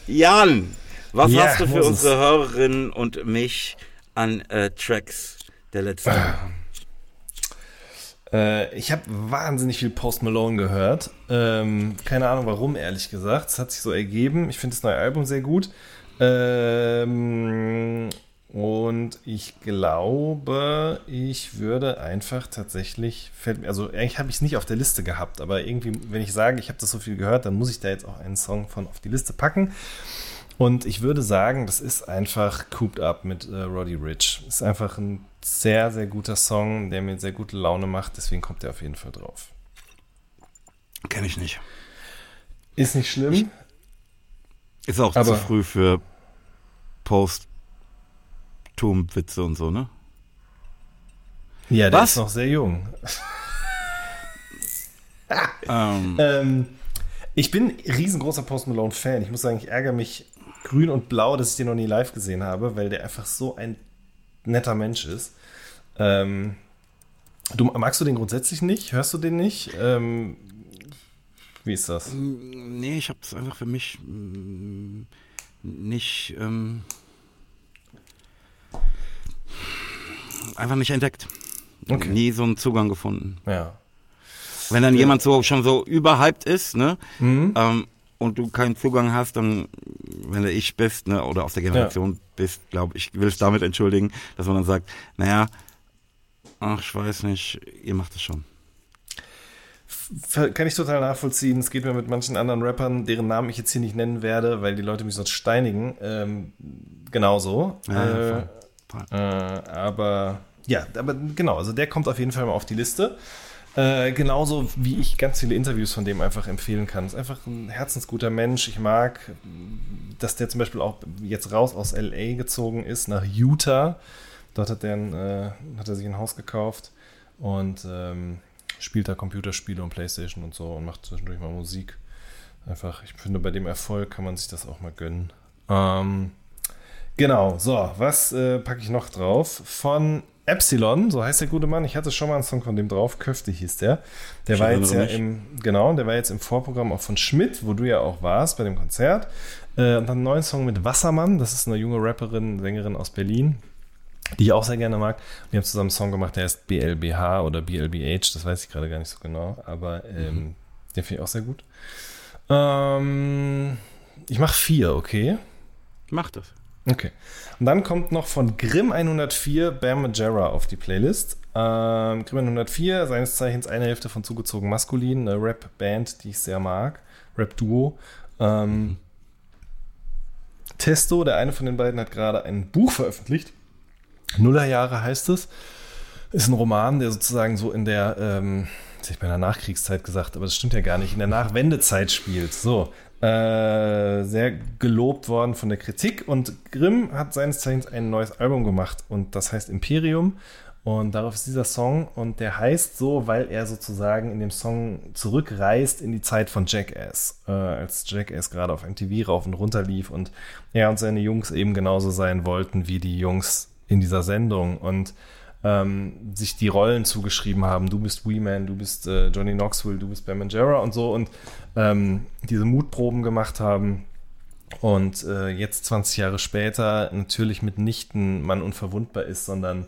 Jan, was Ja, hast du für Moses. unsere Hörerinnen und mich an äh, Tracks der letzten Ah. (clears throat) Äh, ich habe wahnsinnig viel Post Malone gehört. Ähm, keine Ahnung warum, ehrlich gesagt. Es hat sich so ergeben. Ich finde das neue Album sehr gut. Ähm, und ich glaube, ich würde einfach tatsächlich, also eigentlich habe ich es nicht auf der Liste gehabt, aber irgendwie, wenn ich sage, ich habe das so viel gehört, dann muss ich da jetzt auch einen Song von auf die Liste packen. Und ich würde sagen, das ist einfach Cooped Up mit äh, Roddy Rich. Ist einfach ein sehr, sehr guter Song, der mir sehr gute Laune macht. Deswegen kommt er auf jeden Fall drauf. Kenn ich nicht. Ist nicht schlimm. Ist auch Aber- zu früh für Post-Tum-Witze und so, ne? ja, der Was? ist noch sehr jung. (laughs) Ähm, Ähm, ich bin riesengroßer Post Malone Fan. Ich muss sagen, ich ärgere mich grün und blau, dass ich den noch nie live gesehen habe, weil der einfach so ein netter Mensch ist. Ähm, du magst du den grundsätzlich nicht? Hörst du den nicht? Ähm, wie ist das? nee, ich habe es einfach für mich mm, nicht ähm, einfach nicht entdeckt. Okay. Nie so einen Zugang gefunden. Ja. Wenn dann jemand so schon so überhyped ist, ne, Mhm. ähm, und du keinen Zugang hast, dann, wenn du ich bist, ne, oder aus der Generation bist, glaube ich, will es damit entschuldigen, dass man dann sagt, naja, ach, ich weiß nicht, ihr macht es schon. Kann ich total nachvollziehen. Es geht mir mit manchen anderen Rappern, deren Namen ich jetzt hier nicht nennen werde, weil die Leute mich sonst steinigen. Ähm, genauso. Ja, ja, äh, voll, voll. äh, aber ja, aber genau, also der kommt auf jeden Fall mal auf die Liste. Äh, genauso wie ich ganz viele Interviews von dem einfach empfehlen kann. Ist einfach ein herzensguter Mensch. Ich mag, dass der zum Beispiel auch jetzt raus aus LA gezogen ist nach Utah. Dort hat, der äh, hat er sich ein Haus gekauft und ähm, spielt da Computerspiele und Playstation und so und macht zwischendurch mal Musik. Einfach, ich finde, bei dem Erfolg kann man sich das auch mal gönnen. Ähm, genau, so, was äh, packe ich noch drauf? Von Epsilon, so heißt der gute Mann. Ich hatte schon mal einen Song von dem drauf, Köfte hieß der. Der Ich war jetzt ja mich. im, genau, der war jetzt im Vorprogramm auch von Schmidt, wo du ja auch warst bei dem Konzert. Äh, und dann einen neuen Song mit Wassermann, das ist eine junge Rapperin, Sängerin aus Berlin. die ich auch sehr gerne mag. Wir haben zusammen einen Song gemacht, der heißt BLBH oder BLBH, das weiß ich gerade gar nicht so genau, aber ähm, mhm. den finde ich auch sehr gut. Ähm, ich mache vier, okay? Mach das. Okay. Und dann kommt noch von Grimm 104 Bam Majera auf die Playlist. Ähm, Grimm 104, seines Zeichens eine Hälfte von Zugezogen Maskulin, eine Rap-Band, die ich sehr mag. Rap-Duo. Ähm, mhm. Testo, der eine von den beiden, hat gerade ein Buch veröffentlicht. Nullerjahre heißt es. Ist ein Roman, der sozusagen so in der, ähm, hätte ich bei der Nachkriegszeit gesagt, aber das stimmt ja gar nicht, in der Nachwendezeit spielt. So, äh, sehr gelobt worden von der Kritik. Und Grimm hat seines Zeichens ein neues Album gemacht. Und das heißt Imperium. Und darauf ist dieser Song. Und der heißt so, weil er sozusagen in dem Song zurückreist in die Zeit von Jackass, äh, als Jackass gerade auf MTV rauf und runter lief und er und seine Jungs eben genauso sein wollten wie die Jungs in dieser Sendung. Und ähm, sich die Rollen zugeschrieben haben. Du bist Wee-Man, du bist äh, Johnny Knoxville, du bist Ben Manjera und so und ähm, diese Mutproben gemacht haben. Und äh, jetzt 20 Jahre später natürlich mitnichten man unverwundbar ist, sondern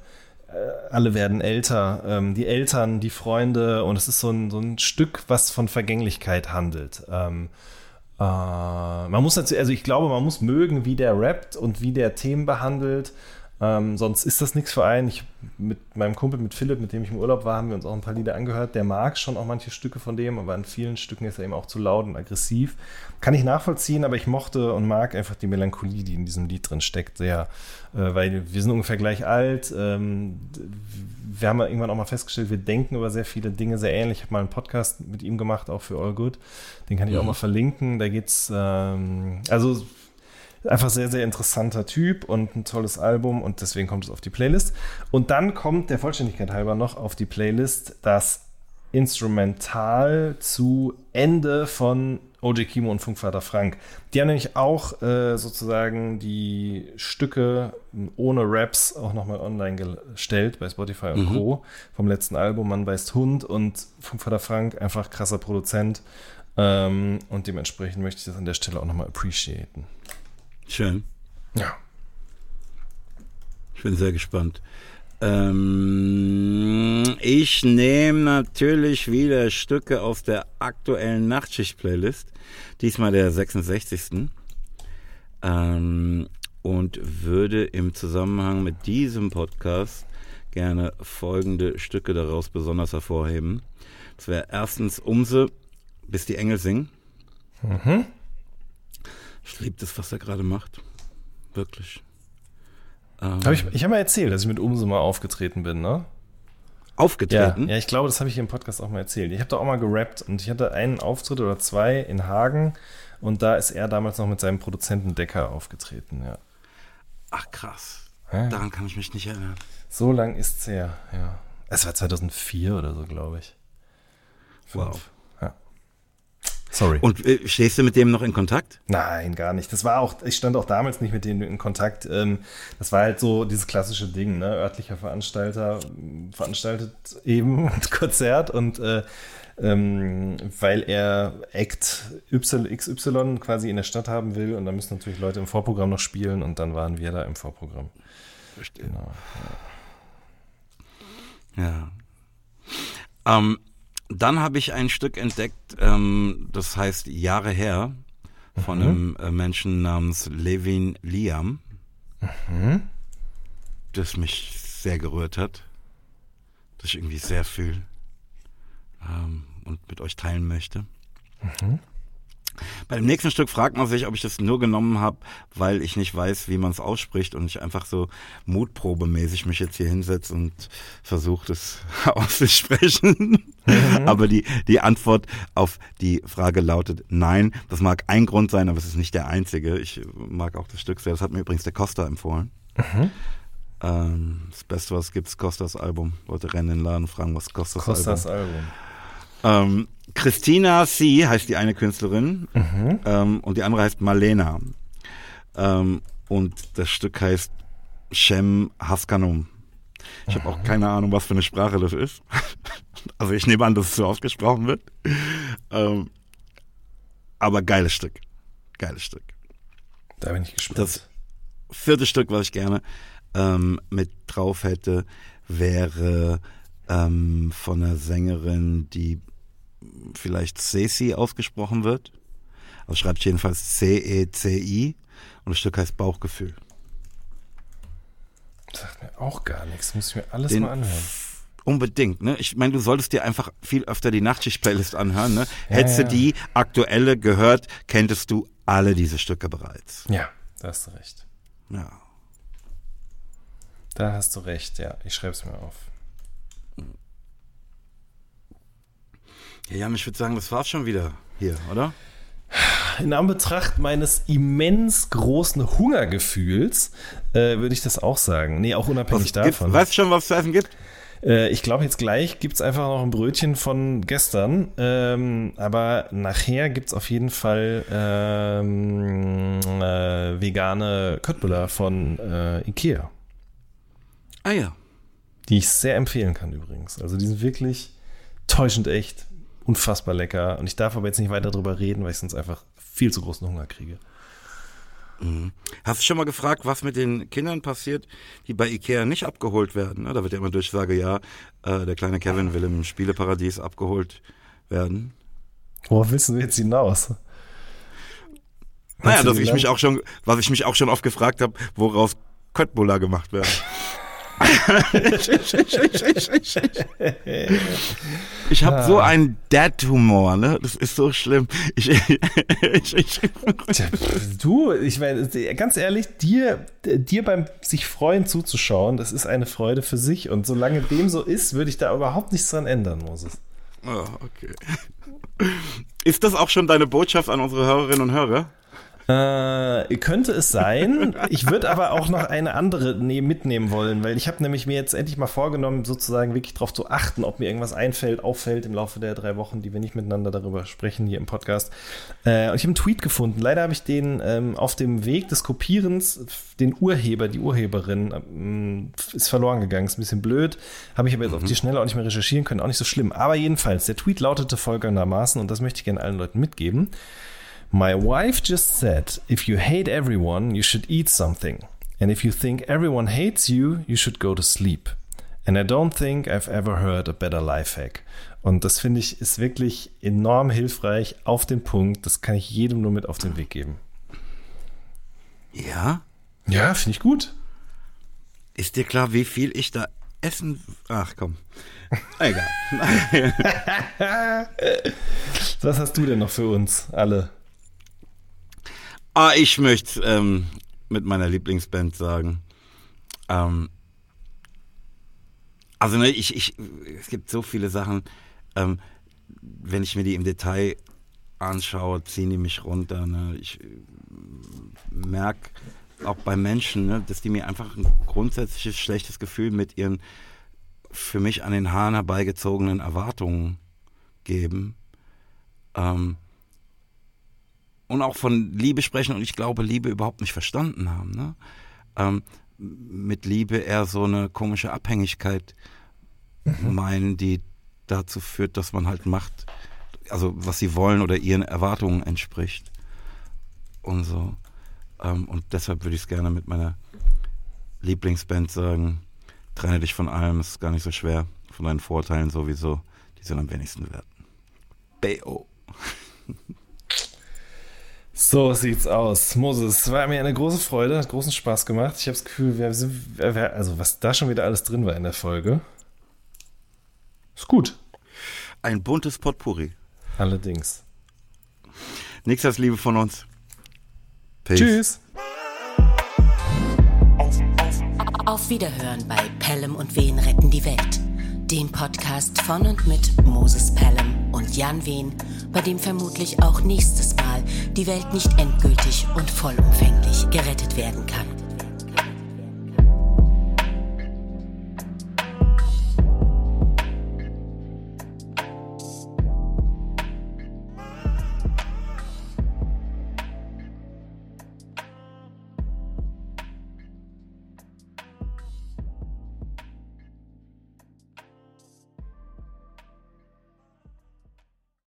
äh, alle werden älter, ähm, die Eltern, die Freunde und es ist so ein, so ein Stück, was von Vergänglichkeit handelt. Ähm, äh, man muss also ich glaube, man muss mögen, wie der rappt und wie der Themen behandelt ähm, sonst ist das nichts für einen. Ich, mit meinem Kumpel, mit Philipp, mit dem ich im Urlaub war, haben wir uns auch ein paar Lieder angehört. Der mag schon auch manche Stücke von dem, aber in vielen Stücken ist er eben auch zu laut und aggressiv. Kann ich nachvollziehen, aber ich mochte und mag einfach die Melancholie, die in diesem Lied drin steckt, sehr. Äh, weil wir sind ungefähr gleich alt. Ähm, wir haben irgendwann auch mal festgestellt, wir denken über sehr viele Dinge sehr ähnlich. Ich habe mal einen Podcast mit ihm gemacht, auch für All Good. Den kann ich mhm. auch mal verlinken. Da geht's, ähm, also Einfach sehr, sehr interessanter Typ und ein tolles Album und deswegen kommt es auf die Playlist. Und dann kommt der Vollständigkeit halber noch auf die Playlist das Instrumental zu Ende von OJ Kimo und Funkvater Frank. Die haben nämlich auch äh, sozusagen die Stücke ohne Raps auch nochmal online gestellt bei Spotify und mhm. Co. vom letzten Album Man weißt Hund und Funkvater Frank, einfach krasser Produzent. Ähm, und dementsprechend möchte ich das an der Stelle auch nochmal appreciaten. Schön. Ja. Ich bin sehr gespannt. Ähm, ich nehme natürlich wieder Stücke aus der aktuellen Nachtschicht-Playlist. Diesmal der 66. Ähm, und würde im Zusammenhang mit diesem Podcast gerne folgende Stücke daraus besonders hervorheben. Das wäre erstens Umse, bis die Engel singen. Mhm. Ich liebe das, was er gerade macht. Wirklich. Ähm, hab ich ich habe mal erzählt, dass ich mit Umso mal aufgetreten bin, ne? Aufgetreten? Ja, ja ich glaube, das habe ich im Podcast auch mal erzählt. Ich habe da auch mal gerappt und ich hatte einen Auftritt oder zwei in Hagen und da ist er damals noch mit seinem Produzenten Decker aufgetreten, ja. Ach krass. Ja. Daran kann ich mich nicht erinnern. So lang ist es her, ja. Es war 2004 oder so, glaube ich. Fünf. Wow. Sorry. Und äh, stehst du mit dem noch in Kontakt? Nein, gar nicht. Das war auch, ich stand auch damals nicht mit denen in Kontakt. Ähm, das war halt so dieses klassische Ding, ne? Örtlicher Veranstalter veranstaltet eben (laughs) ein Konzert und äh, ähm, weil er Act XY quasi in der Stadt haben will und da müssen natürlich Leute im Vorprogramm noch spielen und dann waren wir da im Vorprogramm. Verstehe. Genau, ja. ja. Ähm, dann habe ich ein Stück entdeckt, ähm, das heißt Jahre her, von mhm. einem äh, Menschen namens Levin Liam, mhm. das mich sehr gerührt hat, das ich irgendwie sehr fühle ähm, und mit euch teilen möchte. Mhm. Bei dem nächsten Stück fragt man sich, ob ich das nur genommen habe, weil ich nicht weiß, wie man es ausspricht und ich einfach so mutprobemäßig mich jetzt hier hinsetze und versuche, das (laughs) auszusprechen. Mhm. Aber die, die Antwort auf die Frage lautet nein. Das mag ein Grund sein, aber es ist nicht der einzige. Ich mag auch das Stück sehr. Das hat mir übrigens der Costa empfohlen. Mhm. Ähm, das Beste, was gibt, ist Costas Album. Wollte rennen in den Laden fragen, was Costas, Costas Album. Album. Ähm, Christina C. heißt die eine Künstlerin mhm. ähm, und die andere heißt Malena. Ähm, und das Stück heißt Shem Haskanum. Ich habe auch mhm. keine Ahnung, was für eine Sprache das ist. (laughs) also ich nehme an, dass es so ausgesprochen wird. Ähm, aber geiles Stück. Geiles Stück. Da bin ich gespannt. Das vierte Stück, was ich gerne ähm, mit drauf hätte, wäre ähm, von einer Sängerin, die vielleicht Ceci ausgesprochen wird. Also schreibt jedenfalls C-E-C-I und das Stück heißt Bauchgefühl. Sagt mir auch gar nichts. Muss ich mir alles Den mal anhören. Unbedingt, ne? Ich meine, du solltest dir einfach viel öfter die Nachtschicht-Playlist anhören, ne? Ja, Hättest ja. du die aktuelle gehört, kenntest du alle diese Stücke bereits. Ja, da hast du recht. Ja. Da hast du recht, ja. Ich schreibe es mir auf. Ja, Jan, ich würde sagen, das war's schon wieder hier, oder? In Anbetracht meines immens großen Hungergefühls äh, würde ich das auch sagen. Nee, auch unabhängig Was davon. Weißt du schon, was es zu essen gibt? Äh, ich glaube, jetzt gleich gibt es einfach noch ein Brötchen von gestern. Ähm, aber nachher gibt es auf jeden Fall ähm, äh, vegane Köttbullar von äh, Ikea, Ah ja. die ich sehr empfehlen kann übrigens. Also die sind wirklich täuschend echt, unfassbar lecker. Und ich darf aber jetzt nicht weiter drüber reden, weil ich sonst einfach viel zu großen Hunger kriege. Hast du schon mal gefragt, was mit den Kindern passiert, die bei Ikea nicht abgeholt werden? ne? Da wird ja immer Durchsage, ja, äh, der kleine Kevin will im Spieleparadies abgeholt werden. Worauf willst du jetzt hinaus? Naja, dass ich mich auch schon, was ich mich auch schon oft gefragt habe, woraus Köttbullar gemacht werden. (laughs) ich habe so einen Dad-Humor, ne? Das ist so schlimm. Ich, ich, ich, Du, ich meine, ganz ehrlich, dir, dir beim sich freuen zuzuschauen, das ist eine Freude für sich. Und solange dem so ist, würde ich da überhaupt nichts dran ändern, Moses. oh, okay. Ist das auch schon deine Botschaft an unsere Hörerinnen und Hörer? Äh, könnte es sein. Ich würde aber auch noch eine andere ne mitnehmen wollen, weil ich habe nämlich mir jetzt endlich mal vorgenommen, sozusagen wirklich darauf zu achten, ob mir irgendwas einfällt, auffällt im Laufe der drei Wochen, die wir nicht miteinander darüber sprechen hier im Podcast. Äh, und ich habe einen Tweet gefunden. Leider habe ich den ähm, auf dem Weg des Kopierens, den Urheber, die Urheberin, ähm, ist verloren gegangen. Ist ein bisschen blöd. Habe ich aber jetzt auf die Schnelle auch nicht mehr recherchieren können. Auch nicht so schlimm. Aber jedenfalls, der Tweet lautete folgendermaßen, und das möchte ich gerne allen Leuten mitgeben. My wife just said, if you hate everyone, you should eat something. And if you think everyone hates you, you should go to sleep. And I don't think I've ever heard a better life hack. Und das finde ich ist wirklich enorm hilfreich auf den Punkt. Das kann ich jedem nur mit auf den Weg geben. Ja? Ja, finde ich gut. Ist dir klar, wie viel ich da essen? Ach komm. Egal. (laughs) Was hast du denn noch für uns alle? Ah, ich möchte ähm, mit meiner Lieblingsband sagen. Ähm, also ne, ich, ich, es gibt so viele Sachen, ähm, wenn ich mir die im Detail anschaue, ziehen die mich runter. Ne? Ich merke auch bei Menschen, ne, dass die mir einfach ein grundsätzliches schlechtes Gefühl mit ihren für mich an den Haaren herbeigezogenen Erwartungen geben. Ähm, und auch von Liebe sprechen und ich glaube, Liebe überhaupt nicht verstanden haben. Ne? Ähm, mit Liebe eher so eine komische Abhängigkeit meinen, die dazu führt, dass man halt macht, also was sie wollen oder ihren Erwartungen entspricht. Und so. Ähm, und deshalb würde ich es gerne mit meiner Lieblingsband sagen, trenne dich von allem, es ist gar nicht so schwer, von deinen Vorteilen sowieso, die sind am wenigsten wert. B.O. (laughs) So sieht's aus. Moses, es war mir eine große Freude, hat großen Spaß gemacht. Ich habe das Gefühl, wir sind, wir- also was da schon wieder alles drin war in der Folge. Ist gut. Ein buntes Potpourri. Allerdings. Nichts als Liebe von uns. Peace. Tschüss. Auf Wiederhören bei Pelham und Wen retten die Welt. Dem Podcast von und mit Moses Pelham und Jan Wehn, bei dem vermutlich auch nächstes Mal die Welt nicht endgültig und vollumfänglich gerettet werden kann.